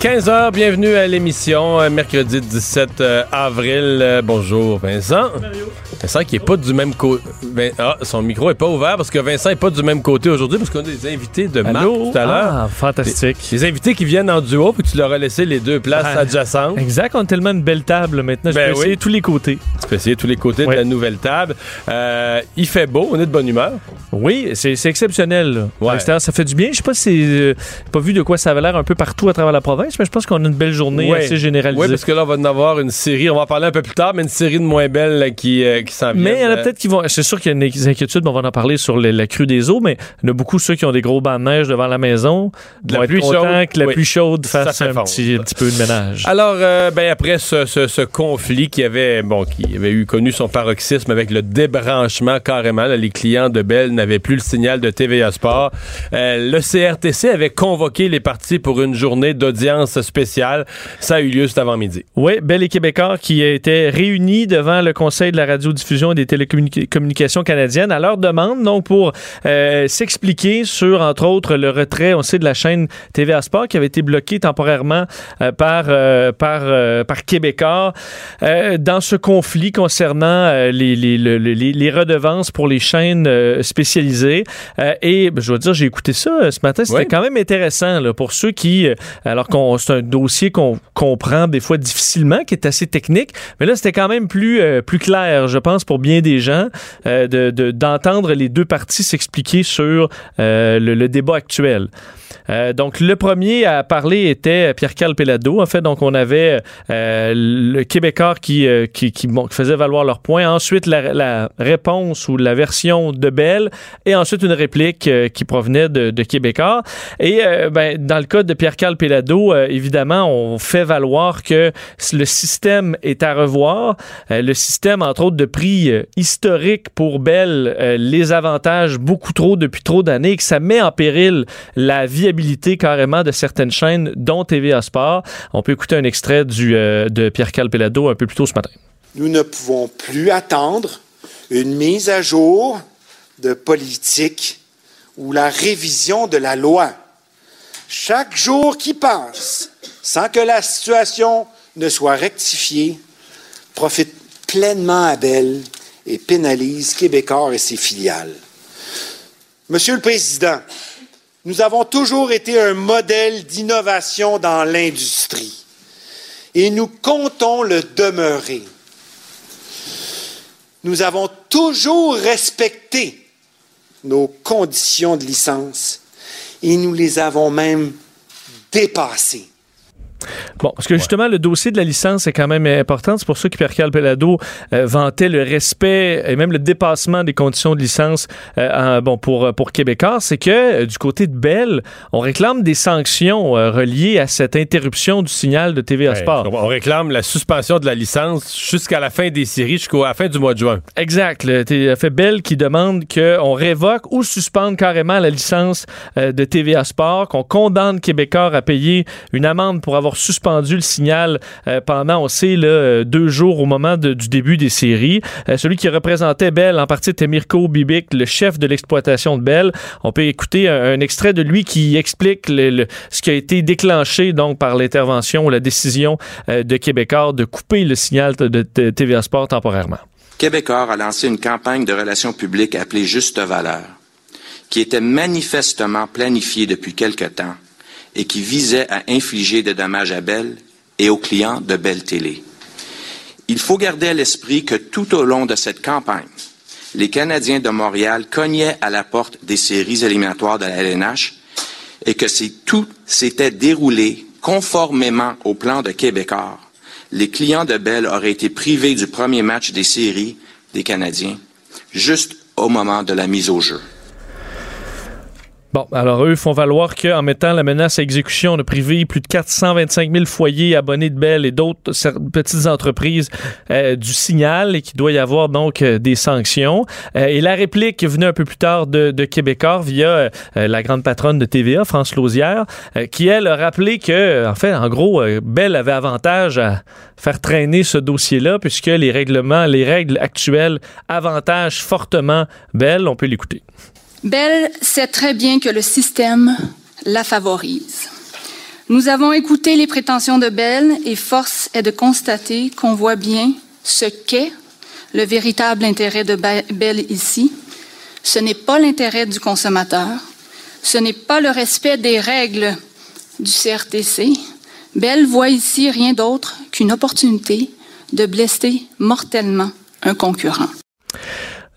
15h, bienvenue à l'émission, euh, mercredi 17 euh, avril. Euh, bonjour Vincent. Vincent qui est pas du même côté. Ah, son micro est pas ouvert parce que Vincent est pas du même côté aujourd'hui parce qu'on a des invités de Marc tout à l'heure. Ah, fantastique. Des, des invités qui viennent en duo puis tu leur as laissé les deux places Ah, adjacentes. Exact, on a tellement une belle table maintenant. Je Ben peux essayer oui. tous les côtés. Tu peux essayer tous les côtés de la nouvelle table. Euh, il fait beau, on est de bonne humeur. Oui, c'est exceptionnel. Ouais. Ça fait du bien. Je sais pas si euh, pas vu de quoi ça avait l'air un peu partout à travers la province, mais je pense qu'on a une belle journée Ouais. assez généralisée. Oui, parce que là, on va en avoir une série, on va en parler un peu plus tard, mais une série de moins belles qui, euh, qui s'en vient. Mais il y en a peut-être qui vont. C'est sûr qu'il y a des inquiétudes, mais on va en parler sur la crue des eaux, mais il y en a beaucoup ceux qui ont des gros bancs de neige devant la maison. De la vont être pluie contents chaude. que la Oui. pluie chaude fasse un petit, un petit peu de ménage. Alors, euh, ben après ce, ce- ce conflit qui avait, bon, qui avait eu connu son paroxysme avec le débranchement carrément, là, les clients de Bell n'avaient plus le signal de TVA Sport. euh, le CRTC avait convoqué les partis pour une journée d'audience spéciale. Ça a eu lieu cet avant-midi. Oui, Bell et Québécois qui étaient réunis devant le Conseil de la radiodiffusion et des télécommunications canadiennes à leur demande, donc pour euh, s'expliquer sur, entre autres, le retrait, on sait, de la chaîne TVA Sport qui avait été bloquée temporairement euh, par, euh, par, euh, par Québécois euh, dans ce conflit concernant les, les, le- le- les, les redevances pour les chaînes spécialisées. Et ben, je dois dire, j'ai écouté ça ce matin, c'était Oui. quand même intéressant là, pour ceux qui, alors qu'on c'est un dossier qu'on comprend des fois difficilement, qui est assez technique, mais là c'était quand même plus plus clair, je pense, pour bien des gens, euh, de- de- d'entendre les deux parties s'expliquer sur euh, le débat actuel. Euh, donc, le premier à parler était Pierre-Carl Pelado. En fait, donc, on avait euh, le Québécois qui, euh, qui, qui, bon, qui faisait valoir leur point. Ensuite, la, la réponse ou la version de Bell. Et ensuite, une réplique euh, qui provenait de, de Québécois. Et euh, ben, dans le cas de Pierre-Carl Pelado, évidemment, on fait valoir que le système est à revoir. Le système, entre autres, de prix historique pour Bell les avantages beaucoup trop depuis trop d'années que ça met en péril la viabilité carrément de certaines chaînes, dont TVA Sport. On peut écouter un extrait euh, de Pierre-Carl Pelado un peu plus tôt ce matin. Nous ne pouvons plus attendre une mise à jour de politique ou la révision de la loi. Chaque jour qui passe sans que la situation ne soit rectifiée profite pleinement à Bell et pénalise Québécois et ses filiales. Monsieur le Président, nous avons toujours été un modèle d'innovation dans l'industrie et nous comptons le demeurer. Nous avons toujours respecté nos conditions de licence et nous les avons même dépassées. Bon, parce que justement, le dossier de la licence est quand même important. C'est pour ça que Pierre-Carl Pelado euh, vantait le respect et même le dépassement des conditions de licence euh, en- bon, pour, pour Québécois. C'est que euh, du côté de Bell, on réclame des sanctions euh, reliées à cette interruption du signal de TVA Sport. On réclame la suspension de la licence jusqu'à la fin des séries, jusqu'à la fin du mois de juin. Exact. Le fait Bell qui demande qu'on révoque ou suspende carrément la licence euh, de TVA Sport, qu'on condamne Québécois à payer une amende pour avoir suspendu le signal euh, pendant, on sait, euh, deux jours au moment du début des séries. Euh, celui qui représentait Bell en partie était Mirko Bibic, le chef de l'exploitation de Bell. On peut écouter un, extrait de lui qui explique ce qui a été déclenché donc par l'intervention ou la décision de Québécois de couper le signal de, de TVA Sport temporairement. Québécois a lancé une campagne de relations publiques appelée Juste Valeur, qui était manifestement planifiée depuis quelque temps et qui visait à infliger des dommages à Bell et aux clients de Bell Télé. Il faut garder à l'esprit que tout au long de cette campagne, les Canadiens de Montréal cognaient à la porte des séries éliminatoires de la LNH et que si tout s'était déroulé conformément au plan de Québécois, les clients de Bell auraient été privés du premier match des séries des Canadiens juste au moment de la mise au jeu. Bon, alors eux font valoir qu'en mettant la menace à exécution, on a privé plus de 425 000 foyers abonnés de Bell et d'autres petites entreprises euh, du signal et qu'il doit y avoir donc euh, des sanctions. Euh, et la réplique venue un peu plus tard de, de Québécois via la grande patronne de TVA, France Lausière, qui elle a rappelé que, en fait, en gros, Bell avait avantage à faire traîner ce dossier-là puisque les règlements, les règles actuelles avantagent fortement Bell. On peut l'écouter. Bell sait très bien que le système la favorise. Nous avons écouté les prétentions de Bell et force est de constater qu'on voit bien ce qu'est le véritable intérêt de Bell ici. Ce n'est pas l'intérêt du consommateur, ce n'est pas le respect des règles du CRTC. Bell voit ici rien d'autre qu'une opportunité de blesser mortellement un concurrent.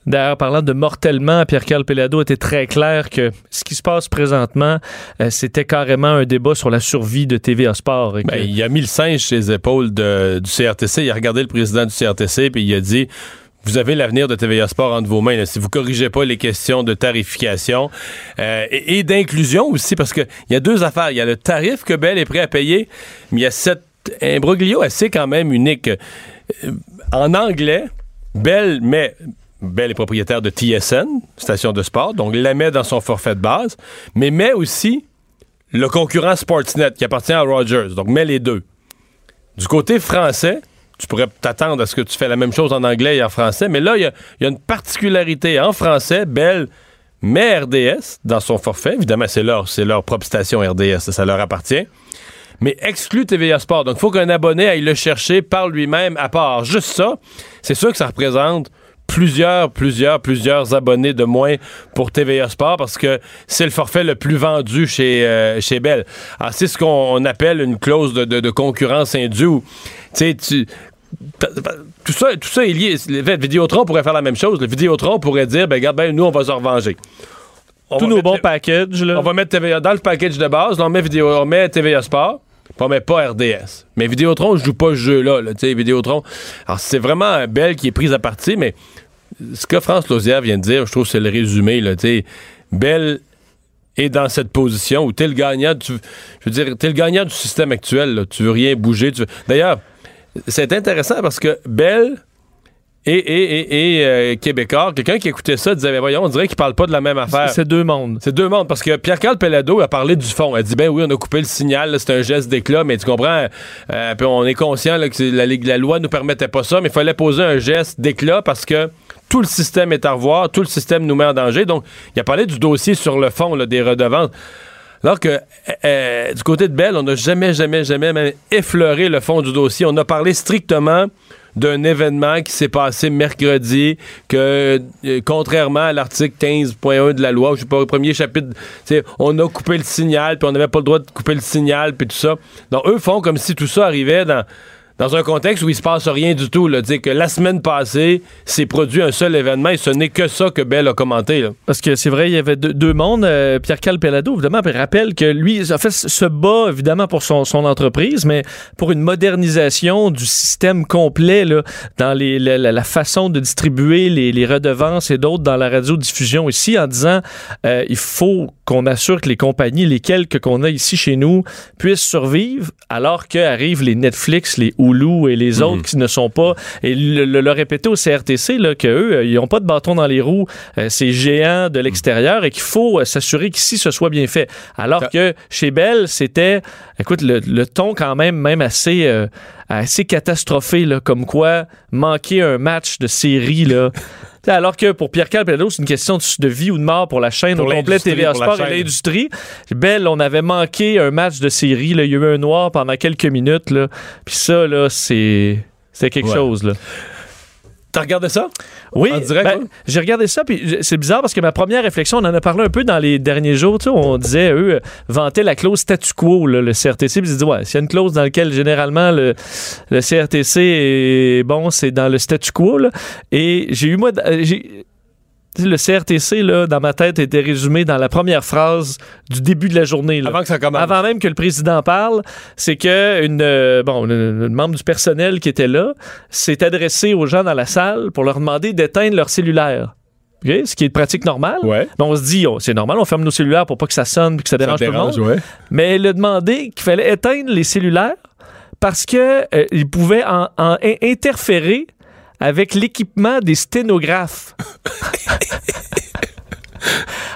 D'ailleurs, parlant de mortellement, Pierre-Carl Pelado était très clair que ce qui se passe présentement, euh, c'était carrément un débat sur la survie de TVA Sport. Ben, il a mis le singe chez les épaules du CRTC. Il a regardé le président du CRTC puis il a dit vous avez l'avenir de TVA Sport entre vos mains. Si vous corrigez pas les questions de tarification euh, et, d'inclusion aussi, parce qu'il y a deux affaires. Il y a le tarif que Bell est prêt à payer, mais il y a cet imbroglio assez quand même unique. Euh, en anglais, Bell met Bell est propriétaire de TSN, station de sport, donc la met dans son forfait de base, mais met aussi le concurrent Sportsnet qui appartient à Rogers, donc met les deux. Du côté français, tu pourrais t'attendre à ce que tu fais la même chose en anglais et en français, mais là, il y, a une particularité. En français, Bell met RDS dans son forfait. Évidemment, c'est leur, c'est leur propre station RDS, ça leur appartient. Mais exclut TVA Sport. Donc, il faut qu'un abonné aille le chercher par lui-même à part. Juste ça, c'est sûr que ça représente plusieurs, plusieurs, plusieurs abonnés de moins pour TVA Sport parce que c'est le forfait le plus vendu chez, euh, chez Bell. Alors, c'est ce qu'on appelle une clause de, de, concurrence indue. Tu sais, tout ça, tout ça est lié. Le Vidéotron pourrait faire la même chose. Le Vidéotron pourrait dire, ben regarde, ben, nous, on va se revenger. Tous nos bons packages, là. On va mettre TVA dans le package de base, là, on met, vidéo, on met TVA Sport. On met pas RDS. Mais Vidéotron, je joue pas ce jeu-là. Là, Vidéotron. Alors, c'est vraiment Belle qui est prise à partie, mais ce que France Lausière vient de dire, je trouve que c'est le résumé. Là, Belle est dans cette position où tu es le gagnant. je veux dire, tu le gagnant du système actuel. Là, tu veux rien bouger. D'ailleurs, c'est intéressant parce que Belle et, et, et, euh, Québécois, quelqu'un qui écoutait ça disait, ben voyons, on dirait qu'ils parlent pas de la même affaire. C'est deux mondes. C'est deux mondes, parce que Pierre-Carl Pellado a parlé du fond. Elle dit, ben oui, on a coupé le signal, c'est un geste d'éclat, mais tu comprends, euh, on est conscient que la, la, loi nous permettait pas ça, mais il fallait poser un geste d'éclat parce que tout le système est à revoir, tout le système nous met en danger. Donc, il a parlé du dossier sur le fond des redevances. Alors que euh, du côté de Bell, on n'a jamais, jamais, jamais même effleuré le fond du dossier. On a parlé strictement d'un événement qui s'est passé mercredi, que euh, contrairement à l'article 15.1 de la loi, je sais pas, au premier chapitre, on a coupé le signal, puis on n'avait pas le droit de couper le signal, puis tout ça. Donc, eux font comme si tout ça arrivait dans dans un contexte où il se passe rien du tout. Là, que la semaine passée, s'est produit un seul événement et ce n'est que ça que Bell a commenté. Parce que c'est vrai, il y avait deux, mondes. Euh, Pierre Calpelado, évidemment, rappelle que lui, en fait, se bat évidemment pour son, entreprise, mais pour une modernisation du système complet là, dans la, façon de distribuer les, redevances et d'autres dans la radiodiffusion ici, en disant euh, il faut qu'on assure que les compagnies, les quelques qu'on a ici chez nous, puissent survivre alors qu'arrivent les Netflix, les Hulu et les autres mhm. qui ne sont pas. Et le, le, répéter au CRTC là, qu'eux, euh, ils n'ont pas de bâton dans les roues, euh, ces géants de l'extérieur, et qu'il faut euh, s'assurer qu'ici, ce soit bien fait. Alors que chez Bell, c'était, écoute, le, ton quand même, même assez, assez catastrophé, là, comme quoi manquer un match de série, là. Alors que pour Pierre Calpello, c'est une question de, vie ou de mort pour la chaîne au complet TVA Sport et l'industrie. Belle, on avait manqué un match de série. Là. Il y a eu un noir pendant quelques minutes. Puis ça, là, c'est, c'est quelque chose. Là. T'as regardé ça? Oui, ben, j'ai regardé ça, puis c'est bizarre parce que ma première réflexion, on en a parlé un peu dans les derniers jours, tu sais, on disait, eux, euh, vantaient la clause statu quo, là, le CRTC, puis ils disaient, ouais, s'il y a une clause dans laquelle généralement le, le CRTC est bon, c'est dans le statu quo, là. Et j'ai eu, moi, euh, j'ai. Le CRTC, là, dans ma tête, était résumé dans la première phrase du début de la journée. là. Avant que ça commence. Avant même que le président parle, c'est que une, euh, bon, une, une membre du personnel qui était là s'est adressé aux gens dans la salle pour leur demander d'éteindre leur cellulaire. OK? Ce qui est une pratique normale. Ouais. Mais on se dit, oh, c'est normal, on ferme nos cellulaires pour pas que ça sonne et que ça dérange, tout le monde. ouais. Mais il a demandé qu'il fallait éteindre les cellulaires parce que euh, il pouvait en, en in- interférer avec l'équipement des sténographes.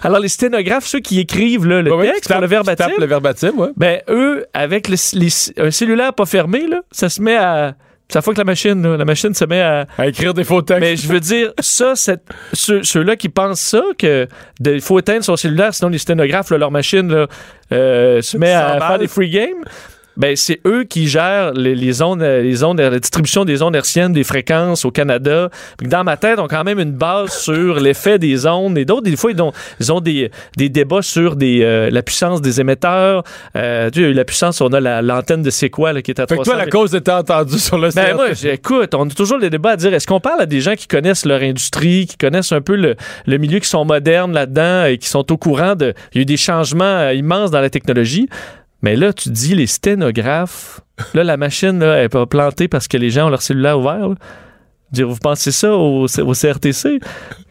Alors, les sténographes, ceux qui écrivent là, le texte tapes- pour le verbatim, le verbatim, ouais. ben, eux, avec le- les- un cellulaire pas fermé, là, ça se met à. Ça fois que la machine, là, la machine se met à. À écrire des faux textes. Mais je veux dire, ça, ceux, ceux-là qui pensent ça, que il faut éteindre son cellulaire, sinon les sténographes, là, leur machine là, euh, se met à faire des free games. Ben, c'est eux qui gèrent les, les ondes, euh, les ondes, la distribution des ondes hertziennes, des fréquences au Canada. Dans ma tête, on a quand même une base sur l'effet des ondes. Et d'autres, des fois, ils ont, ils ont des, des débats sur des, euh, la puissance des émetteurs. Euh, tu sais, la puissance, on a la- l'antenne de c'est quoi là, qui est à Fait que 300 toi, la cause était entendue sur le ben moi, j'écoute, on a toujours les débats à dire est-ce qu'on parle à des gens qui connaissent leur industrie, qui connaissent un peu le, le milieu, qui sont modernes là-dedans et qui sont au courant de. Il y a eu des changements euh, immenses dans la technologie? Mais là, tu dis les sténographes. Là, la machine, là, elle est pas plantée parce que les gens ont leur cellulaire ouvert. là. Dire, vous pensez ça au, au CRTC?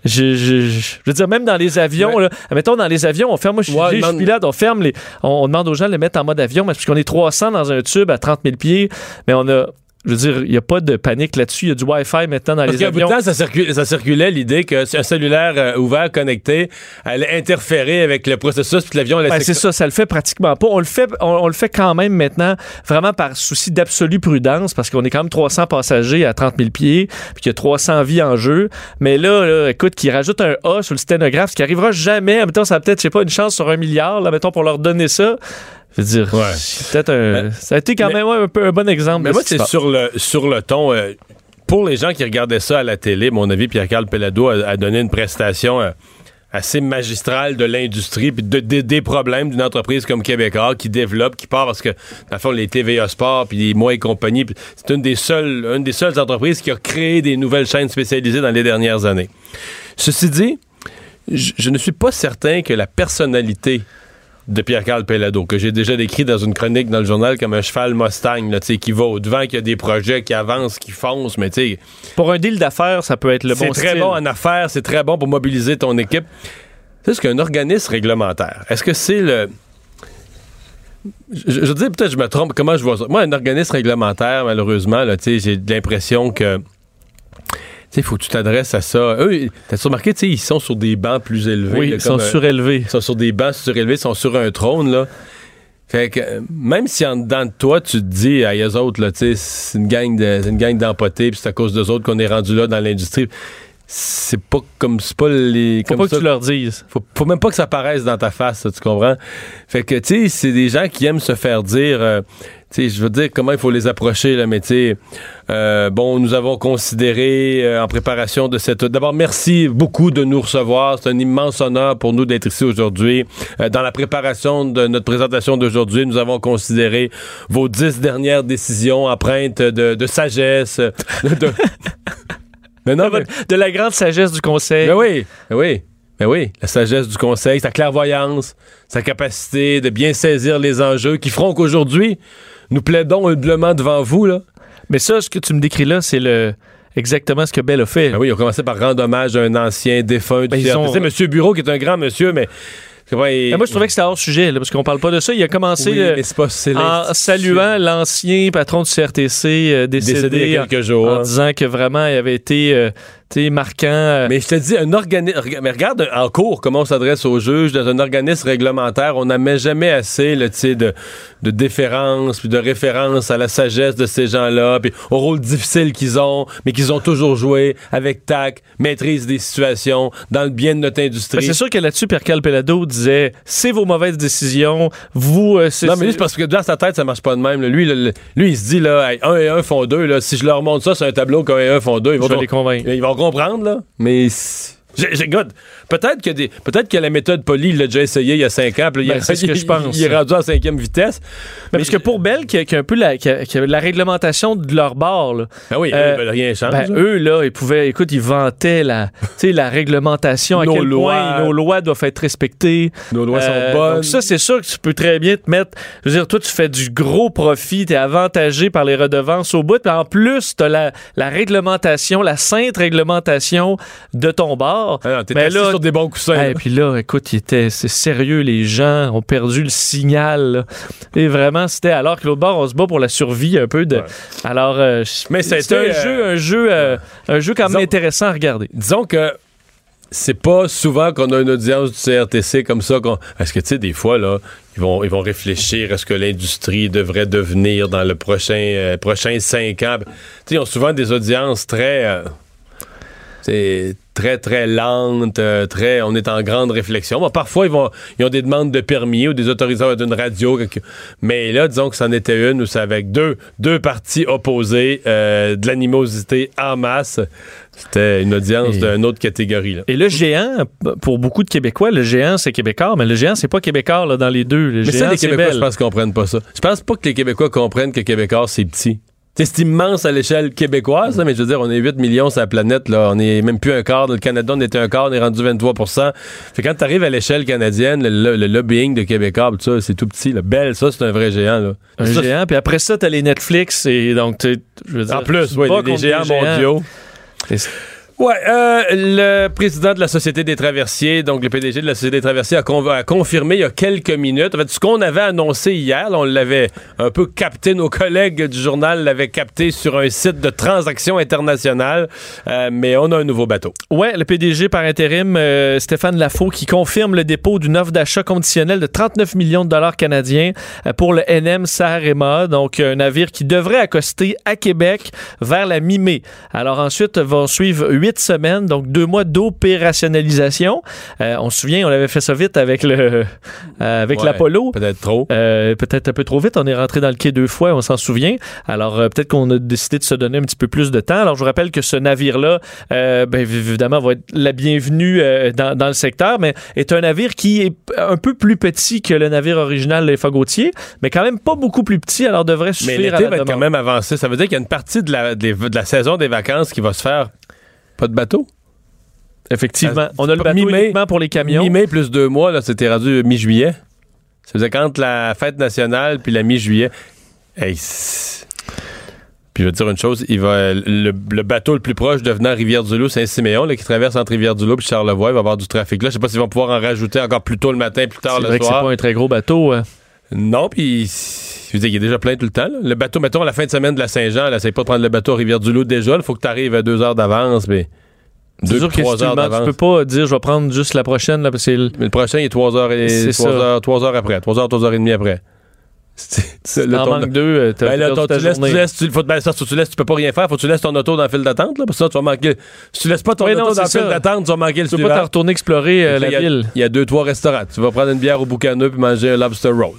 Je, je- je- je veux dire, même dans les avions, là, mettons dans les avions, on ferme, moi je suis Ouais, demande- pilote, on ferme les. On, on demande aux gens de les mettre en mode avion, parce qu'on est 300 dans un tube à 30 000 pieds, mais on a. Je veux dire, il n'y a pas de panique là-dessus. Il y a du Wi-Fi maintenant dans Parce les qu'à bout de avions. temps, ça, circulait, ça circulait l'idée qu'un cellulaire euh, ouvert, connecté, allait interférer avec le processus, puis l'avion allait Ben, c'est ça, ça le fait pratiquement pas. On le fait, on, on le fait quand même maintenant, vraiment par souci d'absolue prudence, parce qu'on est quand même 300 passagers à 30 000 pieds, puis qu'il y a 300 vies en jeu. Mais là, là, écoute, qu'ils rajoutent un A sur le sténographe, ce qui arrivera jamais. Mettons, ça a peut-être, je sais pas, une chance sur un milliard, là, mettons, pour leur donner ça. Je veux dire, Ouais. peut-être un. Ça a été quand mais- même un peu un bon exemple. Mais de moi, c'est sur le, sur le ton. euh, pour les gens qui regardaient ça à la télé, mon avis, Pierre-Carl Pellado a, a donné une prestation euh, assez magistrale de l'industrie puis de, de- des problèmes d'une entreprise comme Québécois qui développe, qui part parce que, dans le fond, les TVA Sport puis les Moi et compagnie, c'est une des seules une des seules entreprises qui a créé des nouvelles chaînes spécialisées dans les dernières années. Ceci dit, je, je ne suis pas certain que la personnalité de Pierre-Carl Pellado, que j'ai déjà décrit dans une chronique dans le journal comme un cheval Mustang, là, qui va au-devant, qui a des projets qui avancent, qui foncent, mais tu sais, Pour un deal d'affaires, ça peut être le c'est bon très style. bon en affaires, c'est très bon pour mobiliser ton équipe. C'est ce qu'un organisme réglementaire, est-ce que c'est le... Je, je veux dire, peut-être je me trompe, comment je vois ça? Moi, un organisme réglementaire, malheureusement, là, j'ai l'impression que... Tu sais, il faut que tu t'adresses à ça. Eux, t'as remarqué, tu sais, ils sont sur des bancs plus élevés. Oui, là, ils sont euh, surélevés. ils sont sur des bancs surélevés, ils sont sur un trône, là. Fait que euh, même si en dedans de toi, tu te dis à eux autres, là, c'est une gang de, une gang d'empotés, puis c'est à cause d'eux autres qu'on est rendu là dans l'industrie. C'est pas comme c'est pas les. Faut comme pas ça que tu leur dises. faut, faut même pas que ça paraisse dans ta face, ça, tu comprends? Fait que, tu sais, c'est des gens qui aiment se faire dire, euh, tu sais, je veux dire comment il faut les approcher, là, mais tu sais, euh, bon, nous avons considéré euh, en préparation de cette... D'abord, merci beaucoup de nous recevoir. C'est un immense honneur pour nous d'être ici aujourd'hui. Euh, dans la préparation de notre présentation d'aujourd'hui, nous avons considéré vos dix dernières décisions empreintes de, de sagesse. de- mais non, mais- De la grande sagesse du conseil. ben oui, ben oui. Ben oui, la sagesse du conseil, sa clairvoyance, sa capacité de bien saisir les enjeux qui feront qu'aujourd'hui, nous plaidons humblement devant vous. Là. Mais ça, ce que tu me décris là, c'est le exactement ce que Bell a fait. Ben oui, ils ont commencé par rendre hommage à un ancien défunt du Ben, ont- Monsieur Bureau, qui est un grand monsieur, mais... moi, je trouvais que c'était hors sujet, là, parce qu'on parle pas de ça. Il a commencé Oui, euh, mais pas... en saluant l'ancien patron du CRTC euh, décédé, Décédé il y a quelques jours. en, disant que vraiment il avait été euh, tu sais, marquant. euh, Mais je te dis, un organisme. Mais regarde en cours comment on s'adresse aux juges dans un organisme réglementaire. On met jamais assez sais, de, de déférence, puis de référence à la sagesse de ces gens-là, puis au rôle difficile qu'ils ont, mais qu'ils ont toujours joué avec tact, maîtrise des situations, dans le bien de notre industrie. Ben, c'est sûr que là-dessus, Pierre Calpelado disait c'est vos mauvaises décisions, vous. euh, c'est, Non, mais lui, c'est- c'est parce que dans sa tête, ça marche pas de même. là. Lui, le- lui, il se dit, là, hey, 1 et 1 font 2. Là, si je leur montre ça sur un tableau qu'un et 1 font 2, ils je vais les convaincre. ils vont comprendre, là. Mais. c'est- j'ai- j'ai- écoute, peut-être que, des, peut-être que la méthode polie, il l'a déjà essayé il y a 5 ans. puis là, Ben, c'est ce que je pense. Il est rendu à cinquième vitesse. Mais parce que pour Bell, qui a, qui a un peu la, qui a- qui a la réglementation de leur bord, là, Ben oui, Euh, ben, rien change. ben, là. eux, là, ils pouvaient, écoute, ils vantaient la, tu sais, la réglementation, à Nos quel lois. point nos lois doivent être respectées. Nos lois Euh, sont bonnes. Donc ça, c'est sûr que tu peux très bien te mettre, je veux dire, toi, tu fais du gros profit, t'es avantagé par les redevances au bout, puis en plus, t'as la, la réglementation, la sainte réglementation de ton bord. Ah Mais assis là- sur des bons coussins. Et puis là, écoute, il était, c'est sérieux, les gens ont perdu le signal. là. Et vraiment, c'était alors que l'autre bord, on se bat pour la survie un peu de. Ouais. Alors, euh, Mais c'est un été, euh, jeu, un jeu, euh, un jeu quand même Disons- intéressant à regarder. Disons que c'est pas souvent qu'on a une audience du CRTC comme ça. qu'on- Parce que, tu sais, des fois, là, ils vont, ils vont réfléchir à ce que l'industrie devrait devenir dans le prochain, euh, prochain cinq ans. Tu sais, ils ont souvent des audiences très... euh, c'est très, très lentes, euh, très... On est en grande réflexion. Bon, parfois, ils, vont, ils ont des demandes de permis ou des autorisations d'une radio. Mais là, disons que c'en était une où c'est avec deux, deux partis opposés, euh, de l'animosité en masse. C'était une audience d'une autre catégorie. Là. Et le géant, pour beaucoup de Québécois, le géant, c'est québécois, mais le géant, c'est pas québécois là, dans les deux. Le Mais ça, les Québécois, je pense qu'ils comprennent pas ça. Je pense pas que les Québécois comprennent que Québécois, c'est petit. C'est immense à l'échelle québécoise, là, mais je veux dire, on est 8 millions sur la planète, là. On est même plus un quart. Le Canada, on était un quart, on est rendu 23% Fait quand tu arrives à l'échelle canadienne, le, le- le lobbying de Québécois, tout ça, c'est tout petit. Là. Belle, ça, c'est un vrai géant, là. Un Ça, géant, puis après ça, t'as les Netflix, et donc, tu- je veux dire, En plus, oui, contre géants des mondiaux. Ouais, euh, le président de la Société des traversiers, donc le PDG de la Société des traversiers, a, con- a confirmé il y a quelques minutes. En fait, ce qu'on avait annoncé hier, on l'avait un peu capté, nos collègues du journal l'avaient capté sur un site de transactions internationales, euh, mais on a un nouveau bateau. Ouais, le PDG par intérim, euh, Stéphane Lafaux, qui confirme le dépôt d'une offre d'achat conditionnelle de 39 millions de dollars canadiens euh, pour le NM Sahara, donc un navire qui devrait accoster à Québec vers la mi-mai. Alors ensuite vont suivre huit semaines, donc deux mois d'opérationnalisation. Euh, on se souvient, on avait fait ça vite avec le euh, avec Ouais, l'Apollo. Peut-être trop. Euh, peut-être un peu trop vite. On est rentré dans le quai deux fois, on s'en souvient. Alors, peut-être qu'on a décidé de se donner un petit peu plus de temps. Alors, je vous rappelle que ce navire-là, ben, évidemment, va être la bienvenue dans, dans le secteur, mais est un navire qui est un peu plus petit que le navire original, les Gautier, mais quand même pas beaucoup plus petit, alors devrait Mais suffire à l'été va être quand même avancé. Ça veut dire qu'il y a une partie de la, de la saison des vacances qui va se faire pas de bateau? Effectivement. On a le bateau uniquement pour les camions. Mi-mai plus deux mois, là, c'était rendu mi-juillet. Ça faisait quand la fête nationale puis la mi-juillet. Hey, puis je vais te dire une chose, il va, le, le bateau le plus proche devenant Rivière-du-Loup, Saint-Siméon, qui traverse entre Rivière-du-Loup et Charlevoix, il va y avoir du trafic là. Je sais pas s'ils vont pouvoir en rajouter encore plus tôt le matin, plus tard le vrai que c'est soir. pas un très gros bateau. euh. Non, puis je veux dire, il est déjà plein tout le temps. là. Le bateau, mettons, à la fin de semaine de la Saint-Jean, là, essaye pas de prendre le bateau à Rivière-du-Loup déjà. Il faut que tu arrives à deux heures d'avance, mais C'est deux, sûr trois heures demandes, tu d'avance. peux pas dire je vais prendre juste la prochaine là, parce que c'est le- Mais le prochain, il est 3 heures, et, C'est 3 ça. heures, 3 heures après. 3 heures, 3 heures et demie après. T'en manques deux, euh, Ben tu, laisses, tu laisses, tu, faut, ben, ça, tu, tu laisses, tu peux pas rien faire. Faut que tu laisses ton auto dans le file d'attente, là. Parce que ça, tu vas manquer. Si tu laisses pas ton Oui, auto non, dans le ça. d'attente, tu vas manquer le Tu peux pas t'en retourner explorer euh, la y a- ville. Il y a deux, trois restaurants. Tu vas prendre une bière au boucaneux puis manger un lobster roll.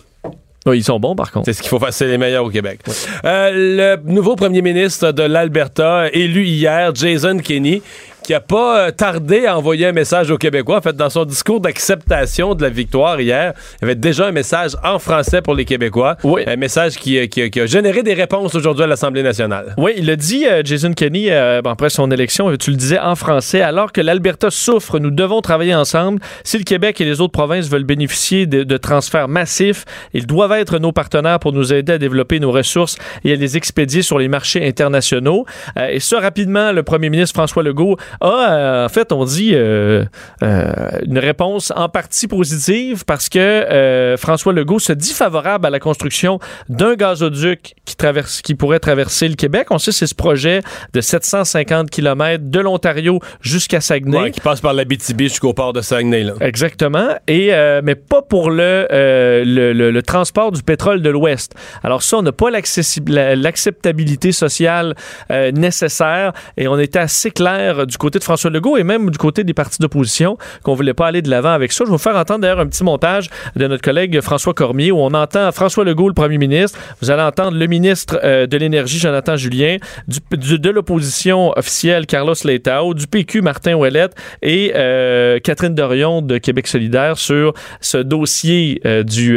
Oui, ils sont bons par contre. C'est ce qu'il faut faire. C'est les meilleurs au Québec. Euh, le nouveau premier ministre de l'Alberta, élu hier, Jason Kenney, qui a pas euh, tardé à envoyer un message aux Québécois. En fait, dans son discours d'acceptation de la victoire hier, il y avait déjà un message en français pour les Québécois. Oui. Un message qui, euh, qui a- qui a généré des réponses aujourd'hui à l'Assemblée nationale. Oui, il a dit, euh, Jason Kenney, euh, après son élection, tu le disais en français, alors que l'Alberta souffre, nous devons travailler ensemble. Si le Québec et les autres provinces veulent bénéficier de, de transferts massifs, ils doivent être nos partenaires pour nous aider à développer nos ressources et à les expédier sur les marchés internationaux. Euh, et ça, rapidement, le premier ministre François Legault a, euh, en fait, on dit euh, euh, une réponse en partie positive parce que euh, François Legault se dit favorable à la construction d'un gazoduc qui, traverse, qui pourrait traverser le Québec. On sait c'est ce projet de 750 km de l'Ontario jusqu'à Saguenay. Ouais, qui passe par l'Abitibi jusqu'au port de Saguenay. Là. Exactement. Et, euh, mais pas pour le, euh, le, le- le transport du pétrole de l'Ouest. Alors ça, on n'a pas la- l'acceptabilité sociale euh, nécessaire et on était assez clair du côté de François Legault et même du côté des partis d'opposition qu'on voulait pas aller de l'avant avec ça. Je vais vous faire entendre d'ailleurs un petit montage de notre collègue François Cormier où on entend François Legault, le premier ministre. Vous allez entendre le ministre euh, de l'Énergie, Jonathan Julien, du, de l'opposition officielle, Carlos Leitao, du PQ, Martin Ouellette et euh, Catherine Dorion de Québec solidaire sur ce dossier euh, du,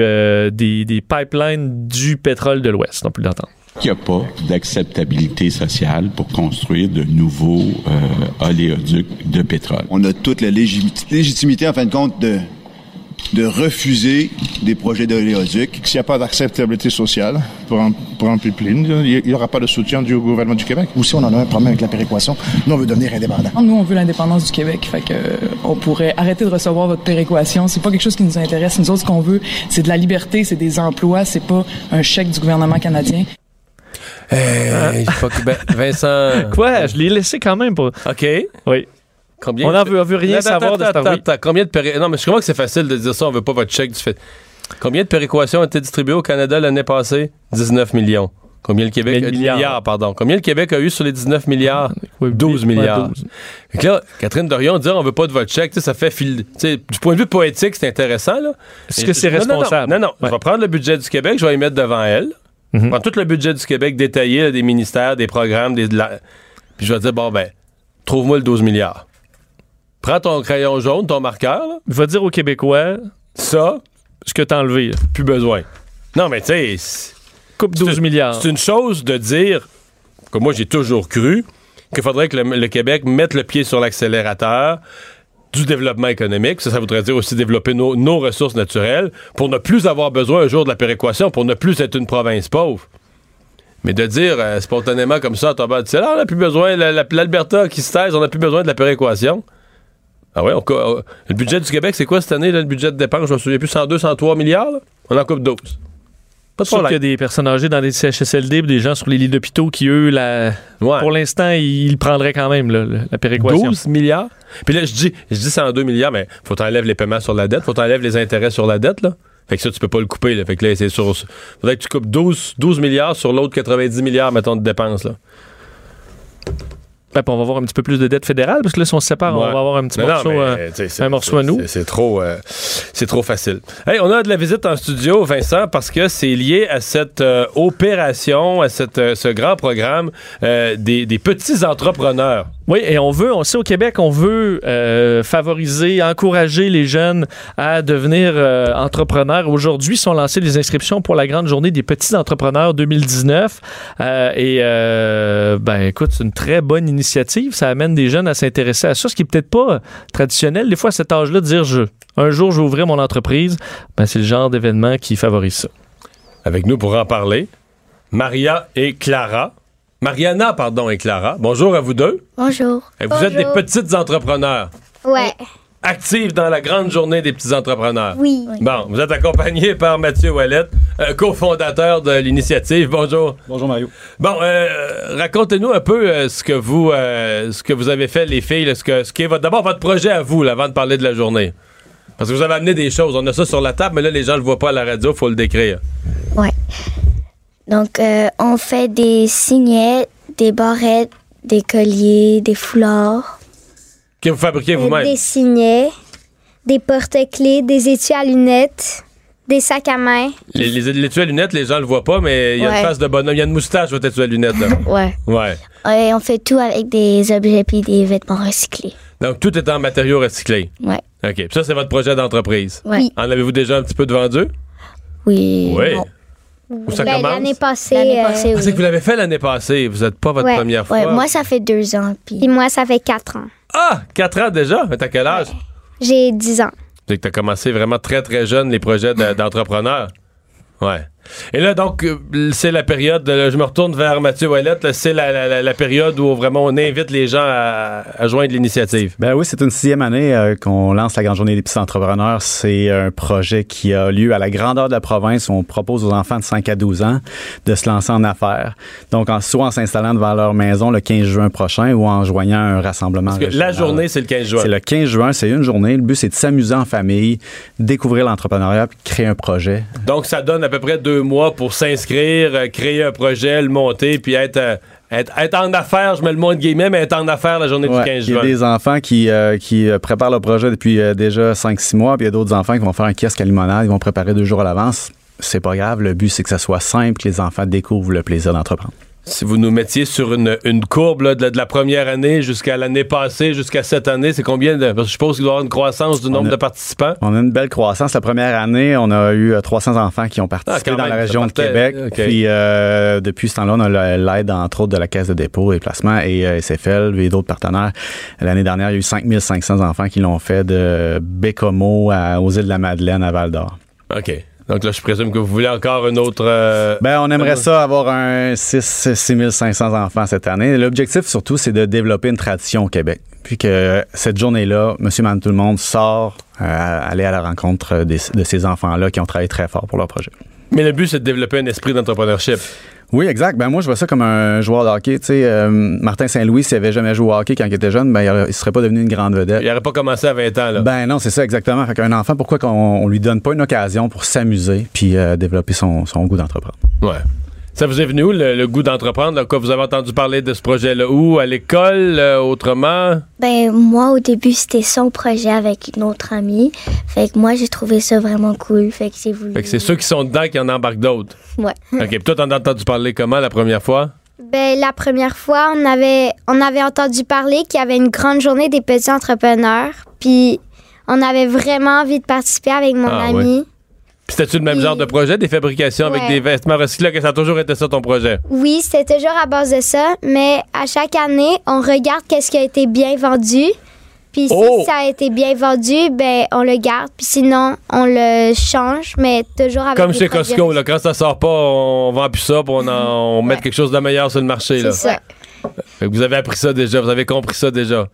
des, des pipelines du pétrole de l'Ouest. On peut l'entendre. Il n'y a pas d'acceptabilité sociale pour construire de nouveaux euh, oléoducs de pétrole? On a toute la légit- légitimité, en fin de compte, de, de refuser des projets d'oléoduc. S'il n'y a pas d'acceptabilité sociale pour un, pour un pipeline, il n'y aura pas de soutien du gouvernement du Québec. Aussi, on en a un problème avec la péréquation. Nous, on veut devenir indépendant. Nous, on veut l'indépendance du Québec. Fait que, euh, on pourrait arrêter de recevoir votre péréquation. C'est pas quelque chose qui nous intéresse. Nous autres, ce qu'on veut, c'est de la liberté, c'est des emplois, c'est pas un chèque du gouvernement canadien. Hey, que- ben, Vincent. Quoi? Je l'ai laissé quand même pour... OK. Oui. Combien On n'en veut, rien Attends, savoir attends, de Star Combien de. Non, mais je comprends que c'est facile de dire ça, on veut pas votre chèque du fait. Combien de péréquations ont été distribuées au Canada l'année passée? 19 millions. Combien le Québec a milliards. milliards, pardon. Combien le Québec a eu sur les 19 milliards? 12 ouais, milliards. 12. Fait que là, Catherine Dorion dire on veut pas de votre chèque, tu sais, ça fait fil. tu sais, Du point de vue poétique, c'est intéressant. Là. Est-ce que c'est non, non, responsable? Non, non. Ouais. Je vais prendre le budget du Québec, je vais y mettre devant elle. Prendre tout le budget du Québec détaillé, là, des ministères, des programmes, des. de la- Puis je vais dire, bon, ben, trouve-moi le 12 milliards. Prends ton crayon jaune, ton marqueur, là. Va dire aux Québécois ça, ce que t'as enlevé. là. plus besoin. Non, mais tu sais. Coupe 12 c'est- milliards. C'est une chose de dire, que moi j'ai toujours cru, qu'il faudrait que le, le Québec mette le pied sur l'accélérateur du développement économique. Ça, ça voudrait dire aussi développer nos, ressources naturelles pour ne plus avoir besoin un jour de la péréquation, pour ne plus être une province pauvre. Mais de dire euh, spontanément comme ça, tomber du ciel, Ah, on n'a plus besoin, la- la- l'Alberta qui se taise, on n'a plus besoin de la péréquation. Ah ouais, on co- euh, le budget du Québec, c'est quoi cette année, là, le budget de dépenses? Je me souviens plus, 102, 103 milliards? là? On en coupe 12. Pas de Sauf qu'il y a des personnes âgées dans les CHSLD, des gens sur les lits d'hôpitaux qui, eux, la... Ouais. pour l'instant, ils prendraient quand même là, la péréquation. 12 milliards? Puis là, je dis, je dis 102 milliards, mais faut t'enlèves les paiements sur la dette, faut t'enlèves les intérêts sur la dette, là. Fait que ça, tu peux pas le couper, là. Fait que là, c'est sur. Faudrait que tu coupes 12, 12 milliards sur l'autre 90 milliards, mettons, de dépenses, là. Ben, on va avoir un petit peu plus de dette fédérale, parce que là, si on se sépare, on va avoir un petit Non, non, morceau, mais, euh, un morceau à nous. c'est- trop, euh, c'est trop facile. Hey, on a de la visite en studio, Vincent, parce que c'est lié à cette euh, opération, à cette, euh, ce grand programme euh, des, des petits entrepreneurs. Oui, et on veut, on sait au Québec, on veut euh, favoriser, encourager les jeunes à devenir euh, entrepreneurs. Aujourd'hui, sont lancées les inscriptions pour la grande journée des petits entrepreneurs 2019. Euh, et euh, ben, écoute, c'est une très bonne initiative. Ça amène des jeunes à s'intéresser à ça, ce qui est peut-être pas traditionnel. Des fois, à cet âge-là, de dire je, un jour, je vais ouvrir mon entreprise, ben, c'est le genre d'événement qui favorise ça. Avec nous pour en parler, Maria et Clara. Mariana, pardon, et Clara. Bonjour à vous deux. Bonjour. Et vous êtes des petites entrepreneurs, Ouais. actives dans la grande journée des petits entrepreneurs. Oui. Bon, vous êtes accompagné par Mathieu Ouellette, euh, cofondateur de l'initiative. Bonjour. Bonjour Mario. Bon, euh, racontez-nous un peu euh, ce que vous euh, ce que vous avez fait, les filles, là, ce, que, ce qui est votre, d'abord votre projet à vous, là, avant de parler de la journée. Parce que vous avez amené des choses. On a ça sur la table, mais là, les gens ne le voient pas à la radio, faut le décrire. Ouais. Donc, euh, on fait des signets, des barrettes, des colliers, des foulards. Que vous fabriquez vous-même? Des signets, des porte-clés, des étuis à lunettes, des sacs à main. Les, les, à lunettes, les gens le voient pas, mais il y a Ouais. une face de bonhomme. Il y a une moustache, votre étui à lunettes, là. Ouais. ouais. Et on fait tout avec des objets puis des vêtements recyclés. Donc, tout est en matériaux recyclés. Ouais. OK. Puis ça, c'est votre projet d'entreprise. Oui. En avez-vous déjà un petit peu de vendu? Oui. Oui. non. Où ça Ben, commence? L'année passée. L'année passée, Ah, c'est que vous l'avez fait l'année passée. Vous n'êtes pas votre ouais. première fois. Ouais, moi, ça fait deux ans. Puis moi, ça fait quatre ans. Ah! 4 ans déjà? Mais t'as quel âge? J'ai dix ans. C'est que t'as commencé vraiment très, très jeune les projets de- d'entrepreneur. Ouais. Et là, donc, euh, c'est la période, là, je me retourne vers Mathieu Ouellette, c'est la, la- la- la période où vraiment on invite les gens à, à joindre l'initiative. Ben oui, c'est une sixième année euh, qu'on lance la Grande Journée des petits entrepreneurs. C'est un projet qui a lieu à la grandeur de la province où on propose aux enfants de 5 à 12 ans de se lancer en affaires. Donc, en, soit en s'installant devant leur maison le 15 juin prochain ou en joignant un rassemblement. Parce que la journée, c'est le 15 juin. C'est le 15 juin, c'est une journée. Le but, c'est de s'amuser en famille, découvrir l'entrepreneuriat puis créer un projet. Donc, ça donne à peu près deux mois pour s'inscrire, euh, créer un projet, le monter, puis être, euh, être, être en affaires, je mets le mot de guillemets, mais être en affaires la journée Ouais, du 15 il y a juin. des enfants qui, euh, qui préparent le projet depuis euh, déjà 5-6 mois, puis il y a d'autres enfants qui vont faire un kiosque à limonade, ils vont préparer deux jours à l'avance. C'est pas grave, le but c'est que ça soit simple, que les enfants découvrent le plaisir d'entreprendre. Si vous nous mettiez sur une, une courbe là, de, la, de la première année jusqu'à l'année passée, jusqu'à cette année, c'est combien de. Parce que je suppose qu'il doit y avoir une croissance du nombre a- de participants. On a une belle croissance. La première année, on a eu euh, 300 enfants qui ont participé Ah, quand dans même, la région de Québec. Puis euh, depuis ce temps-là, on a l'aide, entre autres, de la Caisse de dépôt et placement et euh, SFL et d'autres partenaires. L'année dernière, il y a eu 5500 enfants qui l'ont fait de Bécomo à, aux îles de la Madeleine à Val-d'Or. OK. Donc là, je présume que vous voulez encore une autre. euh, Ben, on aimerait un- ça avoir un 6 6500 enfants cette année. L'objectif, surtout, c'est de développer une tradition au Québec. Puis que cette journée-là, monsieur, madame, tout le monde sort, euh, aller à la rencontre des- de ces enfants-là qui ont travaillé très fort pour leur projet. Mais le but, c'est de développer un esprit d'entrepreneurship. Oui, exact. Ben moi, je vois ça comme un joueur de hockey. Tu sais, euh, Martin Saint-Louis, s'il avait jamais joué au hockey quand il était jeune, ben il, il serait pas devenu une grande vedette. Il n'aurait pas commencé à 20 ans. Là. Ben non, c'est ça exactement. Fait qu'un enfant, pourquoi qu'on on lui donne pas une occasion pour s'amuser puis euh, développer son, son goût d'entreprendre? Ouais. Ça vous est venu où, le, le goût d'entreprendre? Quoi, vous avez entendu parler de ce projet-là où? À l'école? euh, autrement? Ben, moi, au début, c'était son projet avec une autre amie. Fait que moi, j'ai trouvé ça vraiment cool. Fait que j'ai voulu. Fait que c'est ceux qui sont dedans qui en embarquent d'autres. Ouais. OK. Puis toi, t'en as entendu parler comment la première fois? Ben, la première fois, on avait, on avait entendu parler qu'il y avait une grande journée des petits entrepreneurs. Puis, on avait vraiment envie de participer avec mon Ah, ami. C'était-tu le même genre de projet, des fabrications avec des vêtements recyclés, que ça a toujours été ça ton projet? Oui, c'était toujours à base de ça, mais à chaque année, on regarde qu'est-ce qui a été bien vendu. Puis si Oh! ça a été bien vendu, ben on le garde. Puis sinon, on le change, mais toujours avec Comme chez Costco, là, quand ça sort pas, on vend plus ça, puis on, en- on met quelque chose de meilleur sur le marché. Là. C'est ça. Vous avez appris ça déjà, vous avez compris ça déjà.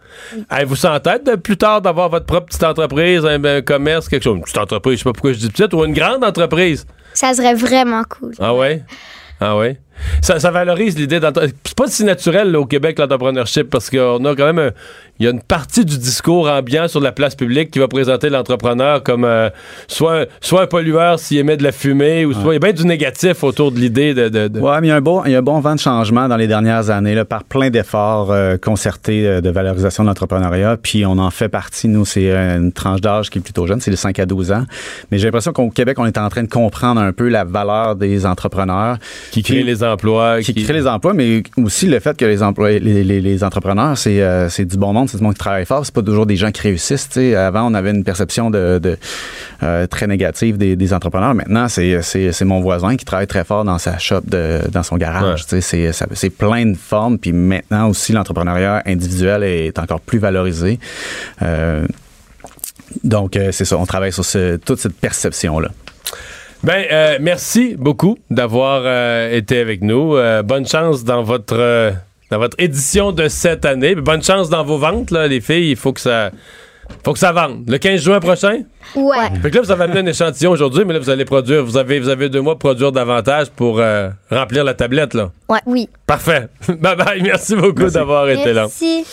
Avez-vous ça en tête de plus tard d'avoir votre propre petite entreprise, un, un commerce, quelque chose? Une petite entreprise, je sais pas pourquoi je dis petite, ou une grande entreprise? Ça serait vraiment cool. Ah ouais? Ah ouais? Ça, ça valorise l'idée d'entreprendre. C'est pas si naturel là, au Québec l'entrepreneurship parce qu'on a quand même il y a une partie du discours ambiant sur la place publique qui va présenter l'entrepreneur comme euh, soit, un- soit un pollueur s'il émet de la fumée ou soit il y a bien du négatif autour de l'idée de, de- de- Ouais, mais il y, a un bon, il y a un bon vent de changement dans les dernières années là, par plein d'efforts euh, concertés euh, de valorisation de l'entrepreneuriat. Puis on en fait partie. Nous, c'est une tranche d'âge qui est plutôt jeune, c'est les 5 à 12 ans. Mais j'ai l'impression qu'au Québec, on est en train de comprendre un peu la valeur des entrepreneurs. qui crée les emplois. Qui, crée les emplois, mais aussi le fait que les, emplois, les, les- les entrepreneurs, c'est euh, c'est du bon monde, c'est du monde qui travaille fort. C'est pas toujours des gens qui réussissent. Avant, on avait une perception de, de, euh, très négative des, des entrepreneurs. Maintenant, c'est c'est- c'est mon voisin qui travaille très fort dans sa shop, de, dans son garage. C'est ça- c'est plein de formes. Puis maintenant aussi, l'entrepreneuriat individuel est encore plus valorisé. Euh, donc, c'est ça. On travaille sur ce- toute cette perception-là. Ben, euh, merci beaucoup d'avoir euh, été avec nous. Euh, bonne chance dans votre euh, dans votre édition de cette année. Bonne chance dans vos ventes, là, les filles. Il faut que ça faut que ça vende. Le 15 juin prochain? Ouais. Fait que là, vous avez amené un échantillon aujourd'hui, mais là, vous allez produire, vous avez, vous avez deux mois pour produire davantage pour euh, remplir la tablette, là. Ouais. Oui. Parfait. bye bye. Merci beaucoup d'avoir été là. Merci.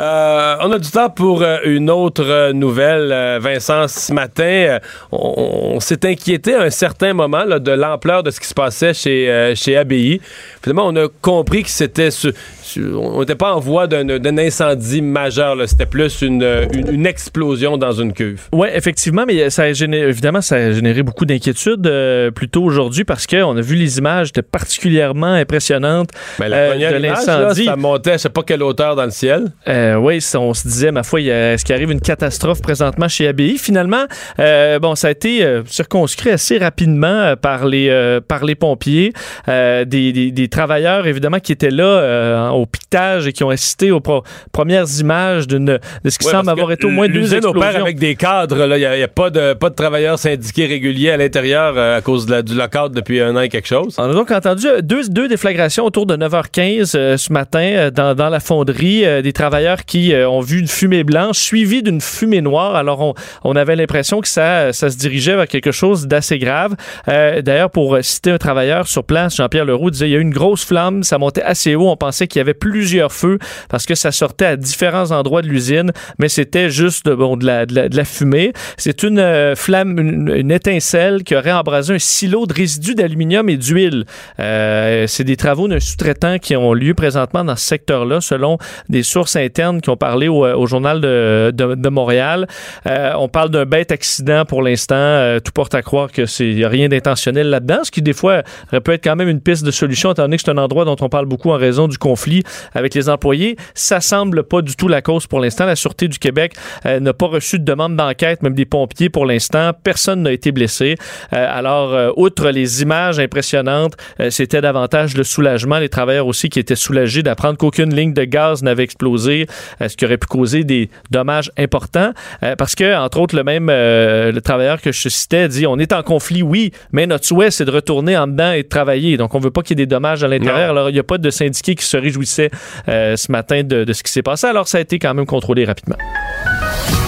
Euh, on a du temps pour euh, une autre nouvelle. Euh, Vincent, ce matin, euh, on, on s'est inquiété à un certain moment là, de l'ampleur de ce qui se passait chez, euh, chez ABI. Finalement, on a compris que c'était... su- su- on n'était pas en voie d'un d'un incendie majeur. là. C'était plus une, une, une explosion dans une cuve. Oui, effectivement, mais ça a généré, évidemment, ça a généré beaucoup d'inquiétudes euh, plus tôt aujourd'hui parce qu'on a vu les images étaient particulièrement impressionnantes Ben, la euh, première de l'incendie. ça montait à je sais pas quelle hauteur dans le ciel. Euh, oui, on se disait, ma foi, est-ce qu'il arrive une catastrophe présentement chez ABI? Finalement, euh, bon, ça a été circonscrit assez rapidement par, les, par les pompiers, des, des- des travailleurs, évidemment, qui étaient là au piquetage et qui ont assisté aux pro- premières images de ce qui Ouais, semble avoir été au moins deux explosions. avec des cadres. là. Il y a- n'y a pas de, pas de travailleurs syndiqués réguliers à l'intérieur euh, à cause de du lockout depuis un an et quelque chose. On a donc entendu euh, deux, deux déflagrations autour de 9h15 euh, ce matin dans, dans la fonderie. des travailleurs qui ont vu une fumée blanche suivie d'une fumée noire. Alors, on, on avait l'impression que ça, ça se dirigeait vers quelque chose d'assez grave. D'ailleurs, pour citer un travailleur sur place, Jean-Pierre Leroux disait il y a eu une grosse flamme, ça montait assez haut. On pensait qu'il y avait plusieurs feux parce que ça sortait à différents endroits de l'usine, mais c'était juste bon, de, la, de la fumée. C'est une euh, flamme, une, étincelle qui aurait embrasé un silo de résidus d'aluminium et d'huile. Euh, c'est des travaux d'un sous-traitant qui ont lieu présentement dans ce secteur-là, selon des sources internes qui ont parlé au, au journal de, de, de Montréal. Euh, on parle d'un bête accident pour l'instant. Euh, tout porte à croire que c'est rien d'intentionnel là-dedans, ce qui des fois pu être quand même une piste de solution, étant donné que c'est un endroit dont on parle beaucoup en raison du conflit avec les employés. Ça semble pas du tout la cause pour l'instant. La Sûreté du Québec euh, n'a pas reçu de demande d'enquête, même des pompiers pour l'instant. Personne n'a été blessé. Euh, alors, euh, outre les images impressionnantes, euh, c'était davantage le soulagement. Les travailleurs aussi qui étaient soulagés d'apprendre qu'aucune ligne de gaz n'avait explosé, ce qui aurait pu causer des dommages importants. Parce que, entre autres, le même le travailleur que je citais dit on est en conflit, oui, mais notre souhait, c'est de retourner en dedans et de travailler. Donc, on veut pas qu'il y ait des dommages à l'intérieur. Alors, il n'y a pas de syndiqués qui se réjouissaient ce matin de, de ce qui s'est passé. Alors, ça a été quand même contrôlé rapidement.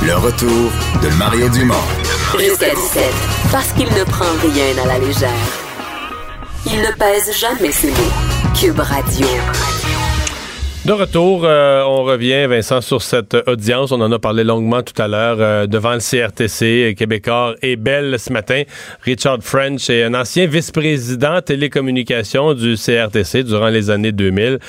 Le retour de Mario Dumont. Jusqu'à 17, parce qu'il ne prend rien à la légère. Il ne pèse jamais ses mots. Cube Radio. De retour, euh, on revient, Vincent, sur cette audience. On en a parlé longuement tout à l'heure euh, devant le CRTC, Québécois et Belle ce matin. Richard French est un ancien vice-président télécommunications du CRTC durant les années 2000,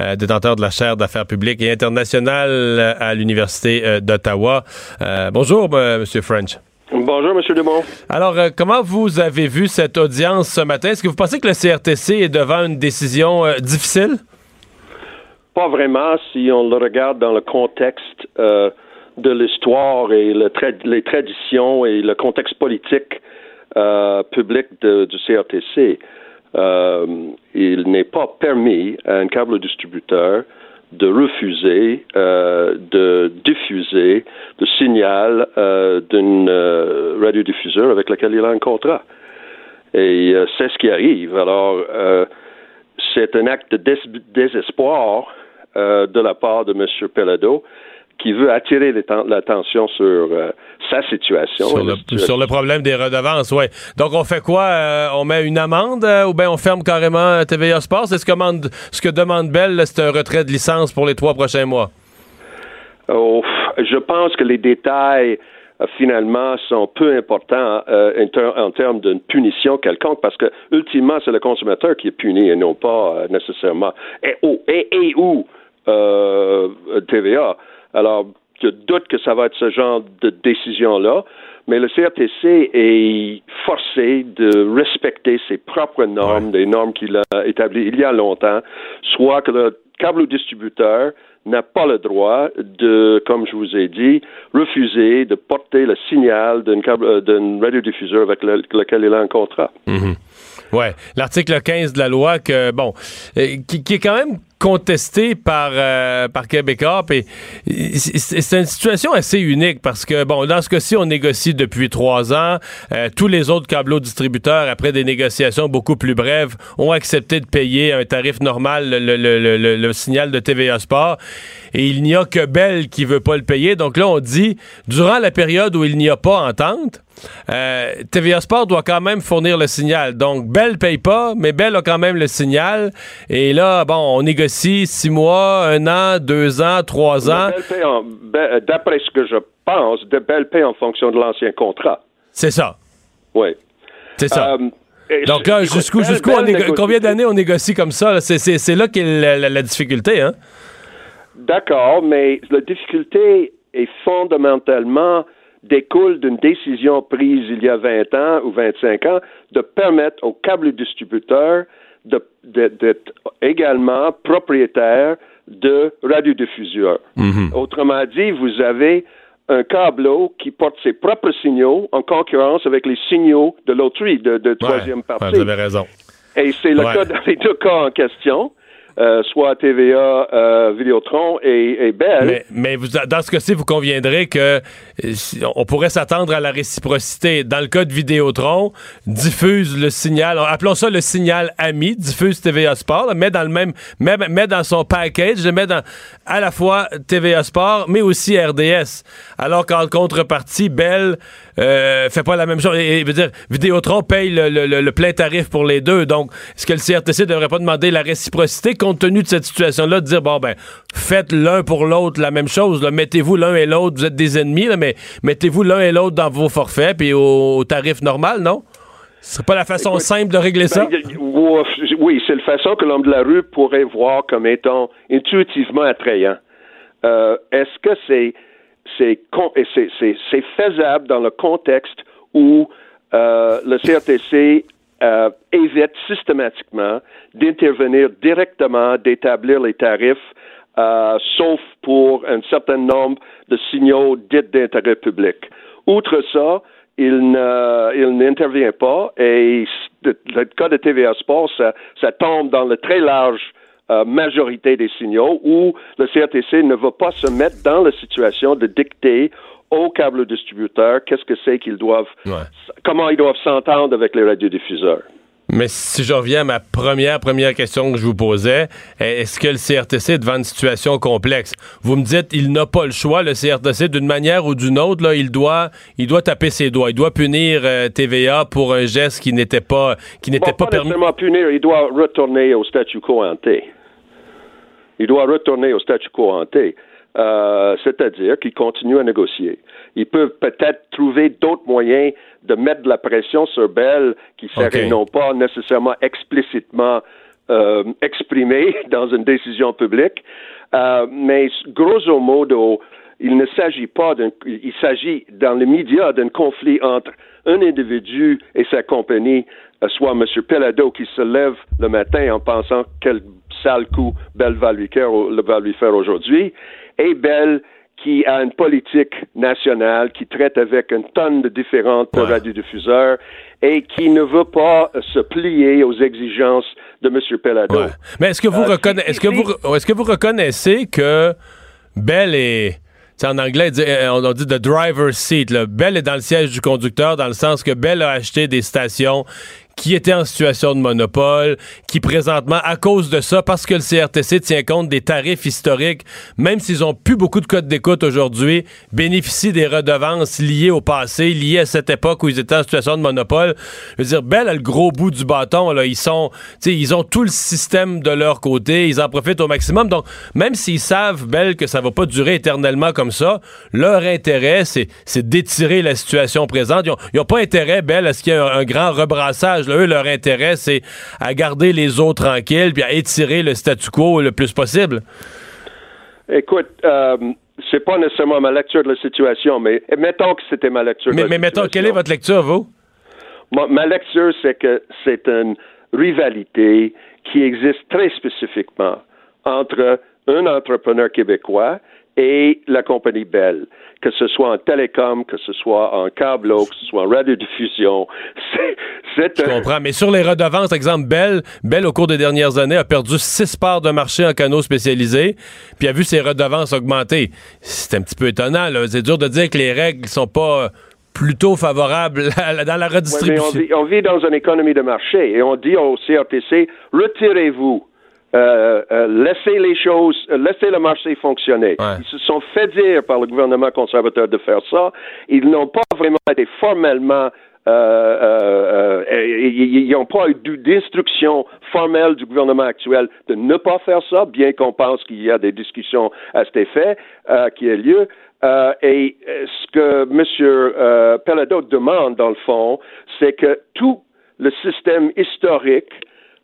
euh, détenteur de la chaire d'affaires publiques et internationales à l'Université euh, d'Ottawa. Euh, bonjour, euh, Monsieur French. Bonjour, M. Dumont. Alors, euh, comment vous avez vu cette audience ce matin? Est-ce que vous pensez que le CRTC est devant une décision euh, difficile? Pas vraiment si on le regarde dans le contexte euh, de l'histoire et les traditions et le contexte politique euh, public du CRTC. Euh, il n'est pas permis à un câble distributeur de refuser de diffuser le signal d'un euh, radiodiffuseur avec lequel il a un contrat. Et c'est ce qui arrive. Alors, c'est un acte de dés- désespoir euh, de la part de M. Pelado qui veut attirer l'attention sur euh, sa situation. Sur le, situation- sur le problème des redevances, oui. Donc, on fait quoi? Euh, on met une amende euh, ou bien on ferme carrément TVA Sports? C'est ce que demande, ce que demande Bell, c'est un retrait de licence pour les trois prochains mois. Oh, je pense que les détails finalement sont peu importants euh, en, ter- en termes d'une punition quelconque parce que ultimement c'est le consommateur qui est puni et non pas euh, nécessairement et, oh, et, et ou euh, TVA. Alors je doute que ça va être ce genre de décision là. Mais le CRTC est forcé de respecter ses propres normes, des normes qu'il a établies il y a longtemps, soit que le câble distributeur n'a pas le droit de, comme je vous ai dit, refuser de porter le signal d'un câble, euh, d'un radiodiffuseur avec le- lequel il a un contrat. Mhm. Ouais, l'article 15 de la loi que bon, euh, qui, est quand même contesté par euh, par et c'est une situation assez unique parce que bon, dans ce cas-ci, on négocie depuis trois ans. Euh, tous les autres câbleaux distributeurs, après des négociations beaucoup plus brèves, ont accepté de payer un tarif normal le signal de TVA Sport, et il n'y a que Bell qui veut pas le payer. Donc là, on dit durant la période où il n'y a pas entente. Euh, TVA Sport doit quand même fournir le signal. Donc, Bell paye pas, mais Bell a quand même le signal. Et là, bon, on négocie six mois, un an, deux ans, trois ans. Be- D'après ce que je pense, de Bell paie en fonction de l'ancien contrat. C'est ça. Oui. C'est ça. Euh, Donc là, jusqu'où, jusqu'où combien d'années on négocie comme ça? C'est, là qu'est la, la- la difficulté, hein? D'accord, mais la difficulté est fondamentalement découle d'une décision prise il y a 20 ans ou 25 ans de permettre aux câbles distributeurs d'être également propriétaires de radiodiffuseurs. Autrement dit, vous avez un câbleau qui porte ses propres signaux en concurrence avec les signaux de l'autrui, de, de troisième partie. ouais, vous avez raison. Et c'est le Ouais. cas dans les deux cas en question. Euh, soit TVA, euh, Vidéotron et, Bell. Mais, dans ce cas-ci, vous conviendrez que euh, on pourrait s'attendre à la réciprocité. Dans le cas de Vidéotron, diffuse le signal, appelons ça le signal ami, diffuse TVA Sport, met dans le même, met, met dans son package, met dans à la fois TVA Sport, mais aussi RDS. Alors qu'en contrepartie, Bell euh, fait pas la même chose. Et, veut dire, Vidéotron paye le- le plein tarif pour les deux. Donc, est-ce que le CRTC devrait pas demander la réciprocité compte tenu de cette situation-là, de dire, bon, ben, faites l'un pour l'autre la même chose. Mettez-vous l'un et l'autre, vous êtes des ennemis, là, mais mettez-vous l'un et l'autre dans vos forfaits, puis au, au tarif normal, non? Ce serait pas la façon simple de régler ça? Ben, ouf, oui, c'est la façon que l'homme de la rue pourrait voir comme étant intuitivement attrayant. Euh, Est-ce que c'est- c'est faisable dans le contexte où euh, le CRTC euh, évite systématiquement d'intervenir directement, d'établir les tarifs, euh, sauf pour un certain nombre de signaux dits d'intérêt public. Outre ça, il ne- il n'intervient pas et le, cas de TVA Sport, ça, ça tombe dans le très large euh, majorité des signaux où le CRTC ne va pas se mettre dans la situation de dicter aux câbles distributeurs qu'est-ce que c'est qu'ils doivent, comment ils doivent s'entendre avec les radiodiffuseurs? Mais si je reviens à ma première, première question que je vous posais, est-ce que le CRTC est devant une situation complexe? Vous me dites, il n'a pas le choix, le CRTC, d'une manière ou d'une autre, là, il doit, il doit taper ses doigts. Il doit punir euh, TVA pour un geste qui n'était pas, qui n'était Bon, pas pas permis. punir, il doit retourner au statu quo ante. Il doit retourner au statu quo ante. Euh, c'est-à-dire qu'il continue à négocier. Il peut peut-être trouver d'autres moyens de mettre de la pression sur Bell qui seraient non pas nécessairement explicitement euh, exprimés dans une décision publique, Euh, mais grosso modo, il ne s'agit pas d'un, il s'agit dans les médias d'un conflit entre un individu et sa compagnie, euh, soit M. Pelado qui se lève le matin en pensant quel sale coup Bell va lui faire, va lui faire aujourd'hui, et Bell qui a une politique nationale qui traite avec une tonne de différentes radiodiffuseurs et qui ne veut pas se plier aux exigences de M. Pelado. Mais est-ce que vous Euh, reconna- est-ce que vous est-ce que vous reconnaissez que Bell est en anglais, euh, on on dit the driver's seat. Là. Bell est dans le siège du conducteur dans le sens que Bell a acheté des stations qui étaient en situation de monopole, qui présentement, à cause de ça, parce que le CRTC tient compte des tarifs historiques, même s'ils ont plus beaucoup de codes d'écoute aujourd'hui, bénéficient des redevances liées au passé, liées à cette époque où ils étaient en situation de monopole. Je veux dire, Bell a le gros bout du bâton. Là. Ils sont, tu sais, ils ont tout le système de leur côté, ils en profitent au maximum. Donc, même s'ils savent, Bell, que ça va pas durer éternellement comme ça, leur intérêt, c'est, d'étirer la situation présente. Ils ont, ils ont pas intérêt, Bell, à ce qu'il y ait un grand rebrassage. Là, eux, leur intérêt, c'est à garder les eaux tranquilles puis à étirer le statu quo le plus possible. Écoute, euh, c'est pas nécessairement ma lecture de la situation, mais mettons que c'était ma lecture Mais, de la mais mettons, quelle est votre lecture, vous? Ma, ma lecture, c'est que c'est une rivalité qui existe très spécifiquement entre un entrepreneur québécois et la compagnie Bell, que ce soit en télécom, que ce soit en câble, que ce soit en radiodiffusion. C'est, Je comprends. Mais sur les redevances, exemple, Bell, Bell, au cours des dernières années, a perdu six parts de marché en canaux spécialisés, puis a vu ses redevances augmenter. C'est un petit peu étonnant. là. C'est dur de dire que les règles sont pas euh, plutôt favorables à la- dans la Ouais, redistribution. on, vit, on vit dans une économie de marché et on dit au CRTC, retirez-vous. Euh, euh, laissez les choses, euh, laissez le marché fonctionner. Ils se sont fait dire par le gouvernement conservateur de faire ça. Ils n'ont pas vraiment été formellement euh, euh, euh, ils n'ont pas eu d'instruction formelle du gouvernement actuel de ne pas faire ça, bien qu'on pense qu'il y a des discussions à cet effet euh, qui aient lieu. Euh, et ce que M. Euh, Pelado demande, dans le fond, c'est que tout le système historique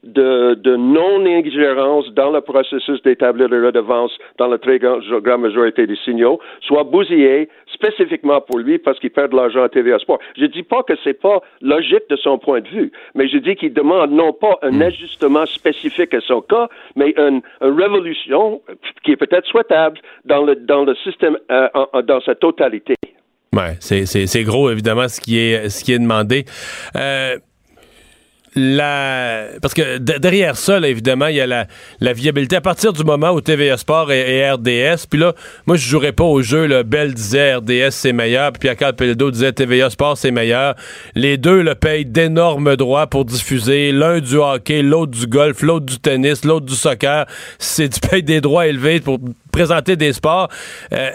de, de non-ingérence dans le processus d'établir les redevances dans la très grande, grande majorité des signaux soit bousillé spécifiquement pour lui parce qu'il perd de l'argent à TVA Sport. Je dis pas que c'est pas logique de son point de vue, mais je dis qu'il demande non pas un ajustement spécifique à son cas, mais une, une révolution qui est peut-être souhaitable dans le, dans le système euh, en- dans sa totalité. Ouais, c'est gros, évidemment, ce qui est, ce qui est demandé. Euh, la parce que derrière ça, là, évidemment, il y a la, la viabilité. À partir du moment où TVA Sport et, RDS, puis là, moi, je jouerais pas au jeu. Là. Bell disait RDS, c'est meilleur, puis Pierre-Carl Pelledo disait TVA Sport, c'est meilleur. Les deux le payent d'énormes droits pour diffuser. L'un du hockey, l'autre du golf, l'autre du tennis, l'autre du soccer. C'est du paye des droits élevés pour présenter des sports. Euh,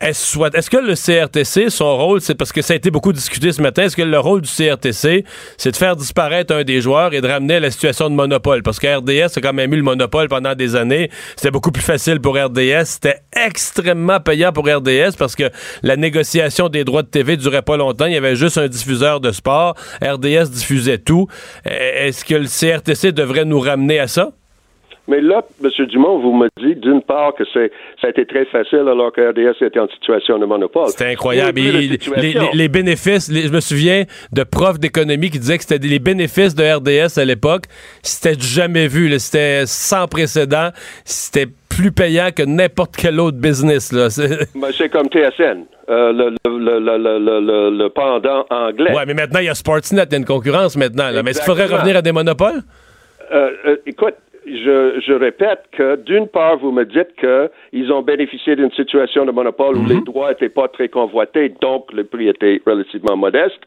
est-ce que le CRTC, son rôle, c'est parce que ça a été beaucoup discuté ce matin, est-ce que le rôle du CRTC, c'est de faire disparaître un des joueurs et de ramener à la situation de monopole? Parce que RDS a quand même eu le monopole pendant des années. C'était beaucoup plus facile pour RDS. C'était extrêmement payant pour RDS parce que la négociation des droits de TV durait pas longtemps. Il y avait juste un diffuseur de sport. RDS diffusait tout. Euh, Est-ce que le CRTC devrait nous ramener à ça? Mais là, M. Dumont, vous me dites d'une part que c'est ça a été très facile alors que RDS était en situation de monopole. C'était incroyable. Il- les, situation? les- les bénéfices, les- je me souviens de profs d'économie qui disaient que c'était les bénéfices de RDS à l'époque, c'était jamais vu. là. C'était sans précédent. C'était plus payant que n'importe quel autre business. Là. C'est- Ben, c'est comme TSN, euh, le, pendant anglais. Ouais, mais maintenant, il y a Sportsnet, il y a une concurrence maintenant. là. Mais est-ce qu'il faudrait revenir à des monopoles? Euh, euh, écoute, je, je répète que d'une part, vous me dites qu'ils ont bénéficié d'une situation de monopole où les droits n'étaient pas très convoités, donc le prix était relativement modeste.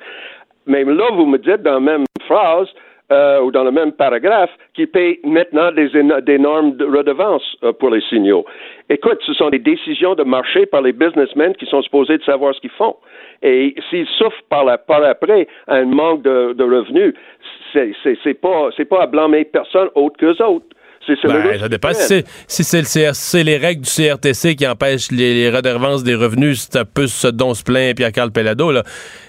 Mais là, vous me dites dans la même phrase euh, ou dans le même paragraphe qu'ils payent maintenant des, éno- des normes de redevance euh, pour les signaux. Écoute, ce sont des décisions de marché par les businessmen qui sont supposés de savoir ce qu'ils font. Et s'ils souffrent par, la, par après un manque de, de revenus, c'est pas c'est pas à blâmer personne autre qu'eux autres. Ben, ça dépend. Si c'est si c'est le CR c'est les règles du CRTC qui empêchent les, les redevances des revenus, c'est un peu ce dont se plaint Pierre-Carl Pellado.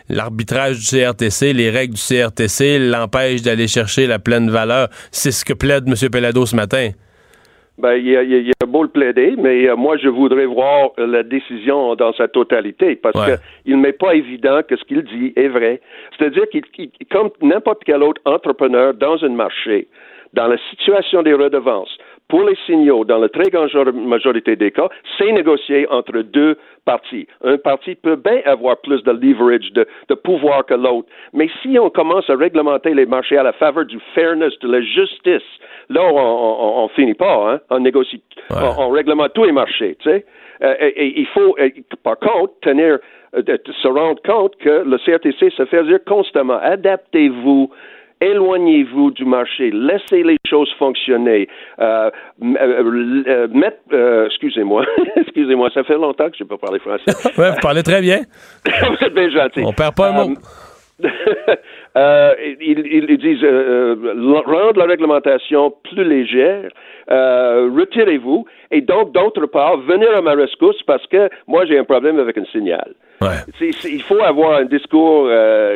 L'arbitrage du CRTC, les règles du CRTC l'empêchent d'aller chercher la pleine valeur. C'est ce que plaide M. Pellado ce matin. Ben, il y a, il a- beau le plaider, mais euh, moi, je voudrais voir euh, la décision dans sa totalité, parce Ouais. que il n'est pas évident que ce qu'il dit est vrai. C'est-à-dire qu'il, qu'il- comme n'importe quel autre entrepreneur dans un marché, dans la situation des redevances, pour les signaux, dans la très grande jor- majorité des cas, c'est négocié entre deux parties. Un parti peut bien avoir plus de leverage, de, de pouvoir que l'autre. Mais si on commence à réglementer les marchés à la faveur du fairness, de la justice, là, on, on finit pas, hein? On négocie, on, on réglemente tous les marchés, tu sais. Euh, et, et il faut, par contre, tenir, euh, de- se rendre compte que le CRTC se fait dire constamment, adaptez-vous, éloignez-vous du marché, laissez les choses fonctionner. Euh, euh, mettre- excusez-moi, excusez-moi, ça fait longtemps que je n'ai pas parlé français. Ouais, vous parlez très bien. Vous êtes bien gentil. On perd pas un mot. Euh, ils, disent euh, euh, rendre la réglementation plus légère, euh, retirez-vous, et donc d'autre part, venir à ma rescousse parce que moi j'ai un problème avec un signal. Il faut avoir un discours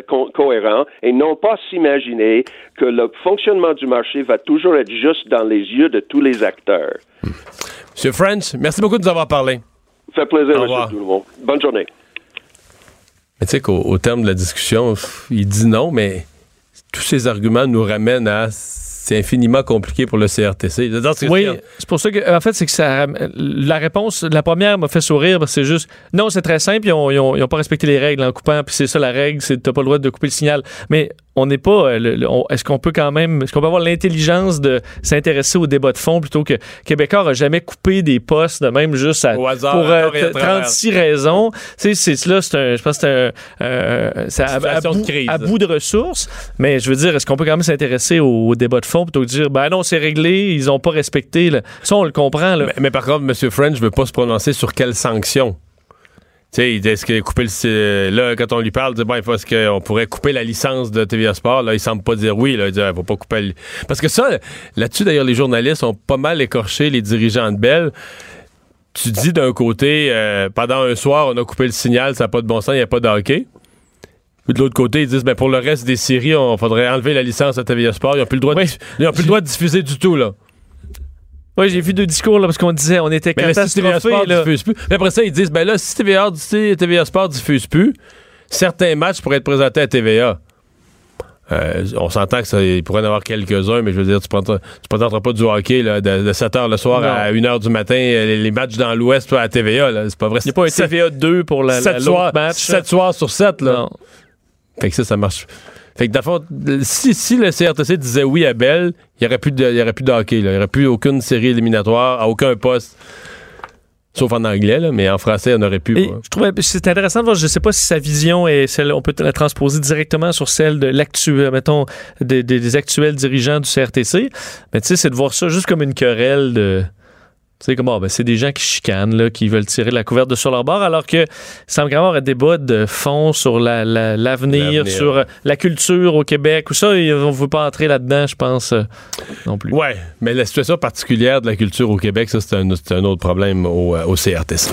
co- cohérent et non pas s'imaginer que le fonctionnement du marché va toujours être juste dans les yeux de tous les acteurs. Monsieur French, merci beaucoup de nous avoir parlé. Ça fait plaisir, Au M. revoir. Tout le monde. Bonne journée. Mais tu sais qu'au au terme de la discussion, il dit non, mais tous ces arguments nous ramènent à c'est infiniment compliqué pour le CRTC. Veux dire, c'est- Oui, c'est pour ça que, en fait, c'est que ça, la réponse, la première m'a fait sourire, parce que c'est juste, non, c'est très simple, ils ont, ils ont- ils ont pas respecté les règles en coupant, puis c'est ça la règle, c'est t'as pas le droit de couper le signal. Mais on n'est pas, euh, est-ce qu'on peut quand même, est-ce qu'on peut avoir l'intelligence de s'intéresser au débat de fond plutôt que Québécois a jamais coupé des postes de même juste à, Au hasard, pour à euh. 36 raisons. Tu sais, c'est là, c'est un, je pense que c'est un, euh, c'est à, bout, crise. à bout de ressources. Mais je veux dire, est-ce qu'on peut quand même s'intéresser au, au débat de fond plutôt que de dire, ben non, c'est réglé, ils ont pas respecté. là. Ça, on le comprend. Là. Mais, mais par contre, M. French veut pas se prononcer sur quelle sanction. Tu sais, est-ce que couper le. Là, quand on lui parle, il dit, faut- est-ce qu'on pourrait couper la licence de TVA Sport? Là, il semble pas dire oui. Là, il dit, il faut pas couper. Parce que ça, là-dessus, d'ailleurs, les journalistes ont pas mal écorché les dirigeants de Bell. Tu dis d'un côté, euh, pendant un soir, on a coupé le signal, ça n'a pas de bon sens, il n'y a pas de hockey. Puis de l'autre côté, ils disent, ben, pour le reste des séries, on faudrait enlever la licence à TVA Sport. Ils n'ont plus, le droit de diff- ils ont plus le droit de diffuser du tout, là. Oui, j'ai vu deux discours là, parce qu'on disait on était Mais là, si TVA catastrophés. Sport là. diffuse plus. Puis après ça, ils disent, ben là, si TVA, si TVA Sport diffuse plus, certains matchs pourraient être présentés à TVA. Euh, on s'entend que ça, il pourrait en avoir quelques-uns, mais je veux dire, tu ne présenteras pas du hockey là, de, 7h le soir Non. à 1h du matin, euh, les, les matchs dans l'Ouest à TVA. C'est pas vrai. Il n'y a pas un TVA 2 pour la, la, 7 l'autre soirs, match. 7 soirs sur 7. Là. Non. Fait que ça, ça marche. Fait que, fond, si, si le CRTC disait oui à Bell, il n'y aurait plus de, il y aurait plus de hockey. là. Il n'y aurait plus aucune série éliminatoire à aucun poste. Sauf en anglais, là, mais en français, on aurait pu. Et je trouvais c'est intéressant de voir, je sais pas si sa vision est celle, on peut la transposer directement sur celle de l'actuel, mettons, des, des- des actuels dirigeants du CRTC. Mais tu sais, c'est de voir ça juste comme une querelle de. Tu sais, comme, ah, ben, c'est des gens qui chicanent, là, qui veulent tirer la couverte de sur leur bord, alors que quand même avoir un débat de fond sur la- la- l'avenir, L'avenir. sur euh, la culture au Québec, ou ça, on ne veut pas entrer là-dedans, je pense, euh, non plus. Ouais, mais la situation particulière de la culture au Québec, ça, c'est un, c'est un autre problème au, euh, au CRTC.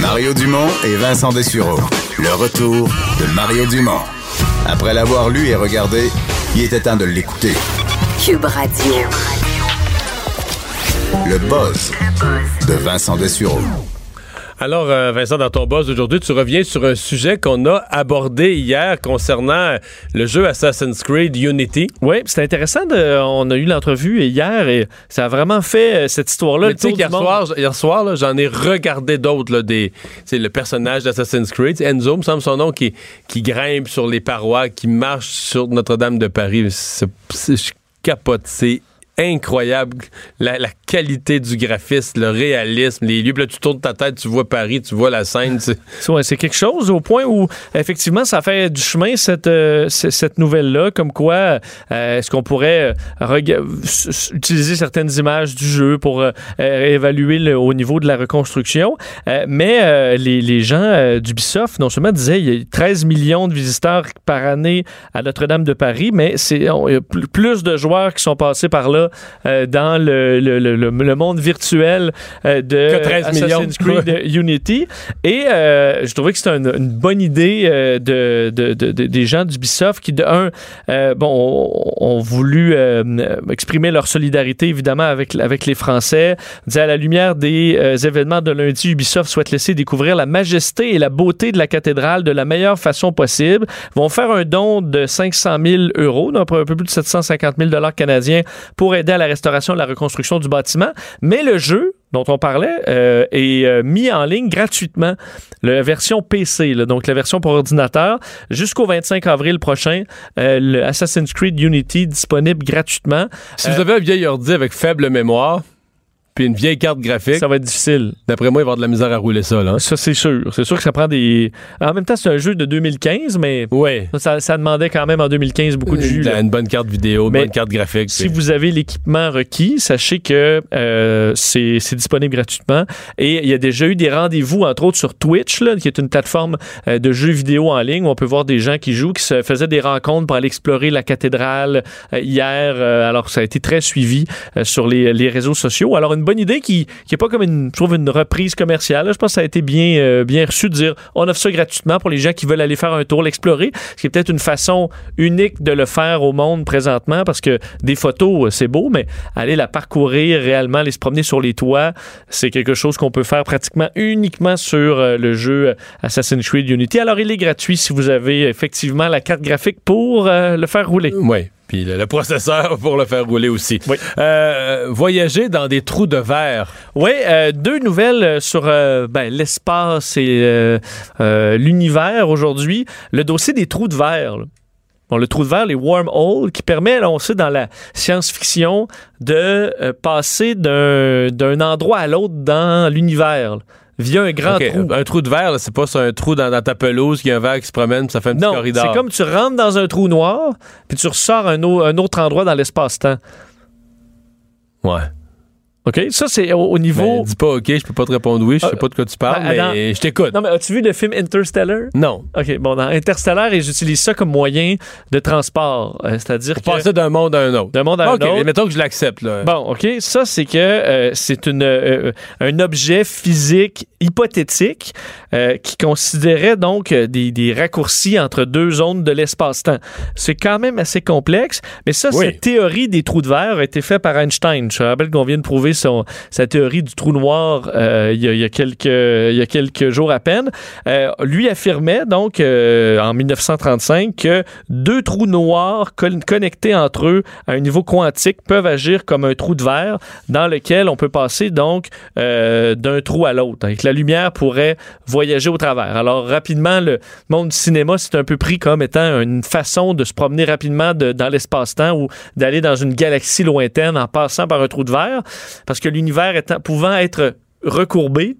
Mario Dumont et Vincent Dessureau. Le retour de Mario Dumont. Après l'avoir lu et regardé, il était temps de l'écouter. Cube Radio. Le buzz de Vincent Dessureau. Alors, euh, Vincent, dans ton buzz aujourd'hui, tu reviens sur un sujet qu'on a abordé hier concernant le jeu Assassin's Creed Unity. Oui, c'est intéressant. De, on a eu l'entrevue hier et ça a vraiment fait euh, cette histoire-là. Tu sais hier soir, j'en ai regardé d'autres, c'est le personnage d'Assassin's Creed, Enzo, me semble son nom, qui, qui grimpe sur les parois, qui marche sur Notre-Dame de Paris. C'est, c'est- je capote, c'est incroyable la, la qualité du graphisme, le réalisme, les lieux. Tu tournes ta tête, tu vois Paris, tu vois la c'est- C'est ouais, c'est quelque chose au point où, effectivement, ça fait du chemin, cette, euh, cette nouvelle-là, comme quoi euh, est-ce qu'on pourrait euh, utiliser certaines images du jeu pour évaluer au niveau de la reconstruction? Mais les, les gens d'Ubisoft, non seulement disaient il y a 13 millions de visiteurs par année à Notre-Dame de Paris, mais c'est plus de joueurs qui sont passés par là dans le, le- le- le monde virtuel euh, de Que 13 millions. Assassin's Creed Ouais. Unity. Et euh, je trouvais que c'était une, une bonne idée euh, de, de- de- de- des gens d'Ubisoft qui, de un, bon, ont, voulu exprimer leur solidarité, évidemment, avec, avec les Français. Disait, à la lumière des événements de lundi, Ubisoft souhaite laisser découvrir la majesté et la beauté de la cathédrale de la meilleure façon possible. Ils vont faire un don de 500 000 euros, donc un peu plus de 750 000 dollars canadiens, pour aider à la restauration et la reconstruction du bâtiment. Mais le jeu dont on parlait euh, est euh, mis en ligne gratuitement, la version PC, donc la version pour ordinateur, jusqu'au 25 avril prochain, euh, le Assassin's Creed Unity disponible gratuitement. Si vous avez un vieil ordi avec faible mémoire, puis une vieille carte graphique, ça va être difficile. D'après moi, il va y avoir de la misère à rouler ça. Là. Ça, c'est sûr. C'est sûr que ça prend des. En même temps, c'est un jeu de 2015, mais ouais. ça, ça demandait quand même en 2015 beaucoup de jus. là. Une bonne carte vidéo, une Mais bonne carte graphique. Si vous avez l'équipement requis, sachez que euh, c'est disponible gratuitement. Et il y a déjà eu des rendez-vous, entre autres sur Twitch, là, qui est une plateforme euh, de jeux vidéo en ligne où on peut voir des gens qui jouent, qui se faisaient des rencontres pour aller explorer la cathédrale euh, hier. Alors, ça a été très suivi sur les, les réseaux sociaux. Alors, une bonne idée qui qui est pas comme une, une reprise commerciale. Je pense que ça a été bien, euh, bien reçu de dire on offre ça gratuitement pour les gens qui veulent aller faire un tour, l'explorer. Ce qui est peut-être une façon unique de le faire au monde présentement parce que des photos, euh, c'est beau, mais aller la parcourir réellement, aller se promener sur les toits, c'est quelque chose qu'on peut faire pratiquement uniquement sur euh, le jeu Assassin's Creed Unity. Alors, il est gratuit si vous avez effectivement la carte graphique pour le faire rouler. Puis le, le processeur pour le faire rouler aussi. Euh, voyager dans des trous de verre. Oui, euh, deux nouvelles euh, sur euh, ben, l'espace et l'univers aujourd'hui. Le dossier des trous de verre. là. Bon, le trou de verre, les wormholes, qui permet, là, on sait, dans la science-fiction, de passer d'un endroit à l'autre dans l'univers. Via un grand Ok, trou. Un trou de verre, c'est pas un trou dans, dans ta pelouse, qu'il y a un verre qui se promène, puis ça fait un petit Non, corridor. c'est comme tu rentres dans un trou noir, puis tu ressors un, un autre endroit dans l'espace-temps. Ouais. OK? Ça, c'est au, au niveau. Ben, dis pas OK, je peux pas te répondre oui, je sais pas de quoi tu parles, Ben, mais dans- je t'écoute. Non, mais as-tu vu le film Interstellar? Non. OK, bon, dans Interstellar, ils utilisent ça comme moyen de transport. euh, C'est-à-dire que. Passer d'un monde à un autre. D'un monde à OK, un autre. mettons que je l'accepte. là. Bon, OK. Ça, c'est que euh, c'est une, euh, un objet physique hypothétique qui considérait donc des, des raccourcis entre deux zones de l'espace-temps. C'est quand même assez complexe, mais ça, Oui. cette théorie des trous de verre a été faite par Einstein. Je rappelle qu'on vient de prouver sa théorie du trou noir euh, il, y a, quelques, il y a quelques jours à peine. Euh, lui affirmait donc euh, en 1935 que deux trous noirs con- connectés entre eux à un niveau quantique peuvent agir comme un trou de verre dans lequel on peut passer donc d'un trou à l'autre. Et que la lumière pourrait voyager au travers. Alors rapidement, le monde du cinéma, c'est un peu pris comme étant une façon de se promener rapidement de- dans l'espace-temps ou d'aller dans une galaxie lointaine en passant par un trou de verre, parce que l'univers étant, pouvant être recourbé,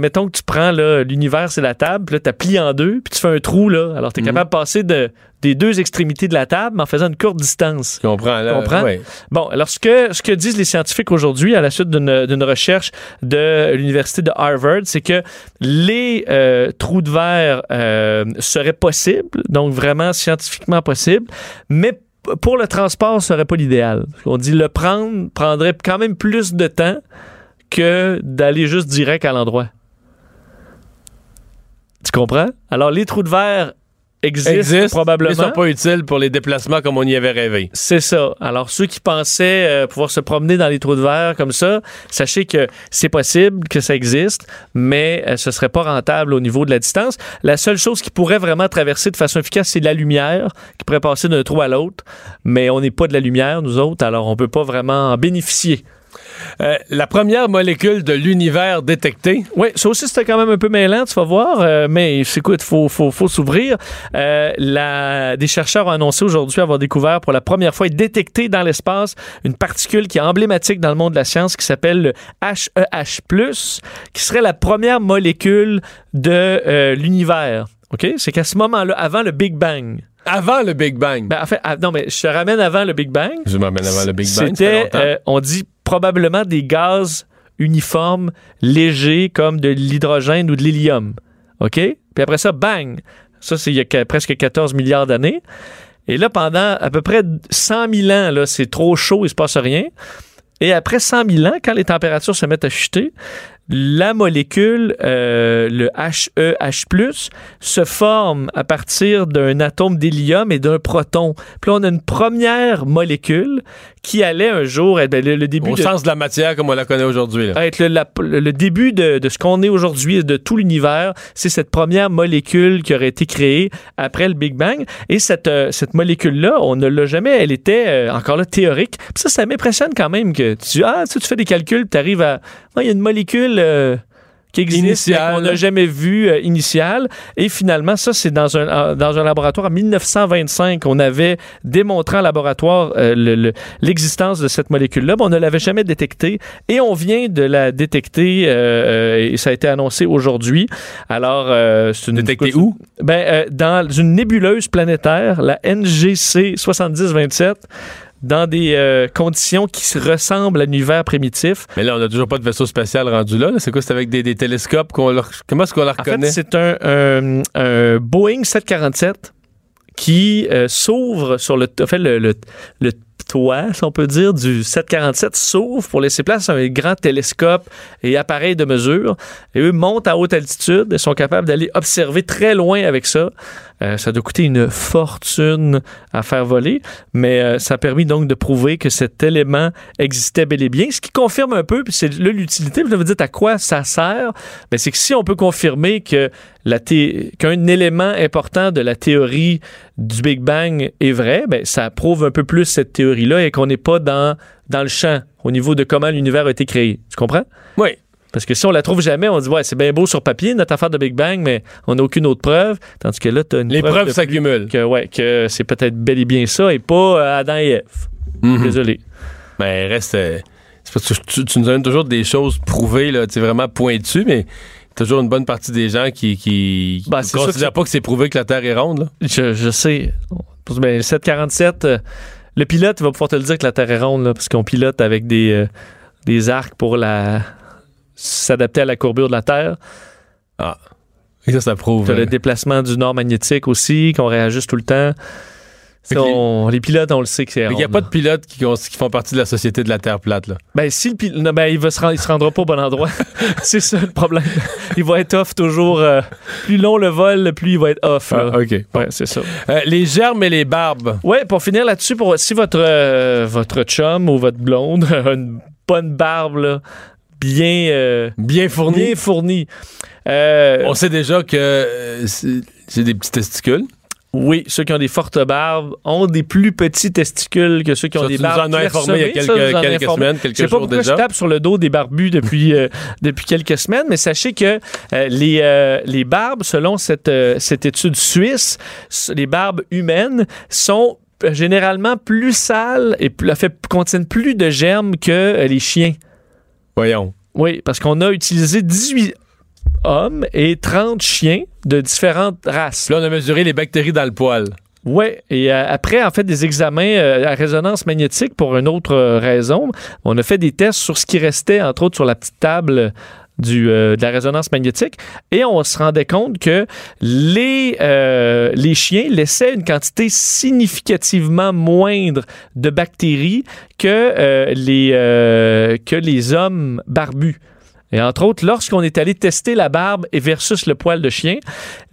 mettons que tu prends l'univers, c'est la table, puis là, tu plies en deux, puis tu fais un trou, là. Alors, tu es capable de passer de, des deux extrémités de la table, mais en faisant une courte distance. Tu comprends, là? Comprends? ouais. Bon, alors ce que, ce que disent les scientifiques aujourd'hui, à la suite d'une recherche de l'Université de Harvard, c'est que les euh, trous de verre euh, seraient possibles, donc vraiment scientifiquement possibles, mais p- pour le transport, ce serait pas l'idéal. On dit le prendre prendrait quand même plus de temps que d'aller juste direct à l'endroit. Tu comprends? Alors, les trous de verre existent, probablement. mais sont pas utiles pour les déplacements comme on y avait rêvé. C'est ça. Alors, ceux qui pensaient euh, pouvoir se promener dans les trous de verre comme ça, sachez que c'est possible, que ça existe, mais euh, ce serait pas rentable au niveau de la distance. La seule chose qui pourrait vraiment traverser de façon efficace, c'est la lumière, qui pourrait passer d'un trou à l'autre, mais on n'est pas de la lumière, nous autres, alors on peut pas vraiment en bénéficier. Euh, la première molécule de l'univers détectée. Oui, ça aussi, c'était quand même un peu mêlant, tu vas voir. euh, mais écoute, il faut, faut, faut s'ouvrir. Euh, la- des chercheurs ont annoncé aujourd'hui avoir découvert pour la première fois et détecté dans l'espace une particule qui est emblématique dans le monde de la science qui s'appelle le HEH, qui serait la première molécule de euh, l'univers. OK? C'est qu'à ce moment-là, avant le Big Bang. Avant le Big Bang. Ben, en fait, ah, non, mais je te ramène avant le Big Bang. Je m'amène avant le Big Bang. C'était, euh, on dit probablement des gaz uniformes, légers, comme de l'hydrogène ou de l'hélium. OK? Puis après ça, bang! Ça, c'est il y a que- presque 14 milliards d'années. Et là, pendant à peu près 100 000 ans, là, c'est trop chaud, il se passe rien. Et après 100 000 ans, quand les températures se mettent à chuter, la molécule, euh, le HEH+, se forme à partir d'un atome d'hélium et d'un proton. Puis là, on a une première molécule qui allait un jour être ben, le, le début Au de, sens de la matière comme on la connaît aujourd'hui. être le, la- le- début de, de ce qu'on est aujourd'hui et de tout l'univers. C'est cette première molécule qui aurait été créée après le Big Bang. Et cette, euh, cette molécule-là, on ne l'a jamais, elle était euh, encore là théorique. Puis ça, ça m'impressionne quand même que tu, ah, tu, sais, tu fais des calculs, tu arrives à. Ouais, Il y a une molécule. euh, qui existe, qu'on n'a jamais vu euh, initiale. Et finalement, ça, c'est dans un, euh, dans un laboratoire en 1925. On avait démontré en laboratoire euh, le- le- l'existence de cette molécule-là, mais on ne l'avait jamais détectée. Et on vient de la détecter, euh, euh, et ça a été annoncé aujourd'hui. Alors, euh, c'est une... Détectée où? Ben, euh, dans une nébuleuse planétaire, la NGC 7027 dans des euh, conditions qui se ressemblent à l'univers primitif. Mais là, on n'a toujours pas de vaisseau spatial rendu là. là. C'est quoi? C'est avec des, des télescopes qu'on leur... Comment est-ce qu'on la En reconnaît? fait, c'est un, un- un Boeing 747 qui euh, s'ouvre sur le, en fait, le, le- le toit, si on peut dire, du 747 s'ouvre pour laisser place à un grand télescope et appareil de mesure. Et eux montent à haute altitude et sont capables d'aller observer très loin avec ça. Euh, ça doit coûter une fortune à faire voler, mais euh, ça a permis donc de prouver que cet élément existait bel et bien, ce qui confirme un peu, puis c'est là l'utilité, vous vous dites à quoi ça sert, ben, c'est que si on peut confirmer que la thé- qu'un élément important de la théorie du Big Bang est vrai, ben, ça prouve un peu plus cette théorie-là et qu'on n'est pas dans, dans le champ au niveau de comment l'univers a été créé. Tu comprends? Oui. Parce que si on la trouve jamais, on dit ouais, c'est bien beau sur papier notre affaire de Big Bang, mais on n'a aucune autre preuve. Tandis que là, tu as une Les preuve preuves s'accumulent. que ouais, que c'est peut-être bel et bien ça et pas euh, Adam et Ève. Mhm. Désolé. Mais reste. euh, c'est parce que tu, tu nous donnes toujours des choses prouvées, là, tu sais, vraiment pointues, mais toujours une bonne partie des gens qui, qui, Ben, qui c'est sûr considèrent pas que c'est prouvé que la Terre est ronde. Là. Je, je sais. Ben, le 747, euh, le pilote il va pouvoir te le dire que la Terre est ronde, là, parce qu'on pilote avec des, euh, des arcs pour la s'adapter à la courbure de la Terre. Ah. Et ça, ça prouve. T'as euh, le déplacement du nord magnétique aussi, qu'on réajuste tout le temps. Les- pilotes, on le sait que c'est Il n'y a pas de pilotes qui, font partie de la société de la Terre plate. Là. Ben, si le ben, il, va se rend- se rendra pas au bon endroit. c'est ça le problème. Il va être off toujours. euh, plus long le vol, plus il va être off. Ah, OK. Ouais, c'est ça. Euh, les germes et les barbes. Ouais, pour finir là-dessus, pour si votre euh, votre chum ou votre blonde a une bonne barbe, là, bien, euh, bien fournie. Bien fournie. Euh, On sait déjà que euh, c'est des petits testicules. Oui, ceux qui ont des fortes barbes ont des plus petits testicules que ceux qui ont Ça, des tu nous barbes. en as informé il y a. Ça, quelques- quelques semaines, quelques Je sais pas jours pourquoi déjà. je tape sur le dos des barbus depuis, euh, depuis quelques semaines, mais sachez que euh, les, euh, les barbes, selon cette, cette étude suisse, les barbes humaines sont généralement plus sales et plus, fait, contiennent plus de germes que les chiens. Voyons. Oui, parce qu'on a utilisé 18 hommes et 30 chiens de différentes races. Là, on a mesuré les bactéries dans le poil. Oui, et euh, après, en fait, des examens euh, à résonance magnétique pour une autre euh, raison, on a fait des tests sur ce qui restait, entre autres, sur la petite table du, euh, de la résonance magnétique, et on se rendait compte que les, euh, les chiens laissaient une quantité significativement moindre de bactéries que, euh, les, que les hommes barbus. Et entre autres, lorsqu'on est allé tester la barbe et versus le poil de chien,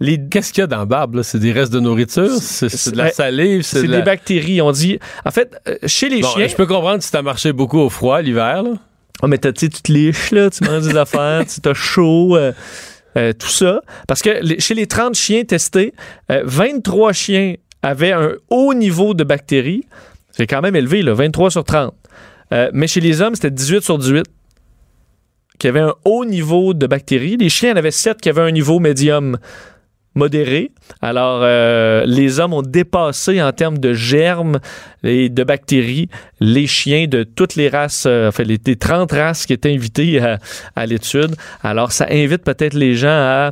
les... Qu'est-ce qu'il y a dans la barbe? C'est des restes de nourriture? C'est de la salive? C'est de des la- bactéries. On dit. En fait, chez les Bon, chiens. Je peux comprendre si t'as marché beaucoup au froid l'hiver. Oh, mais t'as- tu te liches, là, tu manges des affaires, tu t'as chaud, euh, euh, tout ça. Parce que les- chez les 30 chiens testés, euh, 23 chiens avaient un haut niveau de bactéries. C'est quand même élevé, là, 23 sur 30. Euh, mais chez les hommes, c'était 18 sur 18 qui avaient un haut niveau de bactéries. Les chiens en avaient 7 qui avaient un niveau médium modéré. Alors, euh, les hommes ont dépassé en termes de germes et de bactéries les chiens de toutes les races, euh, enfin, les, les 30 races qui étaient invitées à, à l'étude. Alors, ça invite peut-être les gens à,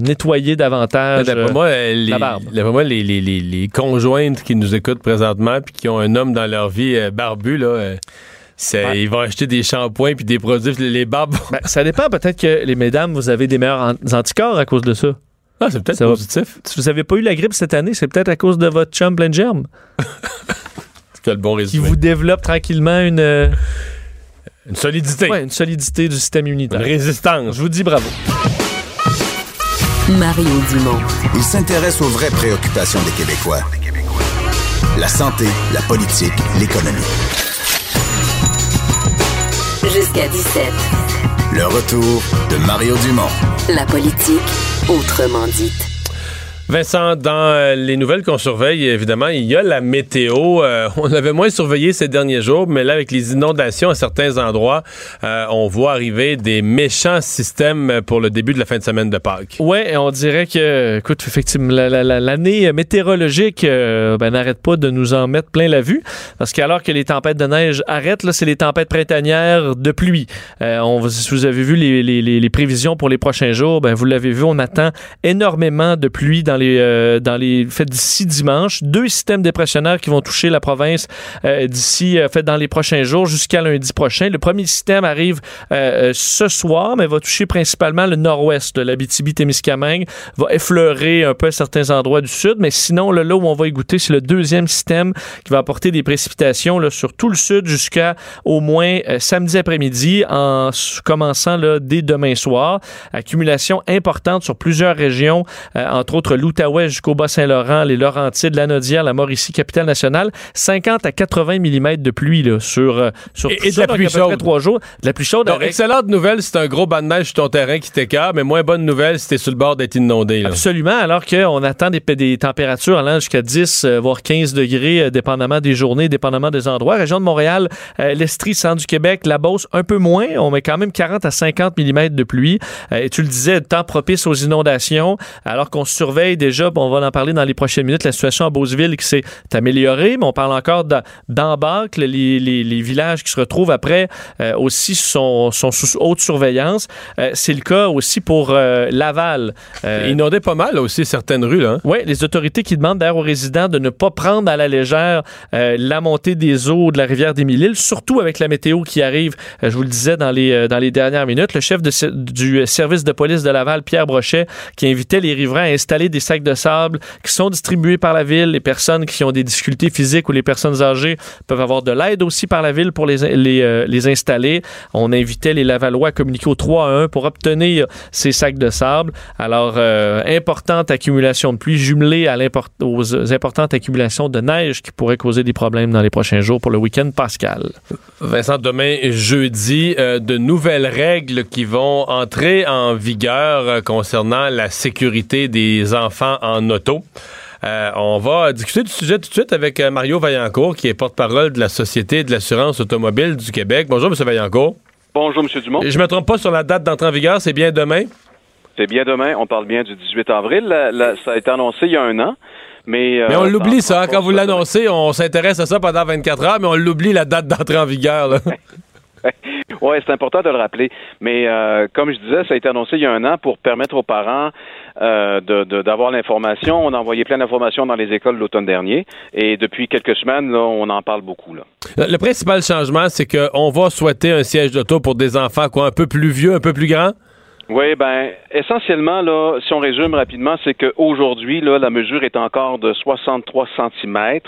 nettoyer davantage D'après euh, moi, euh, les, la barbe. moi, les, les, les, les conjointes qui nous écoutent présentement puis qui ont un homme dans leur vie barbu, là, ils vont acheter des shampoings puis des produits. Les barbes. Ben, ça dépend. Peut-être que les mesdames, vous avez des meilleurs an- anticorps à cause de ça. Ah, c'est peut-être va- positif. Si vous n'avez pas eu la grippe cette année, c'est peut-être à cause de votre chum plein de germes C'est le bon qui résumé. vous développe tranquillement une, euh, Une solidité. ouais, une solidité du système Une immunitaire. résistance. Je vous dis bravo. Mario Dumont. Il s'intéresse aux vraies préoccupations des Québécois. La santé, la politique, l'économie. Jusqu'à 17. Le retour de Mario Dumont. La politique autrement dite. Vincent, dans euh, les nouvelles qu'on surveille, évidemment, il y a la météo. Euh, on l'avait moins surveillé ces derniers jours, mais là, avec les inondations à certains endroits, euh, on voit arriver des méchants systèmes pour le début de la fin de semaine de Pâques. Ouais, on dirait que, écoute, effectivement, la- la- la- l'année météorologique ben, n'arrête pas de nous en mettre plein la vue, parce qu'alors que les tempêtes de neige arrêtent, là, c'est les tempêtes printanières de pluie. Si vous avez vu les- les prévisions pour les prochains jours, ben, vous l'avez vu, on attend énormément de pluie dans les, euh, dans les d'ici dimanche. Deux systèmes dépressionnaires qui vont toucher la province euh, d'ici, euh, dans les prochains jours jusqu'à lundi prochain. Le premier système arrive euh, euh, ce soir, mais va toucher principalement le nord-ouest de l'Abitibi-Témiscamingue, va effleurer un peu certains endroits du sud, mais sinon, là, où on va y goûter, c'est le deuxième système qui va apporter des précipitations là, sur tout le sud jusqu'à au moins samedi après-midi, en commençant là, dès demain soir. Accumulation importante sur plusieurs régions, entre autres l'Outaouais jusqu'au Bas-Saint-Laurent, les Laurentides, la Nodière, la Mauricie, capitale-nationale, 50 à 80 mm de pluie là, sur, euh, sur Et- tout et de ça, la donc pluie chaude. trois jours. De la pluie chaude Donc, avec- excellente nouvelle, c'est un gros banc de neige sur ton terrain qui t'écarte, mais moins bonne nouvelle t'es sur le bord d'être inondé. là. Absolument, alors qu'on attend des, des températures allant jusqu'à 10, euh, voire 15 degrés, euh, dépendamment des journées, dépendamment des endroits. Région de Montréal, euh, l'Estrie, centre du Québec, la Beauce, un peu moins. On met quand même 40 à 50 mm de pluie. Euh, et tu le disais, temps propice aux inondations, alors qu'on surveille déjà, bon, on va en parler dans les prochaines minutes, la situation à Beauceville qui s'est améliorée, mais on parle encore d'Embarque, les, les- les villages qui se retrouvent après euh, aussi sont, sont sous haute surveillance. Euh, C'est le cas aussi pour euh, Laval. Inondé pas mal aussi certaines rues. Là, hein. oui, les autorités qui demandent d'ailleurs aux résidents de ne pas prendre à la légère la montée des eaux de la rivière des Mille-Îles, surtout avec la météo qui arrive, je vous le disais, dans les, dans les dernières minutes. Le chef de, du service de police de Laval, Pierre Brochet, qui invitait les riverains à installer des sacs de sable qui sont distribués par la ville. Les personnes qui ont des difficultés physiques ou les personnes âgées peuvent avoir de l'aide aussi par la ville pour les, les, euh, installer. On invitait les Lavallois à communiquer au 3 à 1 pour obtenir ces sacs de sable. Alors, euh, importante accumulation de pluie jumelée à aux importantes accumulations de neige qui pourraient causer des problèmes dans les prochains jours pour le week-end pascal. Vincent, demain, jeudi, euh, de nouvelles règles qui vont entrer en vigueur concernant la sécurité des enfants en auto. Euh, on va discuter du sujet tout de suite avec Mario Vaillancourt, qui est porte-parole de la Société de l'assurance automobile du Québec. Bonjour, M. Vaillancourt. Bonjour, M. Dumont. Je me trompe pas sur la date d'entrée en vigueur, c'est bien demain? C'est bien demain. On parle bien du 18 avril. ça a été annoncé il y a un an. Mais, mais on l'oublie, ça. Quand vous l'annoncez, on s'intéresse à ça pendant 24 heures, mais on l'oublie, la date d'entrée en vigueur. oui, c'est important de le rappeler. Mais euh, comme je disais, ça a été annoncé il y a un an pour permettre aux parents euh, d'avoir l'information. On a envoyé plein d'informations dans les écoles l'automne dernier. Et depuis quelques semaines, là, on en parle beaucoup. Là. Le principal changement, c'est qu'on va souhaiter un siège d'auto pour des enfants quoi, un peu plus vieux, un peu plus grands? Oui, ben essentiellement, là, si on résume rapidement, c'est qu'aujourd'hui, là, la mesure est encore de 63 cm.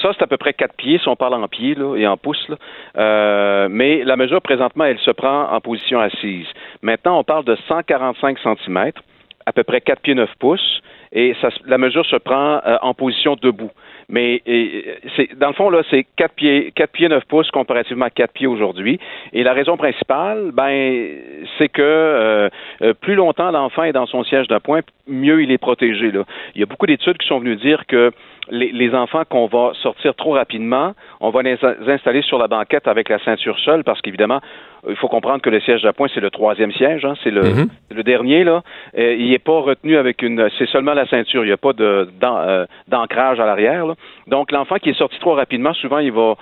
Ça, c'est à peu près 4 pieds, si on parle en pieds là, et en pouces. Là. Euh, mais la mesure, présentement, elle se prend en position assise. Maintenant, on parle de 145 cm, à peu près 4 pieds 9 pouces, et la mesure se prend euh, en position debout. Mais c'est dans le fond, là, c'est 4 pieds, 4 pieds 9 pouces comparativement à 4 pieds aujourd'hui. Et la raison principale, ben, c'est que euh, euh, plus longtemps l'enfant est dans son siège d'appoint, mieux il est protégé. Il y a beaucoup d'études qui sont venues dire que les, enfants qu'on va sortir trop rapidement, on va les installer sur la banquette avec la ceinture seule parce qu'évidemment, il faut comprendre que le siège d'appoint, c'est le troisième siège, hein, c'est le, le, dernier. là. Euh, il n'est pas retenu avec une... C'est seulement la ceinture, il n'y a pas euh, d'ancrage à l'arrière. Donc, l'enfant qui est sorti trop rapidement, souvent, il va...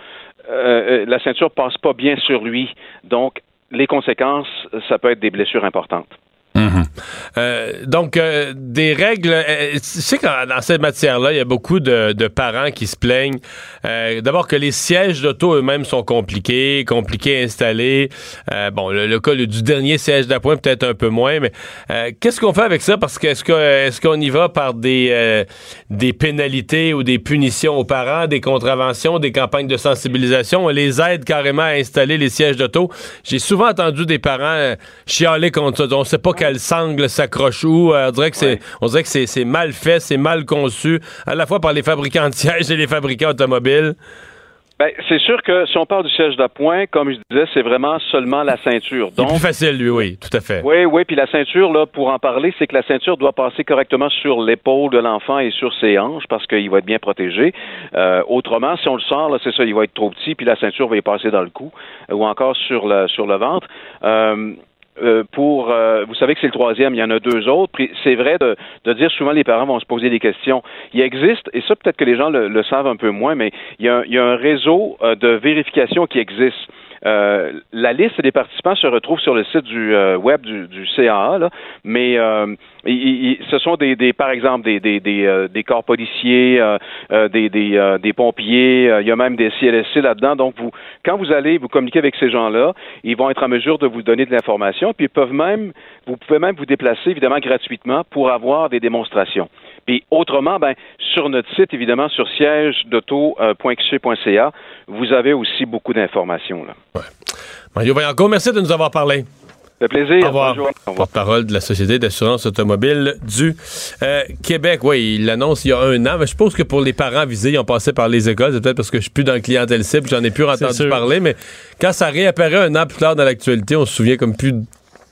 Euh, la ceinture passe pas bien sur lui. Donc, les conséquences, ça peut être des blessures importantes. Mhm. Euh, donc, euh, des règles. Euh, tu sais dans cette matière-là, il y a beaucoup de, parents qui se plaignent. D'abord que les sièges d'auto eux-mêmes sont compliqués, compliqués à installer. bon, le, cas du dernier siège d'appoint peut-être un peu moins, mais qu'est-ce qu'on fait avec ça? Parce que est-ce qu'on y va par des des pénalités ou des punitions aux parents, des contraventions, des campagnes de sensibilisation? On les aide carrément à installer les sièges d'auto. J'ai souvent entendu des parents chialer contre ça. Pas quel sangle s'accroche où. Euh, on dirait que c'est, mal fait, c'est mal conçu, à la fois par les fabricants de sièges et les fabricants automobiles. Ben, c'est sûr que si on parle du siège d'appoint, comme je disais, c'est vraiment seulement la ceinture. Donc, c'est plus facile, lui, oui, tout à fait. Oui, oui, puis la ceinture, là, pour en parler, c'est que la ceinture doit passer correctement sur l'épaule de l'enfant et sur ses hanches parce qu'il va être bien protégé. Euh, autrement, si on le sort, c'est ça, il va être trop petit, puis la ceinture va y passer dans le cou euh, ou encore sur le sur le ventre. Euh, euh, pour, euh, vous savez que c'est le troisième, il y en a deux autres. C'est vrai de, de, dire souvent les parents vont se poser des questions. Il existe, et ça peut-être que les gens le, savent un peu moins, mais il y a, il y a un réseau euh, de vérification qui existe. Euh, la liste des participants se retrouve sur le site du euh, web du, du CAA, là, mais euh, ce sont des, des, par exemple des, des, des, des corps policiers, des, des, des pompiers, il y a même des CLSC là-dedans. Donc, vous, quand vous allez vous communiquer avec ces gens-là, ils vont être en mesure de vous donner de l'information, puis ils peuvent même, vous pouvez même vous déplacer évidemment gratuitement pour avoir des démonstrations. Puis autrement, ben, sur notre site, évidemment, sur siège d'auto.ca, vous avez aussi beaucoup d'informations. Ouais. Mario Vaillancourt, merci de nous avoir parlé. Le plaisir. Au revoir. Porte-parole de la Société d'assurance automobile du euh, Québec. Oui, il l'annonce il y a un an. Mais je suppose que pour les parents visés, ils ont passé par les écoles. C'est peut-être parce que je suis plus dans le clientèle cible, j'en ai plus entendu parler. Mais quand ça réapparaît un an plus tard dans l'actualité, on se souvient comme plus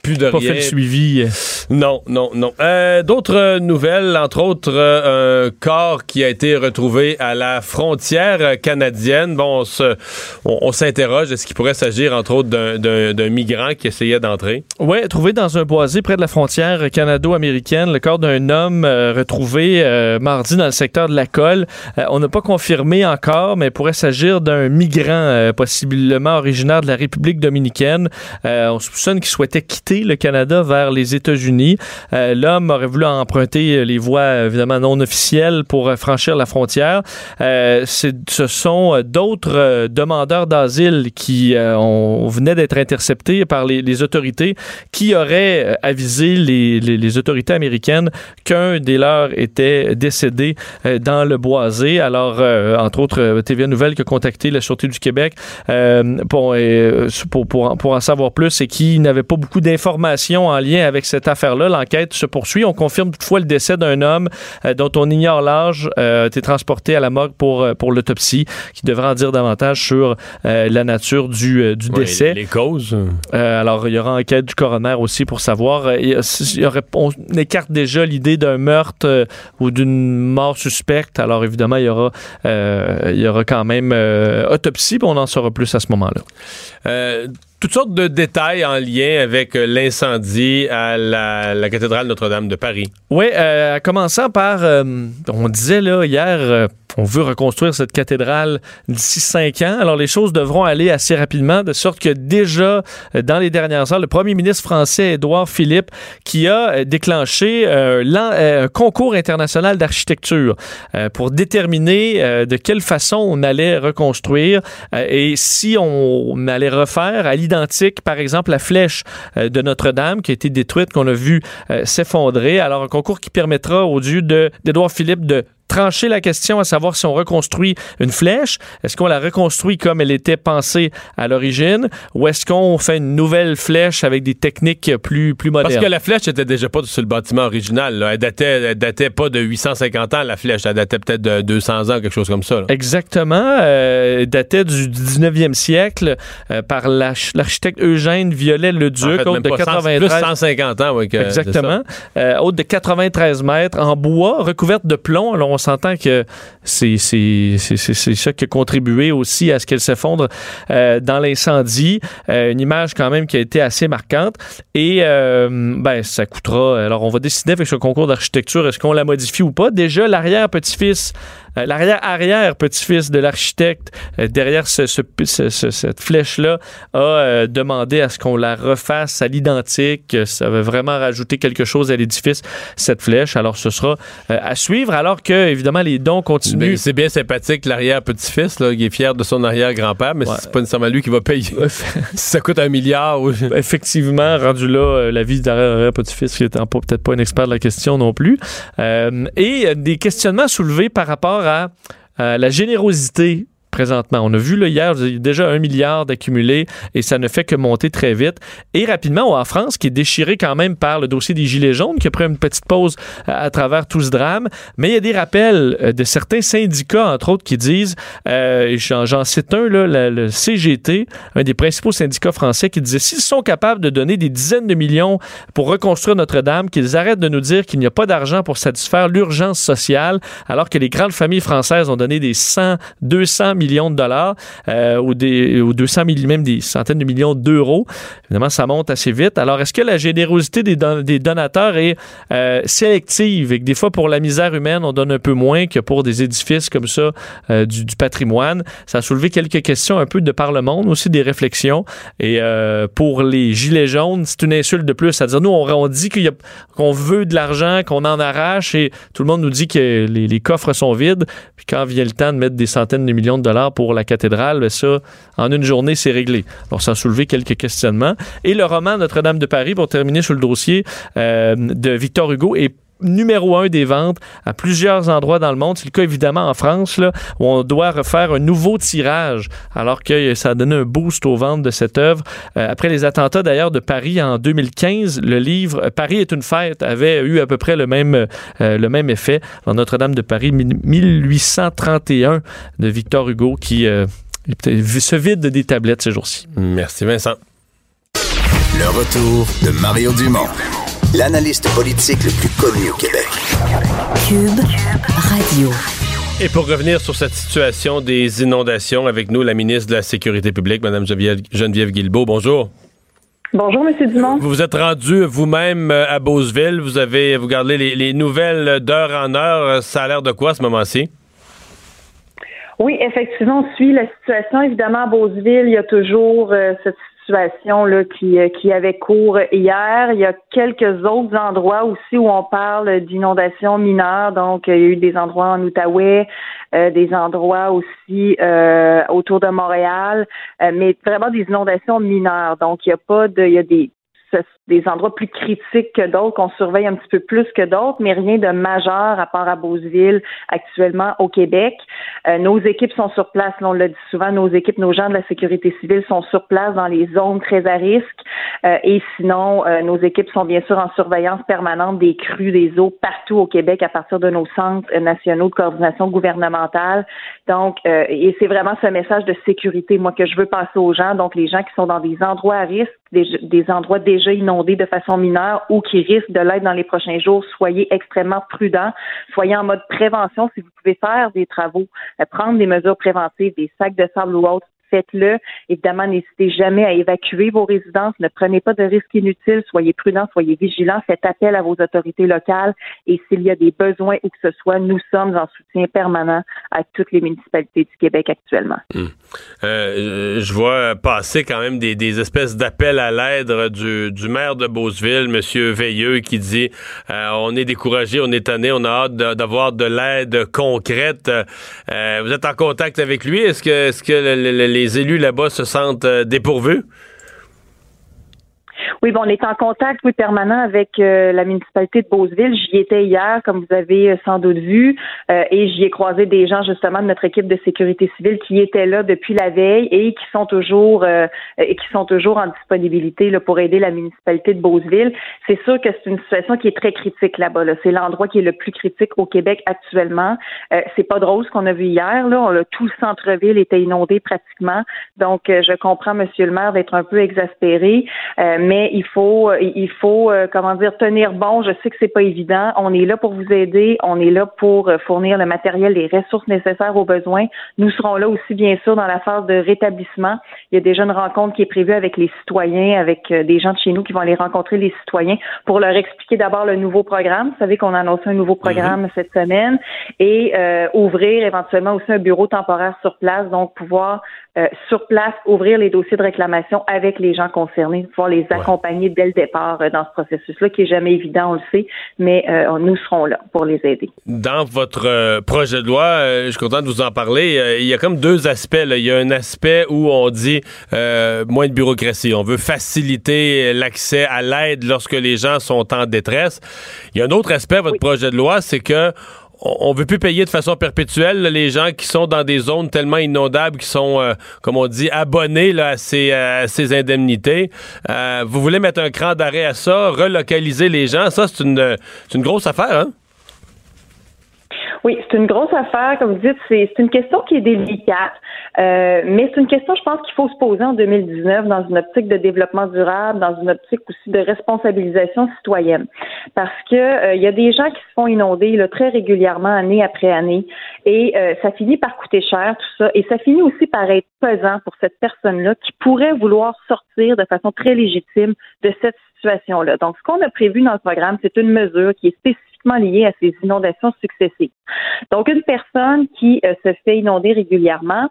plus de pas fait le suivi. Non, non, non. Euh, d'autres nouvelles, entre autres, euh, un corps qui a été retrouvé à la frontière canadienne. Bon, on, s'interroge, est-ce qu'il pourrait s'agir, entre autres, d'un migrant qui essayait d'entrer? Oui, trouvé dans un boisé près de la frontière canado-américaine, le corps d'un homme euh, retrouvé mardi dans le secteur de la Colle. on n'a pas confirmé encore, mais il pourrait s'agir d'un migrant, possiblement originaire de la République dominicaine. on soupçonne qu'il souhaitait quitter le Canada vers les États-Unis. Euh, l'homme aurait voulu emprunter les voies évidemment non officielles pour franchir la frontière. ce sont d'autres demandeurs d'asile qui on venait d'être interceptés par les, autorités qui auraient avisé les, autorités américaines qu'un des leurs était décédé dans le boisé. Alors, entre autres, TVA Nouvelle qui a contacté la Sûreté du Québec pour, pour, pour, pour en savoir plus et qui n'avait pas beaucoup d'informations en lien avec cette affaire-là. L'enquête se poursuit. On confirme toutefois le décès d'un homme euh, dont on ignore l'âge, euh, a été transporté à la morgue pour, euh, pour l'autopsie, qui devrait en dire davantage sur la nature du, du décès. les causes. alors, il y aura enquête du coroner aussi pour savoir. Il y aurait, on écarte déjà l'idée d'un meurtre ou d'une mort suspecte. Alors, évidemment, il y aura, il y aura quand même autopsie, on en saura plus à ce moment-là toutes sortes de détails en lien avec euh, l'incendie à la, cathédrale Notre-Dame de Paris. Oui, euh, commençant par, euh, on disait là hier, euh, on veut reconstruire cette cathédrale d'ici cinq ans. Alors les choses devront aller assez rapidement, de sorte que déjà dans les dernières heures, le premier ministre français Édouard Philippe, qui a déclenché un concours international d'architecture pour déterminer de quelle façon on allait reconstruire et si on allait refaire à identique, par exemple, la flèche euh, de Notre-Dame qui a été détruite, qu'on a vu euh, s'effondrer. Alors, un concours qui permettra au dieu d'Édouard Philippe de trancher la question à savoir si on reconstruit une flèche, est-ce qu'on la reconstruit comme elle était pensée à l'origine, ou est-ce qu'on fait une nouvelle flèche avec des techniques plus, plus modernes? Parce que la flèche était déjà pas sur le bâtiment original. Elle, datait, datait pas de 850 ans, la flèche. Elle datait peut-être de 200 ans, quelque chose comme ça. Exactement. Euh, elle datait du 19e siècle euh, par l'architecte Eugène Violet-le-Duc, en de 93... Plus 150 ans, oui. Exactement. Euh, haute de 93 mètres, en bois, recouverte de plomb. Alors, on s'entend que c'est ça qui a contribué aussi à ce qu'elle s'effondre euh, dans l'incendie. Euh, une image quand même qui a été assez marquante. Et euh, ben, ça coûtera. Alors, on va décider avec ce concours d'architecture, est-ce qu'on la modifie ou pas? Déjà, l'arrière-petit-fils euh, l'arrière-arrière-petit-fils de l'architecte euh, derrière cette flèche-là a euh, demandé à ce qu'on la refasse à l'identique. Ça va vraiment rajouter quelque chose à l'édifice, cette flèche. Alors, ce sera à suivre, alors que, évidemment, les dons continuent. C'est bien sympathique, l'arrière-petit-fils, qui est fier de son arrière-grand-père, mais c'est pas nécessairement lui qui va payer. ça coûte un milliard. Effectivement, rendu là, la vie d'arrière-petit-fils, qui n'étant peut-être pas un expert de la question non plus. et des questionnements soulevés par rapport à la générosité On a vu le hier, déjà un milliard d'accumulés et ça ne fait que monter très vite. Et rapidement, en France, qui est déchiré quand même par le dossier des Gilets jaunes, qui a pris une petite pause euh, à, travers tout ce drame. Mais il y a des rappels euh, de certains syndicats, entre autres, qui disent, euh, j'en cite un, là, le CGT, un des principaux syndicats français, qui disait, s'ils sont capables de donner des dizaines de millions pour reconstruire Notre-Dame, qu'ils arrêtent de nous dire qu'il n'y a pas d'argent pour satisfaire l'urgence sociale, alors que les grandes familles françaises ont donné des 100, 200 millions de dollars euh, ou, des, ou 200 000, même des centaines de millions d'euros. Évidemment, ça monte assez vite. Alors, est-ce que la générosité des, des donateurs est euh, sélective et que des fois, pour la misère humaine, on donne un peu moins que pour des édifices comme ça euh, du, patrimoine? Ça a soulevé quelques questions un peu de par le monde, aussi des réflexions. Et pour les gilets jaunes, c'est une insulte de plus. C'est-à-dire, nous, on, dit qu'on veut de l'argent, qu'on en arrache et tout le monde nous dit que les, les coffres sont vides. Puis quand vient le temps de mettre des centaines de millions de pour la cathédrale, ça, en une journée, c'est réglé. Alors, ça a soulevé quelques questionnements. Et le roman Notre-Dame de Paris, pour terminer sur le dossier euh, de Victor Hugo, est numéro un des ventes à plusieurs endroits dans le monde. C'est le cas évidemment en France, là, où on doit refaire un nouveau tirage, alors que ça a donné un boost aux ventes de cette œuvre. Euh, après les attentats d'ailleurs de Paris en 2015, le livre Paris est une fête avait eu à peu près le même, euh, le même effet dans Notre-Dame de Paris 1831 de Victor Hugo qui euh, se vide des tablettes ces jours-ci. Merci Vincent. Le retour de Mario Dumont l'analyste politique le plus connu au Québec. Cube Radio. Et pour revenir sur cette situation des inondations, avec nous la ministre de la Sécurité publique, Mme Geneviève, Geneviève Guilbeault. Bonjour. Bonjour, M. Dumont. Vous vous êtes rendu vous-même euh, à Beauceville. Vous avez vous gardez les, nouvelles d'heure en heure. Ça a l'air de quoi à ce moment-ci? Oui, effectivement, on suit la situation. Évidemment, à Beauceville, il y a toujours euh, cette situation là, qui, euh, qui avait cours hier. Il y a quelques autres endroits aussi où on parle d'inondations mineures. Donc, il y a eu des endroits en Outaouais, euh, des endroits aussi euh, autour de Montréal, mais vraiment des inondations mineures. Donc, il y a pas de, il y a des des endroits plus critiques que d'autres, qu'on surveille un petit peu plus que d'autres, mais rien de majeur à part à Beauceville actuellement au Québec. Euh, nos équipes sont sur place, on l'a dit souvent, nos équipes, nos gens de la sécurité civile sont sur place dans les zones très à risque. Euh, et sinon, euh, nos équipes sont bien sûr en surveillance permanente des crues des eaux partout au Québec à partir de nos centres nationaux de coordination gouvernementale. Donc, et c'est vraiment ce message de sécurité, moi, que je veux passer aux gens. Donc, les gens qui sont dans des endroits à risque, des, des endroits déjà inondés de façon mineure ou qui risquent de l'être dans les prochains jours, soyez extrêmement prudents. Soyez en mode prévention si vous pouvez faire des travaux, euh, prendre des mesures préventives, des sacs de sable ou autres faites-le. Évidemment, n'hésitez jamais à évacuer vos résidences. Ne prenez pas de risques inutiles. Soyez prudents, soyez vigilants. Faites appel à vos autorités locales. Et s'il y a des besoins où que ce soit, nous sommes en soutien permanent à toutes les municipalités du Québec actuellement. Hmm. Euh, je vois passer quand même des, espèces d'appels à l'aide du, maire de Beauceville, M. Veilleux, qui dit euh, on est découragé, on est tanné, on a hâte d'avoir de, l'aide concrète. Euh, vous êtes en contact avec lui? Est-ce que, est -ce que les les élus là-bas se sentent euh, dépourvus? Oui, bon, on est en contact, oui, permanent avec euh, la municipalité de Beauceville. J'y étais hier, comme vous avez euh, sans doute vu, euh, et j'y ai croisé des gens justement de notre équipe de sécurité civile qui étaient là depuis la veille et qui sont toujours et qui sont toujours en disponibilité là, pour aider la municipalité de Beauceville. C'est sûr que c'est une situation qui est très critique là-bas. Là. C'est l'endroit qui est le plus critique au Québec actuellement. c'est pas drôle ce qu'on a vu hier. Là, on a, tout le centre-ville était inondé pratiquement. Donc, je comprends, Monsieur le maire, d'être un peu exaspéré, mais il faut, euh, il faut, euh, comment dire, tenir bon. Je sais que c'est pas évident. On est là pour vous aider. On est là pour euh, fournir le matériel, les ressources nécessaires aux besoins. Nous serons là aussi, bien sûr, dans la phase de rétablissement. Il y a déjà une rencontre qui est prévue avec les citoyens, avec des gens de chez nous qui vont aller rencontrer les citoyens pour leur expliquer d'abord le nouveau programme. Vous savez qu'on a annoncé un nouveau programme mhm. cette semaine et ouvrir éventuellement aussi un bureau temporaire sur place, donc pouvoir sur place ouvrir les dossiers de réclamation avec les gens concernés, pouvoir les accompagner dès le départ euh, dans ce processus-là, qui est jamais évident, on le sait, mais euh, nous serons là pour les aider. Dans votre euh, projet de loi, je suis content de vous en parler. il y a comme deux aspects. Il y a un aspect où on dit moins de bureaucratie. On veut faciliter l'accès à l'aide lorsque les gens sont en détresse. Il y a un autre aspect à votre projet de loi, c'est que on veut plus payer de façon perpétuelle les gens qui sont dans des zones tellement inondables, qui sont, euh, comme on dit, abonnés là, à, ces, ces indemnités. Euh, vous voulez mettre un cran d'arrêt à ça, relocaliser les gens. Ça, c'est une, une grosse affaire, hein? Oui, c'est une grosse affaire. Comme vous dites, c'est une question qui est délicate, euh, mais c'est une question, je pense, qu'il faut se poser en 2019 dans une optique de développement durable, dans une optique aussi de responsabilisation citoyenne. Parce que euh, il y a des gens qui se font inonder là, très régulièrement, année après année, et euh, ça finit par coûter cher, tout ça, et ça finit aussi par être pesant pour cette personne-là qui pourrait vouloir sortir de façon très légitime de cette Donc, ce qu'on a prévu dans le programme, c'est une mesure qui est spécifique liées à ces inondations successives. Donc, une personne qui euh, se fait inonder régulièrement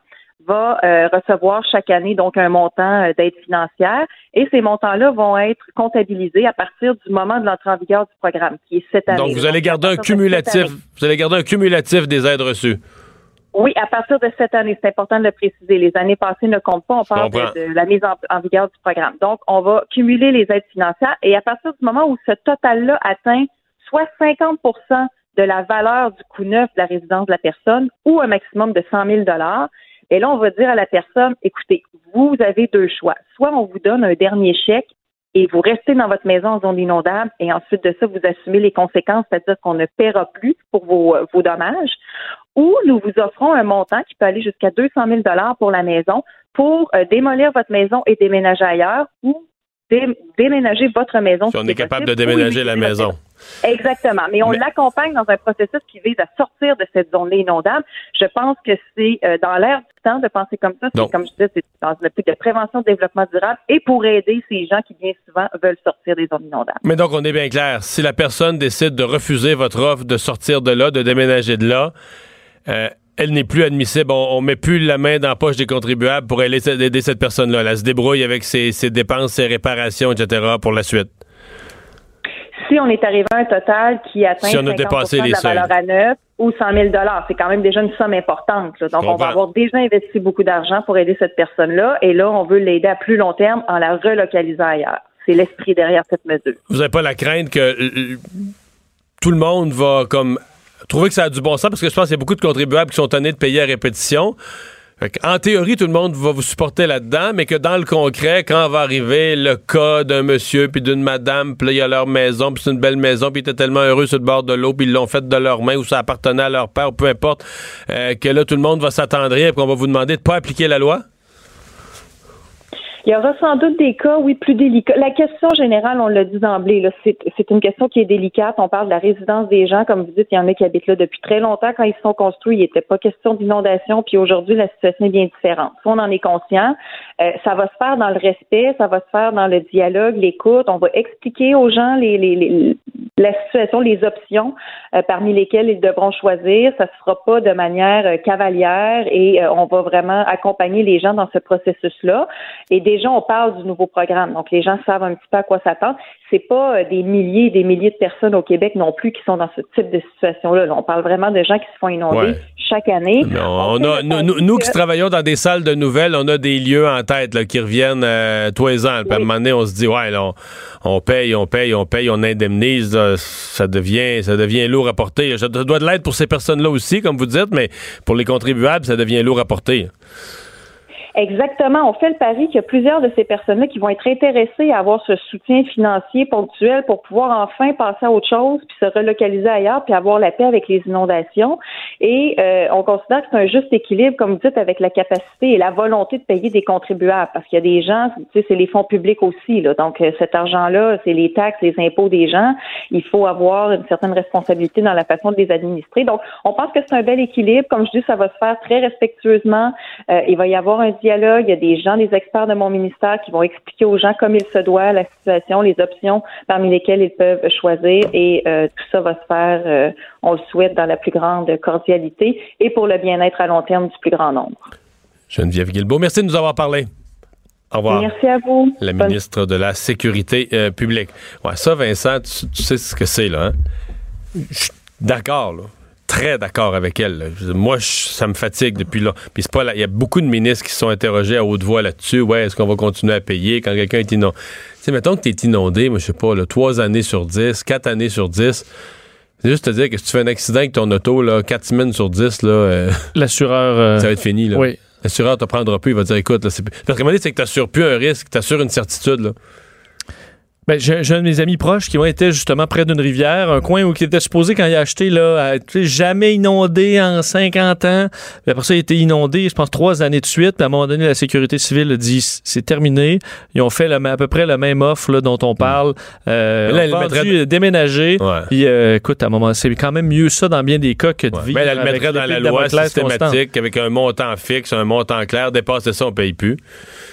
va euh, recevoir chaque année donc un montant euh, d'aide financière et ces montants-là vont être comptabilisés à partir du moment de l'entrée en vigueur du programme, qui est cette année. Donc, vous allez garder un cumulatif, vous allez garder un cumulatif des aides reçues. Oui, à partir de cette année, c'est important de le préciser. Les années passées ne comptent pas. On parle de, la mise en, vigueur du programme. Donc, on va cumuler les aides financières et à partir du moment où ce total-là atteint soit 50% de la valeur du coût neuf de la résidence de la personne ou un maximum de 100 000 Et là, on va dire à la personne, écoutez, vous avez deux choix. Soit on vous donne un dernier chèque et vous restez dans votre maison en zone inondable et ensuite de ça, vous assumez les conséquences, c'est-à-dire qu'on ne paiera plus pour vos, vos dommages, ou nous vous offrons un montant qui peut aller jusqu'à 200 000 pour la maison pour euh, démolir votre maison et déménager ailleurs déménager votre maison. Si on est capable de déménager la maison. Exactement. Mais on l'accompagne dans un processus qui vise à sortir de cette zone inondable. Je pense que c'est euh, dans l'air du temps de penser comme ça. C'est comme je disais, c'est dans une optique de prévention, de développement durable et pour aider ces gens qui bien souvent veulent sortir des zones inondables. Mais donc on est bien clair. Si la personne décide de refuser votre offre de sortir de là, de déménager de là, euh, elle n'est plus admissible. On, on met plus la main dans la poche des contribuables pour aider, aider cette personne-là. Elle se débrouille avec ses, ses dépenses, ses réparations, etc. pour la suite. Si on est arrivé à un total qui atteint Si on a 50% dépassé de la seuils. valeur à neuf ou 100 000 c'est quand même déjà une somme importante. là. Donc, on va avoir déjà investi beaucoup d'argent pour aider cette personne-là, et là, on veut l'aider à plus long terme en la relocalisant ailleurs. C'est l'esprit derrière cette mesure. Vous n'avez pas la crainte que tout le monde va comme trouver que ça a du bon sens parce que je pense qu'il y a beaucoup de contribuables qui sont tannés de payer à répétition. En théorie, tout le monde va vous supporter là-dedans, mais que dans le concret, quand va arriver le cas d'un monsieur puis d'une madame, puis là, il y a leur maison, puis c'est une belle maison, puis ils étaient tellement heureux sur le bord de l'eau, puis ils l'ont fait de leurs mains ou ça appartenait à leur père, ou peu importe, euh, que là, tout le monde va s'attendrir et qu'on va vous demander de pas appliquer la loi? Il y aura sans doute des cas, oui, plus délicats. La question générale, on l'a dit d'emblée, là, c'est c'est une question qui est délicate. On parle de la résidence des gens. Comme vous dites, il y en a qui habitent là depuis très longtemps. Quand ils sont construits, il n'était pas question d'inondation. Puis aujourd'hui, la situation est bien différente. Si on en est conscient, euh, ça va se faire dans le respect, ça va se faire dans le dialogue, l'écoute. On va expliquer aux gens les, les, les- la situation, les options euh, parmi lesquelles ils devront choisir. Ça se fera pas de manière euh, cavalière et euh, on va vraiment accompagner les gens dans ce processus-là. Déjà, on parle du nouveau programme. Donc, les gens savent un petit peu à quoi s'attendre. C'est pas euh, des milliers et des milliers de personnes au Québec non plus qui sont dans ce type de situation-là. Là, on parle vraiment de gens qui se font inonder Ouais. chaque année. On a, nous, nous- nous qui travaillons dans des salles de nouvelles, on a des lieux en tête là, qui reviennent euh, tous les ans. Puis à un moment donné, on se dit, ouais, là, on, on paye, on paye, on paye, on indemnise. là, ça, devient, ça devient lourd à porter. Ça doit de l'aide pour ces personnes-là aussi, comme vous dites, mais pour les contribuables, ça devient lourd à porter. Exactement. On fait le pari qu'il y a plusieurs de ces personnes-là qui vont être intéressées à avoir ce soutien financier ponctuel pour pouvoir enfin passer à autre chose, puis se relocaliser ailleurs, puis avoir la paix avec les inondations. Et euh, on considère que c'est un juste équilibre, comme vous dites, avec la capacité et la volonté de payer des contribuables, parce qu'il y a des gens, tu sais, c'est les fonds publics aussi, là. Donc euh, cet argent-là, c'est les taxes, les impôts des gens. Il faut avoir une certaine responsabilité dans la façon de les administrer. Donc, on pense que c'est un bel équilibre. Comme je dis, ça va se faire très respectueusement. Euh, il va y avoir un. Il y a des gens, des experts de mon ministère qui vont expliquer aux gens comme il se doit la situation, les options parmi lesquelles ils peuvent choisir. Et euh, tout ça va se faire, euh, on le souhaite, dans la plus grande cordialité et pour le bien-être à long terme du plus grand nombre. Geneviève Guilbeault, merci de nous avoir parlé. Au revoir. Merci à vous. La Bonne- ministre de la Sécurité euh, publique. Ouais, ça, Vincent, tu, tu sais ce que c'est, là. Hein? Je suis d'accord, là. Très d'accord avec elle. là. Moi, je- ça me fatigue depuis là. Puis c'est pas là. Il y a beaucoup de ministres qui se sont interrogés à haute voix là-dessus. Ouais, est-ce qu'on va continuer à payer quand quelqu'un est inondé? Tu sais, mettons que tu es inondé, moi, je sais pas, là, trois années sur dix, quatre années sur dix. C'est juste te dire que si tu fais un accident avec ton auto, là, quatre semaines sur dix, là, euh, L'assureur. euh, ça va être fini, là. Oui. L'assureur te prendra plus, il va dire écoute, là, c'est Parce donné, c'est que t'assures plus un risque, t'assures une certitude, là. Ben, j'ai j'ai un de mes amis proches qui ont été justement près d'une rivière, un coin où il était supposé, quand il a acheté, là, à- tu sais, jamais inondé en 50 ans. Puis après ça, il a été inondé, je pense, trois années de suite. Puis à un moment donné, la sécurité civile a dit c'est terminé. Ils ont fait à peu près la même offre là, dont on parle. Euh, Mais là, elle vendu, mettrait- euh, déménager. Ouais. Puis euh, écoute, à un moment, c'est quand même mieux ça dans bien des cas que de vivre. Ben, elle le avec mettrait dans la loi systématique avec un montant fixe, un montant clair. Dépasser ça, on paye plus.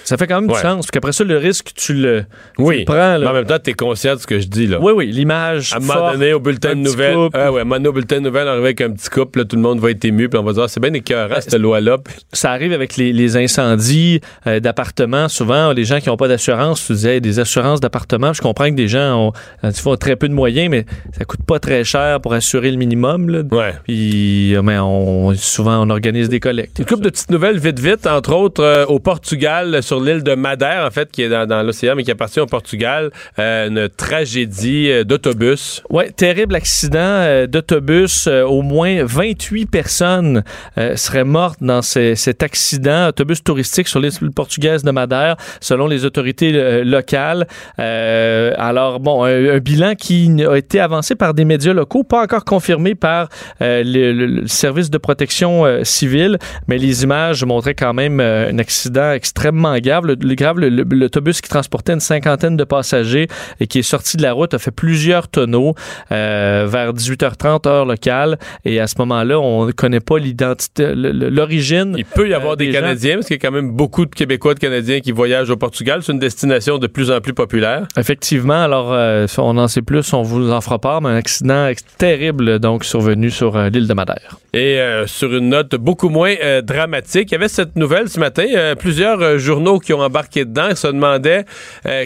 Ça fait quand même Ouais. du sens. Puis qu'après ça, le risque, tu le, tu Oui. le prends. Mais Là. Même temps, tu es conscient de ce que je dis, là. Oui, oui, l'image. À un moment forte, donné, au bulletin de nouvelles, ah ouais, à un moment donné, au bulletin de nouvelles, on arrive avec un petit couple, là, tout le monde va être ému, puis on va dire, Ah, c'est bien écœurant, cette loi-là. Puis- ça arrive avec les, les incendies euh, d'appartements. Souvent, les gens qui n'ont pas d'assurance, tu disais, des assurances d'appartements. Je comprends que des gens ont, euh, tu vois, très peu de moyens, mais ça coûte pas très cher pour assurer le minimum. Là. Ouais. Puis, euh, mais on, souvent, on organise des collectes. Une couple de petites nouvelles vite vite, entre autres euh, au Portugal, sur l'île de Madère, en fait, qui est dans, dans l'océan, mais qui appartient au Portugal, une tragédie euh, d'autobus. Ouais, terrible accident euh, d'autobus. Euh, au moins 28 personnes euh, seraient mortes dans ce- cet accident autobus touristique sur l'île portugaise de Madère, selon les autorités euh, locales. Euh, alors, bon, un, bilan qui a été avancé par des médias locaux, pas encore confirmé par euh, le, service de protection euh, civile, mais les images montraient quand même euh, un accident extrêmement grave. Le, le grave, l'autobus qui transportait une cinquantaine de passagers et qui est sorti de la route, a fait plusieurs tonneaux euh, vers 18h30 heure locale. Et à ce moment-là, on ne connaît pas l'identité, l'origine. Il peut y avoir euh, des, gens. Canadiens, parce qu'il y a quand même beaucoup de Québécois, de Canadiens qui voyagent au Portugal. C'est une destination de plus en plus populaire. Effectivement, alors euh, on en sait plus, on vous en fera part, mais un accident terrible donc survenu sur l'île de Madère. Et sur une note beaucoup moins dramatique, il y avait cette nouvelle ce matin, plusieurs journaux qui ont embarqué dedans et se demandaient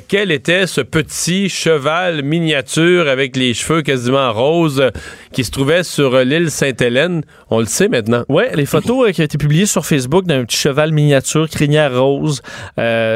quel était ce petit cheval miniature avec les cheveux quasiment roses euh, qui se trouvait sur euh, l'île Sainte-Hélène. On le sait maintenant. Ouais, les photos euh, qui ont été publiées sur Facebook d'un petit cheval miniature crinière rose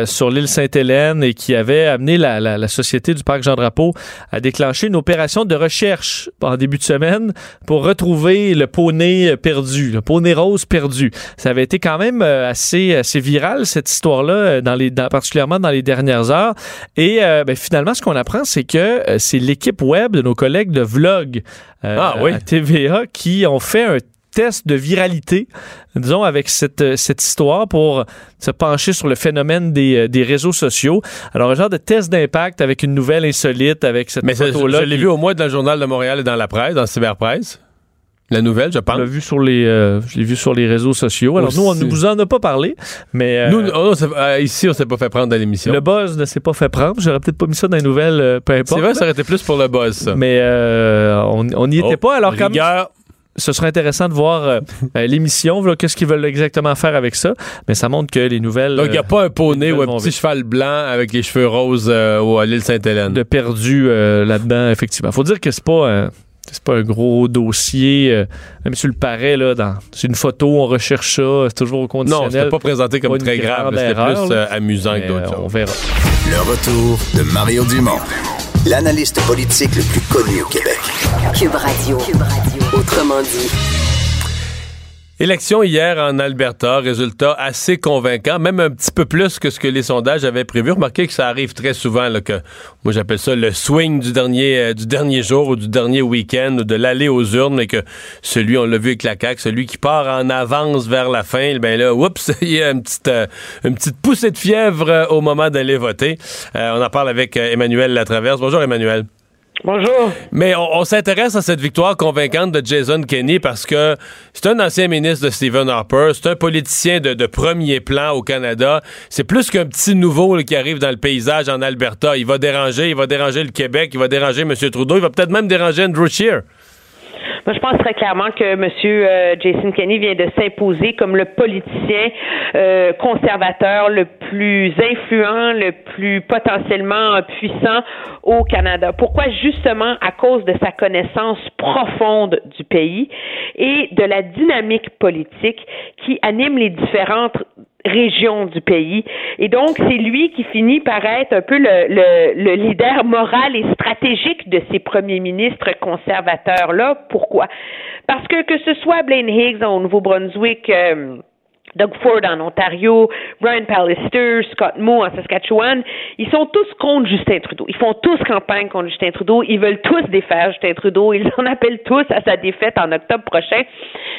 sur l'île Sainte-Hélène et qui avait amené la, la- la société du parc Jean-Drapeau à déclencher une opération de recherche en début de semaine pour retrouver le poney perdu, le poney rose perdu. Ça avait été quand même assez, assez viral cette histoire-là, dans les, dans- particulièrement dans les dernières heures. Et euh, ben, finalement, ce qu'on apprend, c'est que euh, c'est l'équipe web de nos collègues de Vlog euh, Ah oui. à TVA qui ont fait un test de viralité, disons, avec cette, euh, cette histoire pour se pencher sur le phénomène des, des réseaux sociaux. Alors, un genre de test d'impact avec une nouvelle insolite, avec cette Mais ça, je, photo-là. je l'ai vu au moins dans le Journal de Montréal et dans la presse, dans la cyberpresse. La nouvelle, je pense. On l'a vu sur les, euh, je l'ai vu sur les réseaux sociaux. Alors, nous, on ne vous en a pas parlé, mais. euh, Nous, on s'est- euh, ici, on s'est pas fait prendre dans l'émission. le buzz ne s'est pas fait prendre. J'aurais peut-être pas mis ça dans les nouvelles, euh, peu importe. C'est vrai, ça aurait été plus pour le buzz, ça. Mais euh, on on n'y était Oh, pas. Alors, comme ce serait intéressant de voir euh, l'émission, qu'est-ce qu'ils veulent exactement faire avec ça? Mais ça montre que les nouvelles. Donc, il n'y a pas un poney ou un petit vite. cheval blanc avec les cheveux roses euh, à l'île Sainte-Hélène. de perdu euh, là-dedans, effectivement. Faut dire que c'est pas. C'est pas un gros dossier, euh, même si le paraît, là, dans, c'est une photo, on recherche ça, c'est toujours au Non, conditionnel. c'était pas présenté comme très grave. C'était erreur, plus là. euh, amusant Mais, que d'autres euh, on verra. Le retour de Mario Dumont, l'analyste politique le plus connu au Québec. Cube Radio. Autrement dit. Élection hier en Alberta, résultat assez convaincant, même un petit peu plus que ce que les sondages avaient prévu. Remarquez que ça arrive très souvent, que moi j'appelle ça le swing du dernier, euh, du dernier jour ou du dernier week-end de l'aller aux urnes, mais que celui, on l'a vu avec la celui qui part en avance vers la fin, ben là, oups, il y a une petite, euh, une petite poussée de fièvre euh, au moment d'aller voter. On en parle avec Emmanuel Latraverse. Bonjour Emmanuel. Bonjour. Mais on, s'intéresse à cette victoire convaincante de Jason Kenney parce que c'est un ancien ministre de Stephen Harper, c'est un politicien de, premier plan au Canada. C'est plus qu'un petit nouveau qui arrive dans le paysage en Alberta. Il va déranger, il va déranger le Québec, il va déranger M. Trudeau, il va peut-être même déranger Andrew Scheer. Je pense très clairement que M. euh, Jason Kenney vient de s'imposer comme le politicien euh, conservateur le plus influent, le plus potentiellement puissant au Canada. Pourquoi? Justement à cause de sa connaissance profonde du pays et de la dynamique politique qui anime les différentes régions du pays. Et donc, c'est lui qui finit par être un peu le, le, le leader moral et stratégique de ces premiers ministres conservateurs-là. Pourquoi? Parce que que ce soit Blaine Higgs au Nouveau-Brunswick, euh, Doug Ford en Ontario, Brian Pallister, Scott Moe en Saskatchewan, ils sont tous contre Justin Trudeau. Ils font tous campagne contre Justin Trudeau. Ils veulent tous défaire Justin Trudeau. Ils en appellent tous à sa défaite en octobre prochain.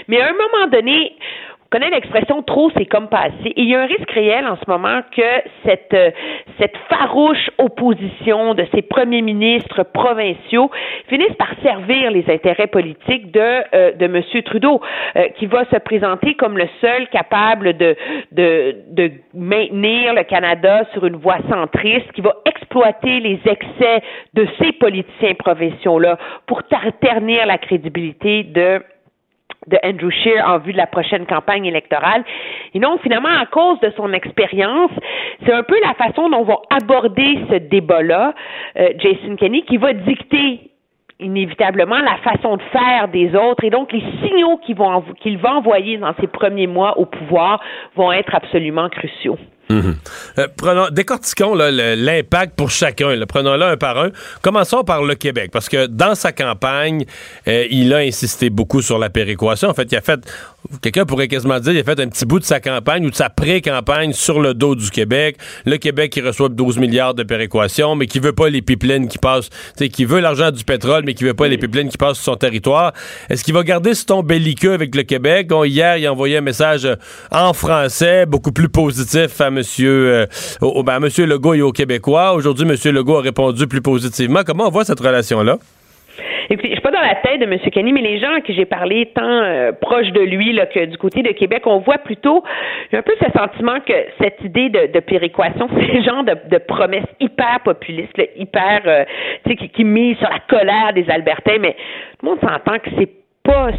Mais à un moment donné, on connaît l'expression trop, c'est comme passé. Et il y a un risque réel en ce moment que cette, euh, cette farouche opposition de ces premiers ministres provinciaux finisse par servir les intérêts politiques de, euh, de M. Trudeau, euh, qui va se présenter comme le seul capable de, de, de maintenir le Canada sur une voie centriste, qui va exploiter les excès de ces politiciens provinciaux-là pour ternir la crédibilité de de Andrew Scheer en vue de la prochaine campagne électorale. Et donc, finalement, à cause de son expérience, c'est un peu la façon dont va aborder ce débat-là, euh, Jason Kenney, qui va dicter inévitablement la façon de faire des autres et donc les signaux qu'il va, va envoyer dans ses premiers mois au pouvoir vont être absolument cruciaux. Euh, décortiquons l'impact pour chacun. Prenons-le un par un. Commençons par le Québec, parce que dans sa campagne, euh, il a insisté beaucoup sur la péréquation. En fait, il a fait, quelqu'un pourrait quasiment dire qu'il a fait un petit bout de sa campagne ou de sa pré-campagne sur le dos du Québec. Le Québec qui reçoit 12 milliards de péréquation, mais qui veut pas les pipelines qui passent, qui veut l'argent du pétrole, mais qui veut pas les pipelines qui passent sur son territoire. Est-ce qu'il va garder ce ton belliqueux avec le Québec? hier, il a envoyé un message euh, en français, beaucoup plus positif à monsieur, euh, ben, monsieur Legault et aux Québécois. Aujourd'hui, monsieur Legault a répondu plus positivement. Comment on voit cette relation-là? Écoutez, je suis pas dans la tête de M. Kenny, mais les gens à qui j'ai parlé, tant euh, proches de lui que du côté de Québec, on voit plutôt un peu ce sentiment que cette idée de, péréquation, c'est le genre de, promesses hyper populistes, hyper, euh, qui, qui mise sur la colère des Albertains, mais tout le monde s'entend que c'est pas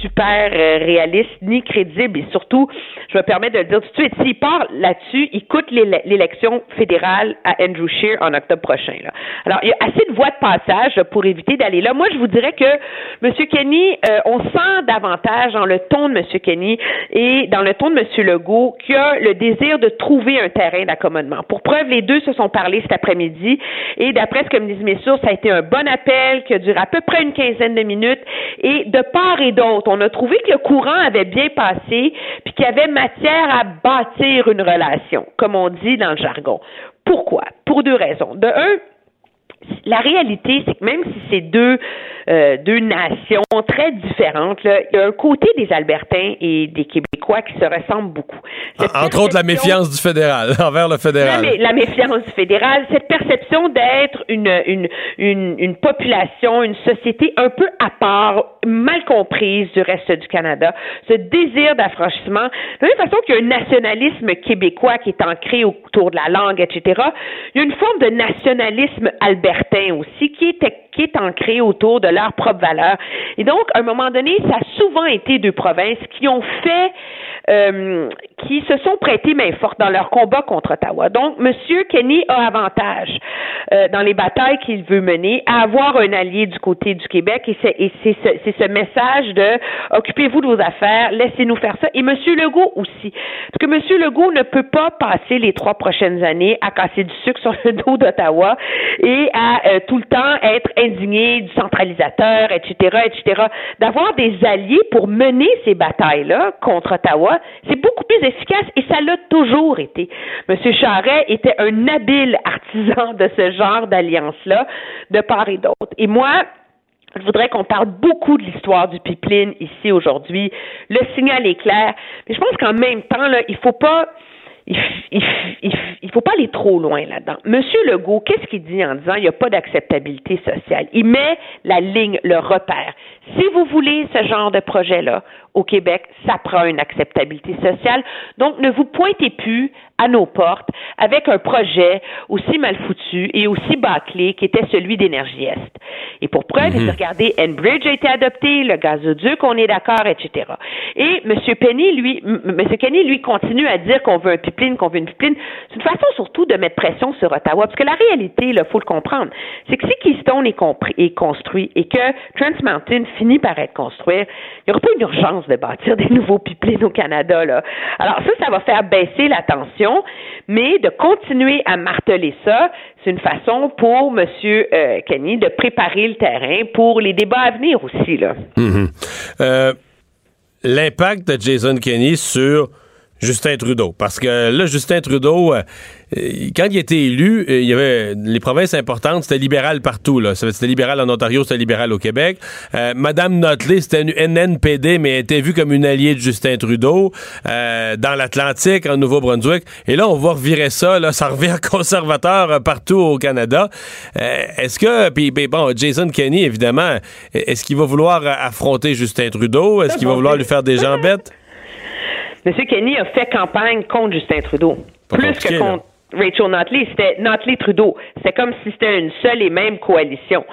super euh, réaliste ni crédible. Et surtout, je me permets de le dire tout de suite, s'il part là-dessus, il coûte l'élection fédérale à Andrew Scheer en octobre prochain. Là. Alors, il y a assez de voies de passage pour éviter d'aller là. Moi, je vous dirais que M. Kenny, euh, on sent davantage dans le ton de M. Kenny et dans le ton de M. Legault qu'il a le désir de trouver un terrain d'accommodement. Pour preuve, les deux se sont parlé cet après-midi et d'après ce que me disent mes sources, ça a été un bon appel qui a duré à peu près une quinzaine de minutes et de part et d'autre, on a trouvé que le courant avait bien passé, puis qu'il y avait matière à bâtir une relation, comme on dit dans le jargon. Pourquoi? Pour deux raisons. De un, la réalité, c'est que même si c'est deux, euh, deux nations très différentes, là, il y a un côté des Albertains et des Québécois qui se ressemblent beaucoup. entre autres, la méfiance du fédéral, envers le fédéral. La, la méfiance du fédéral, cette perception d'être une, une, une, une, population, une société un peu à part, mal comprise du reste du Canada, ce désir d'affranchissement, de la même façon qu'il y a un nationalisme québécois qui est ancré autour de la langue, etc., il y a une forme de nationalisme albertain aussi, qui est, qui est ancré autour de propres valeurs. Et donc, à un moment donné, ça a souvent été deux provinces qui ont fait, euh, qui se sont prêtées main forte dans leur combat contre Ottawa. Donc, M. Kenny a avantage euh, dans les batailles qu'il veut mener à avoir un allié du côté du Québec et c'est ce, ce, message de occupez-vous de vos affaires, laissez-nous faire ça. Et M. Legault aussi. Parce que M. Legault ne peut pas passer les trois prochaines années à casser du sucre sur le dos d'Ottawa et à euh, tout le temps être indigné du centralisateur, etc., etc. D'avoir des alliés pour mener ces batailles-là contre Ottawa, c'est beaucoup plus efficace et ça l'a toujours été. M. Charret était un habile artisan de ce genre d'alliance-là, de part et d'autre. Et moi, je voudrais qu'on parle beaucoup de l'histoire du pipeline ici aujourd'hui. Le signal est clair, mais je pense qu'en même temps, il faut pas faut pas aller trop loin là-dedans. Monsieur Legault, qu'est-ce qu'il dit en disant il n'y a pas d'acceptabilité sociale? Il met la ligne, le repère. Si vous voulez ce genre de projet-là au Québec, ça prend une acceptabilité sociale. Donc, ne vous pointez plus à nos portes avec un projet aussi mal foutu et aussi bâclé qu'était celui d'Énergie Est. Et pour preuve, mm regardez, Enbridge a été adopté, le gazoduc, on est d'accord, etc. Et M. Penny, lui, M. Kenny, lui, continue à dire qu'on veut un pipeline, qu'on veut une pipeline. C'est une façon surtout de mettre pression sur Ottawa, parce que la réalité, il faut le comprendre, c'est que si Keystone est, est construit et que Trans Mountain finit par être construit, il n'y aura pas une urgence de bâtir des nouveaux pipelines au Canada. Là. Alors ça, ça va faire baisser la tension, mais de continuer à marteler ça, c'est une façon pour M. Euh, Kenny de préparer le terrain pour les débats à venir aussi. Mm-hmm. Euh, l'impact de Jason Kenney sur Justin Trudeau. Parce que là, Justin Trudeau, euh, quand il était élu, euh, il y avait les provinces importantes, c'était libéral partout. Là. C'était libéral en Ontario, c'était libéral au Québec. Euh, Madame Notley, c'était une NNPD, mais elle était vue comme une alliée de Justin Trudeau dans l'Atlantique, en Nouveau-Brunswick. Et là, on va revirer ça. Là, ça revient conservateur partout au Canada. est-ce que, puis bon, Jason Kenney, évidemment, est-ce qu'il va vouloir affronter Justin Trudeau? Est-ce qu'il va vouloir lui faire des jambettes? M. Kenny a fait campagne contre Justin Trudeau. plus que contre Rachel Notley, c'était Notley-Trudeau. C'est comme si c'était une seule et même coalition.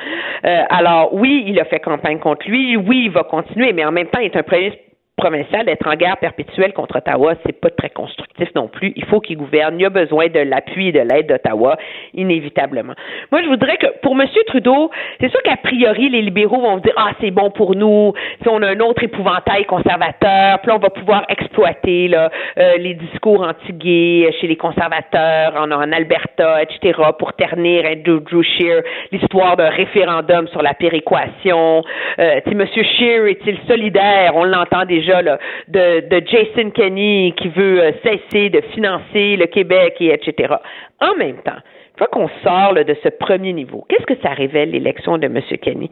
Euh, alors, oui, il a fait campagne contre lui. Oui, il va continuer, mais en même temps, il est un premier provincial d'être en guerre perpétuelle contre Ottawa, c'est pas très constructif non plus. Il faut qu'il gouverne. Il a besoin de l'appui et de l'aide d'Ottawa, inévitablement. Moi, je voudrais que, pour M. Trudeau, c'est sûr qu'a priori, les libéraux vont dire, ah, c'est bon pour nous, si on a un autre épouvantail conservateur, puis on va pouvoir exploiter là, euh, les discours anti-gays chez les conservateurs en, en Alberta, etc., pour ternir Andrew Drew Scheer, l'histoire d'un référendum sur la péréquation. Euh, M. Scheer est-il solidaire? On l'entend déjà de, Jason Kenney qui veut euh, cesser de financer le Québec et etc. En même temps, une fois qu'on sort de ce premier niveau, qu'est-ce que ça révèle l'élection de M. Kenney?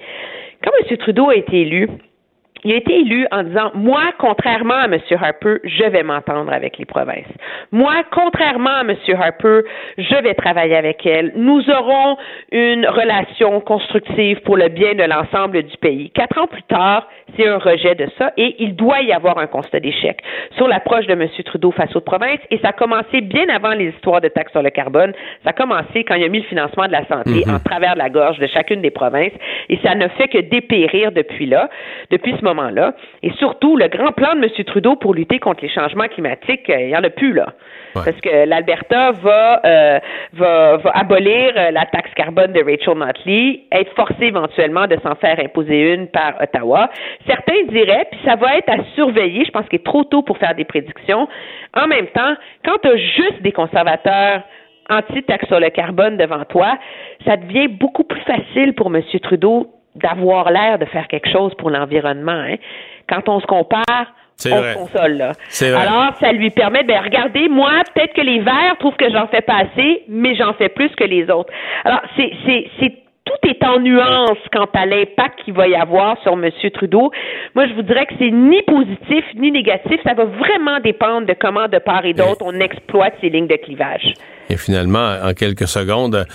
Quand M. Trudeau a été élu, il a été élu en disant moi, contrairement à M. Harper, je vais m'entendre avec les provinces. Moi, contrairement à M. Harper, je vais travailler avec elle. Nous aurons une relation constructive pour le bien de l'ensemble du pays. Quatre ans plus tard, c'est un rejet de ça et il doit y avoir un constat d'échec sur l'approche de M. Trudeau face aux provinces et ça a commencé bien avant les histoires de taxes sur le carbone. Ça a commencé quand il a mis le financement de la santé Mhm. en travers de la gorge de chacune des provinces et ça ne fait que dépérir depuis là, depuis ce moment-là. Et surtout, le grand plan de M. Trudeau pour lutter contre les changements climatiques, euh, il n'y en a plus là. Parce que l'Alberta va, euh, va, va abolir euh, la taxe carbone de Rachel Notley, être forcé éventuellement de s'en faire imposer une par Ottawa. Certains diraient, puis ça va être à surveiller, je pense qu'il est trop tôt pour faire des prédictions. En même temps, quand tu as juste des conservateurs anti-taxe sur le carbone devant toi, ça devient beaucoup plus facile pour M. Trudeau d'avoir l'air de faire quelque chose pour l'environnement. hein. Quand on se compare, on vrai. se console. Là. Alors, ça lui permet, ben regardez, moi, peut-être que les Verts trouvent que j'en fais pas assez, mais j'en fais plus que les autres. Alors, c'est, c'est, c'est tout est en nuance quant à l'impact qu'il va y avoir sur M. Trudeau. Moi, je vous dirais que c'est ni positif ni négatif. Ça va vraiment dépendre de comment, de part et d'autre, on exploite ces lignes de clivage. Et finalement, en quelques secondes,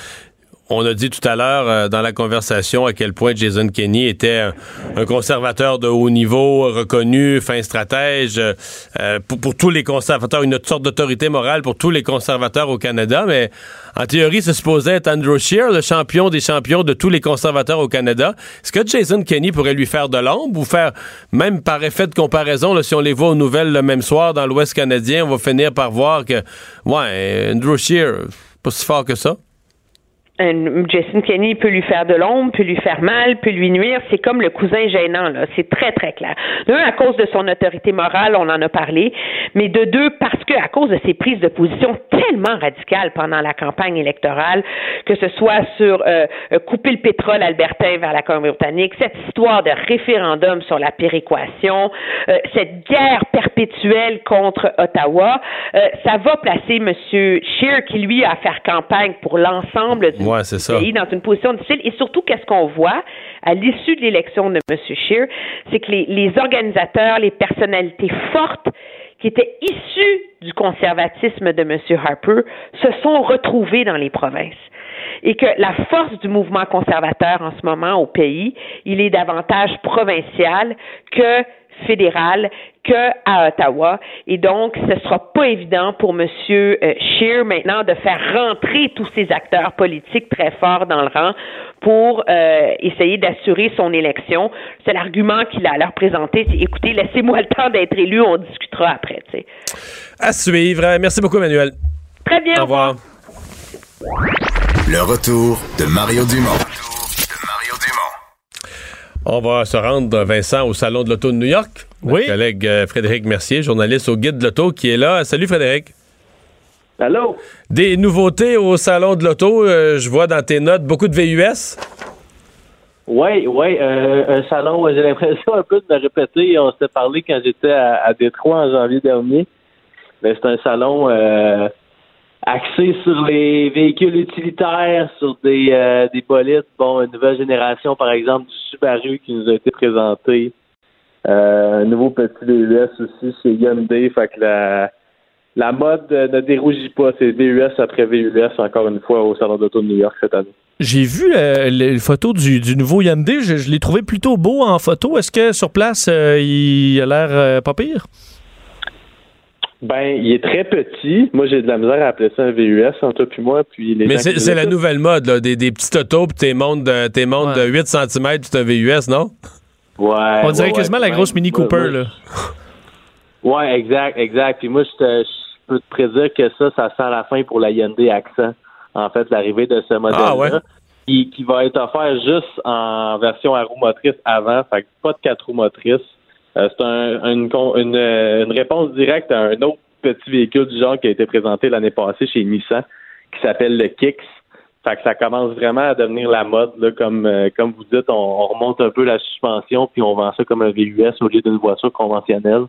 on a dit tout à l'heure euh, dans la conversation à quel point Jason Kenney était un, conservateur de haut niveau, reconnu, fin stratège euh, euh, pour, tous les conservateurs, une sorte d'autorité morale pour tous les conservateurs au Canada. Mais en théorie, c'est supposé être Andrew Scheer, le champion des champions de tous les conservateurs au Canada. Est-ce que Jason Kenney pourrait lui faire de l'ombre ou faire, même par effet de comparaison, là, si on les voit aux nouvelles le même soir dans l'Ouest canadien, on va finir par voir que, ouais, Andrew Scheer, pas si fort que ça? Jason Kenney peut lui faire de l'ombre, peut lui faire mal, peut lui nuire. C'est comme le cousin gênant, là. C'est très, très clair. De un, à cause de son autorité morale, on en a parlé, mais de deux, parce que à cause de ses prises de position tellement radicales pendant la campagne électorale, que ce soit sur euh, euh, couper le pétrole albertain vers la Colombie-Britannique, cette histoire de référendum sur la péréquation, euh, cette guerre perpétuelle contre Ottawa, euh, ça va placer M. Scheer, qui lui a à faire campagne pour l'ensemble du Ouais, c'est ça. pays dans une position difficile. Et surtout, qu'est-ce qu'on voit à l'issue de l'élection de M. Scheer, c'est que les, les organisateurs, les personnalités fortes qui étaient issues du conservatisme de M. Harper se sont retrouvés dans les provinces. Et que la force du mouvement conservateur en ce moment au pays, il est davantage provincial que fédéral que à Ottawa et donc ce sera pas évident pour monsieur euh, Scheer maintenant de faire rentrer tous ces acteurs politiques très forts dans le rang pour euh, essayer d'assurer son élection. C'est l'argument qu'il a à leur présenter, c'est écoutez, laissez-moi le temps d'être élu, on discutera après, tu sais. À suivre. Merci beaucoup, Emmanuel. Très bien. Au revoir. Le retour de Mario Dumont. On va se rendre, Vincent, au Salon de l'Auto de New York. Oui. Notre collègue euh, Frédéric Mercier, journaliste au Guide de l'Auto, qui est là. Salut, Frédéric. Allô? Des nouveautés au Salon de l'Auto. euh, je vois dans tes notes beaucoup de VUS. Oui, oui, euh, un salon, j'ai l'impression un peu de me répéter. On s'était parlé quand j'étais à, à Détroit en janvier dernier. Mais c'est un salon euh, axé sur les véhicules utilitaires, sur des, euh, des bolides. Bon, une nouvelle génération, par exemple, du Subaru qui nous a été présenté. Euh, un nouveau petit VUS aussi chez Hyundai. Fait que la, la mode ne dérougit pas. C'est VUS après VUS, encore une fois, au Salon d'Auto de New York cette année. J'ai vu euh, les photos du, du nouveau Hyundai. Je, je l'ai trouvé plutôt beau en photo. Est-ce que sur place, euh, il a l'air euh, pas pire? Ben, il est très petit. Moi, j'ai de la misère à appeler ça un VUS, entre toi puis moi. Puis les Mais c'est la nouvelle mode, là, des, des petites autos, puis t'es montes de, t'es de 8 cm, puis c'est un VUS, non? Ouais. On dirait ouais, quasiment ouais, la grosse ouais. Mini Cooper. moi, là. Ouais, exact, exact. Puis moi, je, peux te prédire que ça, ça sent la fin pour la Hyundai Accent. En fait, l'arrivée de ce modèle-là. Ah, ouais? Qui, qui va être offert juste en version à roues motrices avant. Fait que pas de quatre roues motrices. Euh, c'est un- une, euh, une réponse directe à un autre petit véhicule du genre qui a été présenté l'année passée chez Nissan, qui s'appelle le Kicks. Fait que ça commence vraiment à devenir la mode, euh, comme vous dites, on, on remonte un peu la suspension, puis on vend ça comme un VUS au lieu d'une voiture conventionnelle.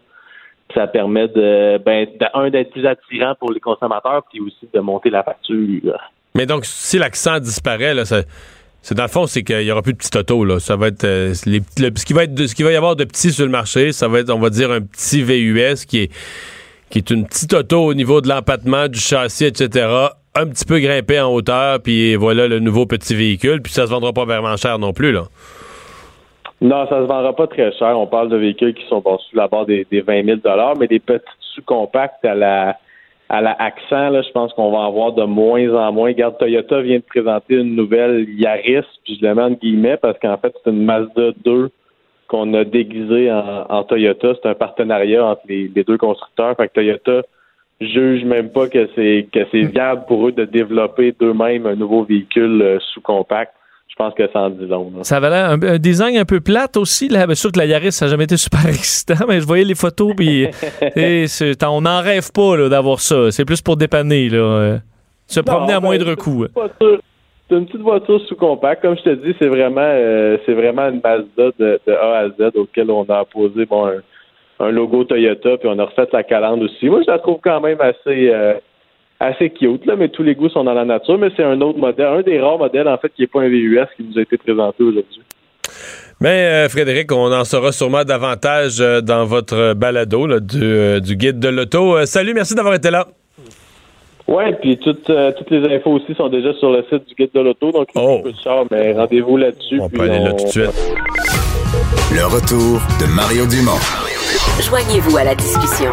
Ça permet de, ben, d'être plus attirant pour les consommateurs, puis aussi de monter la facture. Mais donc, si l'accent disparaît, là, ça- c'est dans le fond, c'est qu'il y aura plus de petits autos. Là. Ça va être euh, les- le- ce qui va être ce qui va y avoir de petit sur le marché, ça va être, on va dire, un petit VUS qui est qui est une petite auto au niveau de l'empattement, du châssis, etc. Un petit peu grimpé en hauteur, puis voilà le nouveau petit véhicule, puis ça se vendra pas vraiment cher non plus, là. Non, ça se vendra pas très cher. On parle de véhicules qui sont bon, sous la barre des, des 20 000 mais des petits sous-compacts à la à la accent, là, je pense qu'on va en de moins en moins. Regarde, Toyota vient de présenter une nouvelle Yaris, puis je le en guillemets parce qu'en fait, c'est une Mazda 2 qu'on a déguisée en, Toyota. C'est un partenariat entre les, les deux constructeurs. Fait que Toyota juge même pas que c'est que c'est viable pour eux de développer d'eux-mêmes un nouveau véhicule euh, sous-compact. Je pense que ça en dit long. là. Ça avait l'air un, un design un peu plate aussi. Là. Bien sûr que la Yaris, ça n'a jamais été super excitant, mais je voyais les photos, puis et c'est- on n'en rêve pas là, d'avoir ça. C'est plus pour dépanner, là. euh, se promener Non, à ben, moindre coût. C'est une petite voiture- c'est une petite voiture sous-compact. Comme je te dis, c'est vraiment, euh, c'est vraiment une Mazda de, de A à Z auquel on a apposé bon, un, un logo Toyota, puis on a refait la calandre aussi. Moi, je la trouve quand même assez, euh, assez cute, là, mais tous les goûts sont dans la nature. Mais c'est un autre modèle, un des rares modèles, en fait, qui n'est pas un VUS qui nous a été présenté aujourd'hui. Mais euh, Frédéric, on en saura sûrement davantage euh, dans votre balado là, du, euh, du guide de l'auto. Euh, salut, merci d'avoir été là. Ouais, puis toutes, euh, toutes les infos aussi sont déjà sur le site du Guide de l'Auto, donc un peu de char, mais rendez-vous là-dessus. On peut aller là tout de suite. Le retour de Mario Dumont. Joignez-vous à la discussion.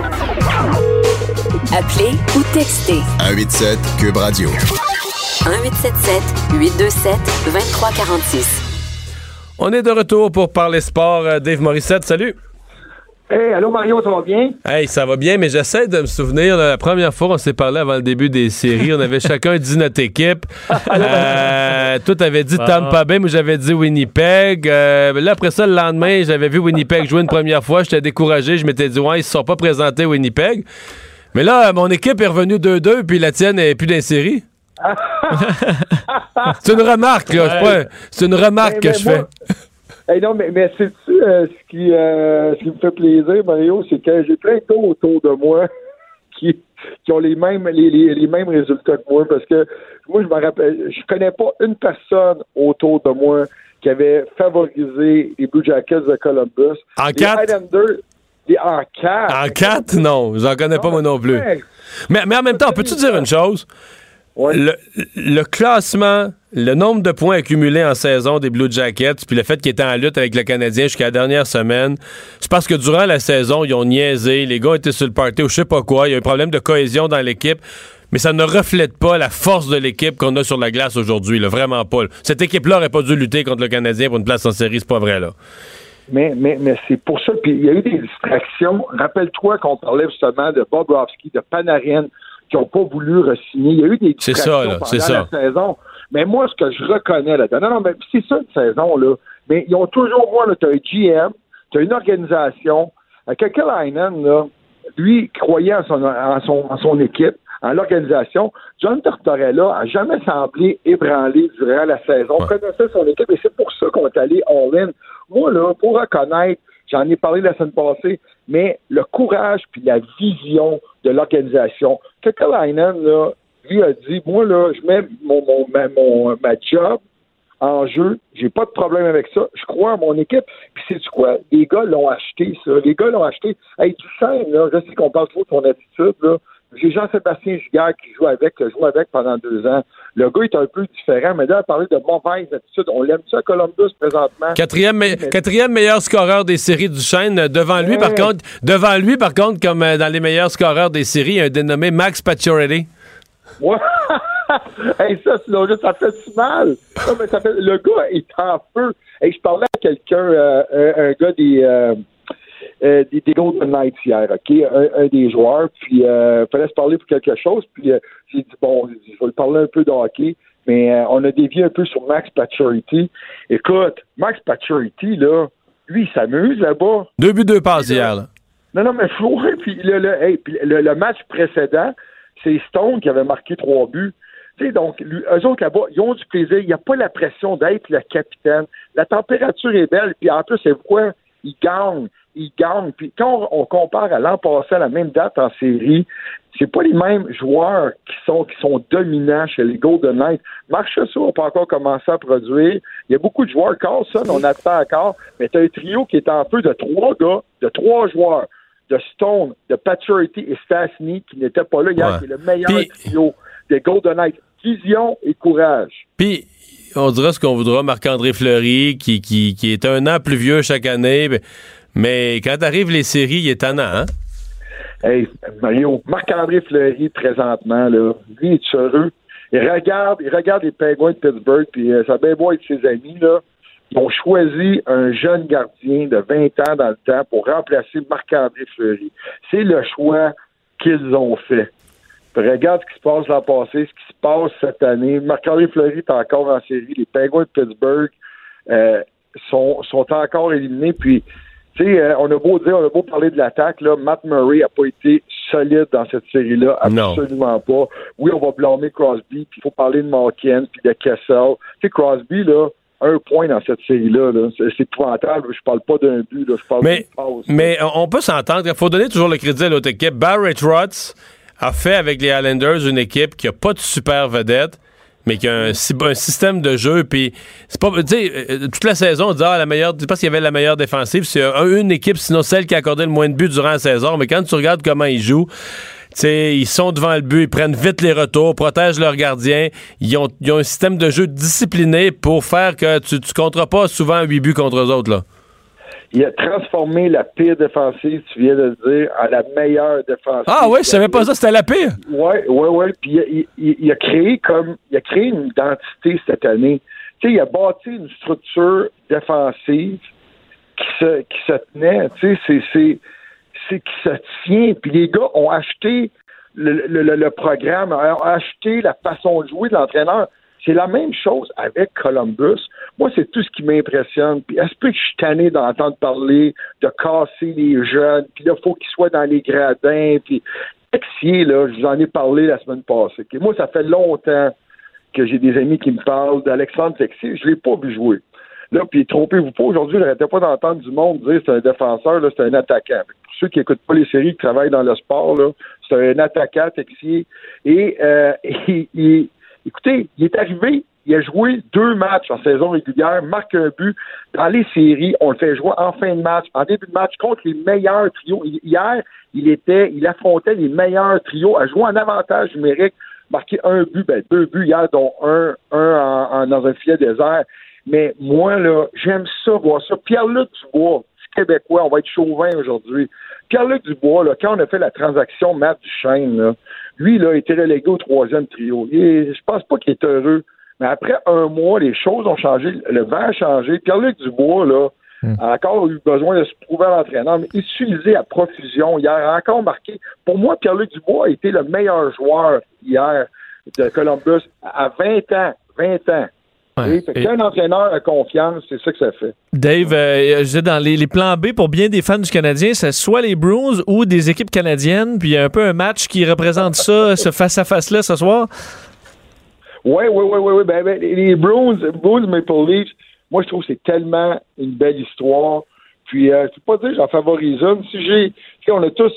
Appelez ou textez 187 Cube Radio. 1877 827 2346. On est de retour pour parler sport. Euh, Dave Morissette, salut. Hey, allô Mario, ça va bien? Hey, ça va bien, mais j'essaie de me souvenir, là, la première fois on s'est parlé avant le début des séries, on avait chacun dit notre équipe. Euh, toi, t'avais dit. Tampa Bay, moi j'avais dit Winnipeg. Euh, là, après ça, le lendemain, j'avais vu Winnipeg jouer une première fois, j'étais découragé, je m'étais dit, ouais, ils se sont pas présentés Winnipeg. Mais là, mon équipe est revenue 2-2, puis la tienne est plus dans les séries. c'est une remarque, là. c'est une remarque Mais- que mais je moi- fais. Hey, non, mais, mais sais-tu euh, ce, qui, euh, ce qui me fait plaisir, Mario, c'est que j'ai plein de gars autour de moi qui, qui ont les mêmes les, les- les mêmes résultats que moi parce que moi, je me rappelle, je connais pas une personne autour de moi qui avait favorisé les Blue Jackets de Columbus. En Les quatre? Highlanders, en quatre. En 4, non, j'en connais pas moi non plus. Mais, mais en même temps, peux-tu dire une chose? Le, le classement, le nombre de points accumulés en saison des Blue Jackets, puis le fait qu'ils étaient en lutte avec le Canadien jusqu'à la dernière semaine, c'est parce que durant la saison, ils ont niaisé, les gars étaient sur le party ou je sais pas quoi, il y a un problème de cohésion dans l'équipe, mais ça ne reflète pas la force de l'équipe qu'on a sur la glace aujourd'hui, vraiment pas. Cette équipe-là aurait pas dû lutter contre le Canadien pour une place en série, c'est pas vrai, là. Mais, mais, mais c'est pour ça. Puis il y a eu des distractions. Rappelle-toi qu'on parlait justement de Bobrovski, de Panarin, qui n'ont pas voulu re-signer. Il y a eu des distractions ça, là, pendant la ça. saison. Mais moi, ce que je reconnais là-dedans, non, non, mais c'est ça une saison, là. Mais ils ont toujours, moi, tu as un GM, tu as une organisation. Euh, Kekalainen, là, lui, croyait en son, en son, en son équipe, en l'organisation. John Tortorella a jamais semblé ébranlé durant la saison. On connaissait son équipe et c'est pour ça qu'on est allé all-in. Moi, là, pour reconnaître, j'en ai parlé la semaine passée, mais le courage puis la vision de l'organisation. Kekalainen, là, lui a dit, moi, là, je mets mon, mon, ma, mon- ma job en jeu. J'ai pas de problème avec ça. Je crois à mon équipe. Puis c'est du quoi? Les gars l'ont acheté, ça. Les gars l'ont acheté. Hey, Duchesne, là, je sais qu'on parle trop de son attitude, là. J'ai Jean-Sébastien Giguère qui joue avec, qui a joué avec pendant deux ans. Le gars est un peu différent, mais là, à parler de mauvaise attitude, on l'aime ça Columbus présentement? Quatrième, me- quatrième meilleur scoreur des séries du chêne. Devant lui, par contre, devant lui, par contre, comme euh, dans les meilleurs scoreurs des séries, a un dénommé Max Pacioretty. Ouais. hey, ça, ça fait du mal. Non, mais ça fait, le gars est en feu. Hey, je parlais à quelqu'un, euh, un, un gars des, euh, euh, des, des Golden Knights hier, OK? Un, un des joueurs. Puis, euh, fallait se parler pour quelque chose. Puis, euh, j'ai dit, bon, je vais lui parler un peu de hockey. Mais euh, on a dévié un peu sur Max Pacioretty. Écoute, Max Pacioretty, là, lui, il s'amuse là-bas. Deux buts, deux passes hier. là. Non, non, mais Florent, puis le, le, hey, puis le, le match précédent, c'est Stone qui avait marqué trois buts. Tu sais, donc, lui, eux autres là-bas, ils ont du plaisir. Il n'y a pas la pression d'être le capitaine. La température est belle, puis en plus, c'est quoi? Ils gagnent. Gagnent. Puis quand on, on compare à l'an passé, à la même date en série, c'est pas les mêmes joueurs qui sont qui sont dominants chez les Golden Knights. Marc Chasseau n'a pas encore commencé à produire. Il y a beaucoup de joueurs. Carlson, on attend encore. Mais tu as un trio qui est en feu de trois gars, de trois joueurs. De Stone, de Paturity et Stastny, qui n'étaient pas là hier, Ouais. qui est le meilleur Puis- trio des Golden Knights. Vision et courage. Puis, on dira ce qu'on voudra, Marc-André Fleury, qui, qui, qui est un an plus vieux chaque année, mais, mais quand arrivent les séries, il est tannant, hein? Hey, Mario, Marc-André Fleury, présentement, là, lui, est heureux. Il regarde, il regarde les Penguins de Pittsburgh, puis euh, bien beau avec ses amis, là. Ils ont choisi un jeune gardien de 20 ans dans le temps pour remplacer Marc-André Fleury. C'est le choix qu'ils ont fait. Regarde ce qui se passe l'an passé, ce qui se passe cette année. Marc-André Fleury est encore en série. Les Penguins de Pittsburgh euh, sont, sont encore éliminés. Puis, tu sais, euh, on a beau dire, on a beau parler de l'attaque, là, Matt Murray n'a pas été solide dans cette série-là. Absolument pas. Oui, on va blâmer Crosby, puis il faut parler de Malkin, puis de Kessel. Tu sais, Crosby, là, un point dans cette série-là, là. c'est épouvantable. Je parle pas d'un but, là. je parle Mais, d'une passe. mais on on peut s'entendre. Il faut donner toujours le crédit à l'autre équipe. Barrett Rotz a fait avec les Islanders une équipe qui a pas de super vedette, mais qui a un, sy- un système de jeu. Puis c'est pas, tu euh, toute la saison, on dit ah, la meilleure, c'est parce qu'il y avait la meilleure défensive. C'est un- une équipe, sinon celle qui a accordé le moins de buts durant la saison. Mais quand tu regardes comment ils jouent. tu ils sont devant le but, ils prennent vite les retours, protègent leurs gardiens. Ils ont, ils ont un système de jeu discipliné pour faire que tu ne compteras pas souvent 8 buts contre eux autres. Là. Il a transformé la pire défensive, tu viens de le dire, en la meilleure défensive. Ah ouais, je savais pas ça, c'était la pire. Ouais, ouais, ouais. Puis il, a- il- il- il a créé comme il a créé une identité cette année. Tu sais, il a bâti une structure défensive qui se qui se tenait. Tu sais, c'est c'est c'est qui se tient. Puis les gars ont acheté le, le, le- le programme, ont acheté la façon de jouer de l'entraîneur. C'est la même chose avec Columbus. Moi, c'est tout ce qui m'impressionne. Puis, est-ce que je suis tanné d'entendre parler de casser les jeunes? Puis là, il faut qu'ils soient dans les gradins. Puis, Texier, là, je vous en ai parlé la semaine passée. Moi, ça fait longtemps que j'ai des amis qui me parlent d'Alexandre Texier. Je ne l'ai pas vu jouer. Là, puis trompez-vous pas, aujourd'hui, n'arrêtais pas d'entendre du monde dire c'est un défenseur, là, c'est un attaquant. Pour ceux qui n'écoutent pas les séries, qui travaillent dans le sport, là, c'est un attaquant, Texier. Et, euh, et- et- écoutez, il est arrivé, il a joué deux matchs en saison régulière, marque un but. Dans les séries, on le fait jouer en fin de match, en début de match, contre les meilleurs trios. Hier, il était, il affrontait les meilleurs trios, a joué en avantage numérique, marqué un but, ben deux buts hier, dont un, un en- dans un filet désert. Mais moi, là, j'aime ça, voir ça. Pierre-Luc Dubois, Québécois, on va être chauvin aujourd'hui. Pierre-Luc Dubois, là, quand on a fait la transaction Matt Duchesne, là, lui, là, été relégué au troisième trio. Est- je pense pas qu'il est heureux. Mais après un mois, les choses ont changé, le vent a changé. Pierre-Luc Dubois, là, a encore eu besoin de se prouver à l'entraîneur, mais utilisé à profusion hier, a encore marqué. Pour moi, Pierre-Luc Dubois a été le meilleur joueur hier de Columbus à 20 ans. 20 ans. Que quand un entraîneur a confiance, c'est ça que ça fait. Dave, euh, je disais, dans les, les plans B pour bien des fans du Canadien, c'est soit les Bruins ou des équipes canadiennes, puis il y a un peu un match qui représente ça, ce face-à-face-là ce soir. Oui, oui, oui, oui, oui. Ben, ben, les Bruins, Bruins Maple Leafs, moi, je trouve que c'est tellement une belle histoire. Puis, euh, je peux pas dire que j'en favorise une. Si j'ai, on a tous,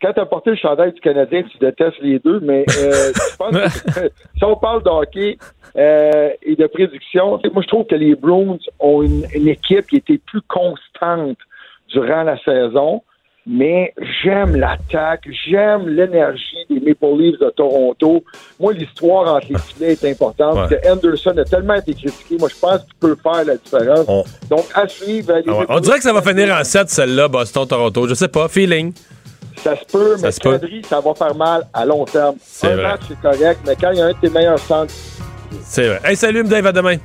quand tu as porté le chandail du Canadien, tu détestes les deux, mais euh, je pense que si on parle de hockey euh, et de prédiction, moi, je trouve que les Bruins ont une, une équipe qui était plus constante durant la saison. Mais j'aime l'attaque, j'aime l'énergie des Maple Leafs de Toronto. Moi, l'histoire entre les filets est importante. Ouais. parce que Anderson a tellement été critiqué. Moi, je pense qu'il peut faire la différence. Donc, à suivre. Ah ouais. On dirait que ça va finir en 7, celle-là, Boston-Toronto. Je sais pas, feeling. Ça se peut, Ça mais. Kadri, ça va faire mal à long terme. C'est Un vrai. match, c'est correct, mais quand il y a un de tes meilleurs centres, C'est vrai. Hey, salut, Dave, à demain.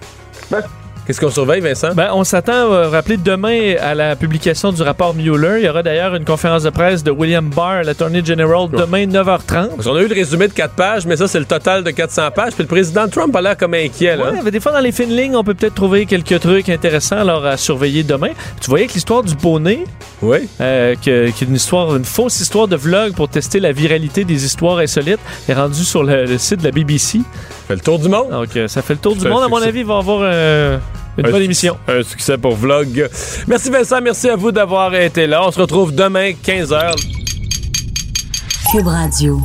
Qu'est-ce qu'on surveille, Vincent? Ben, on s'attend, euh, rappeler, demain à la publication du rapport Mueller. Il y aura d'ailleurs une conférence de presse de William Barr, l'attorney general, demain, 9h30. On a eu le résumé de 4 pages, mais ça, c'est le total de 400 pages. Puis le président Trump a l'air comme inquiet. Là, mais des fois, dans les fines lignes, on peut peut-être trouver quelques trucs intéressants alors à surveiller demain. Tu voyais que l'histoire du bonnet, oui. Euh, que, une, histoire, une fausse histoire de vlog pour tester la viralité des histoires insolites, est rendue sur le, site de la BBC. Ça fait le tour du monde. Donc, euh, ça fait le tour du monde. À mon avis, il va y avoir... Euh, une bonne émission. Un succès pour Vlog. Merci Vincent, merci à vous d'avoir été là. On se retrouve demain, 15h. Cube Radio.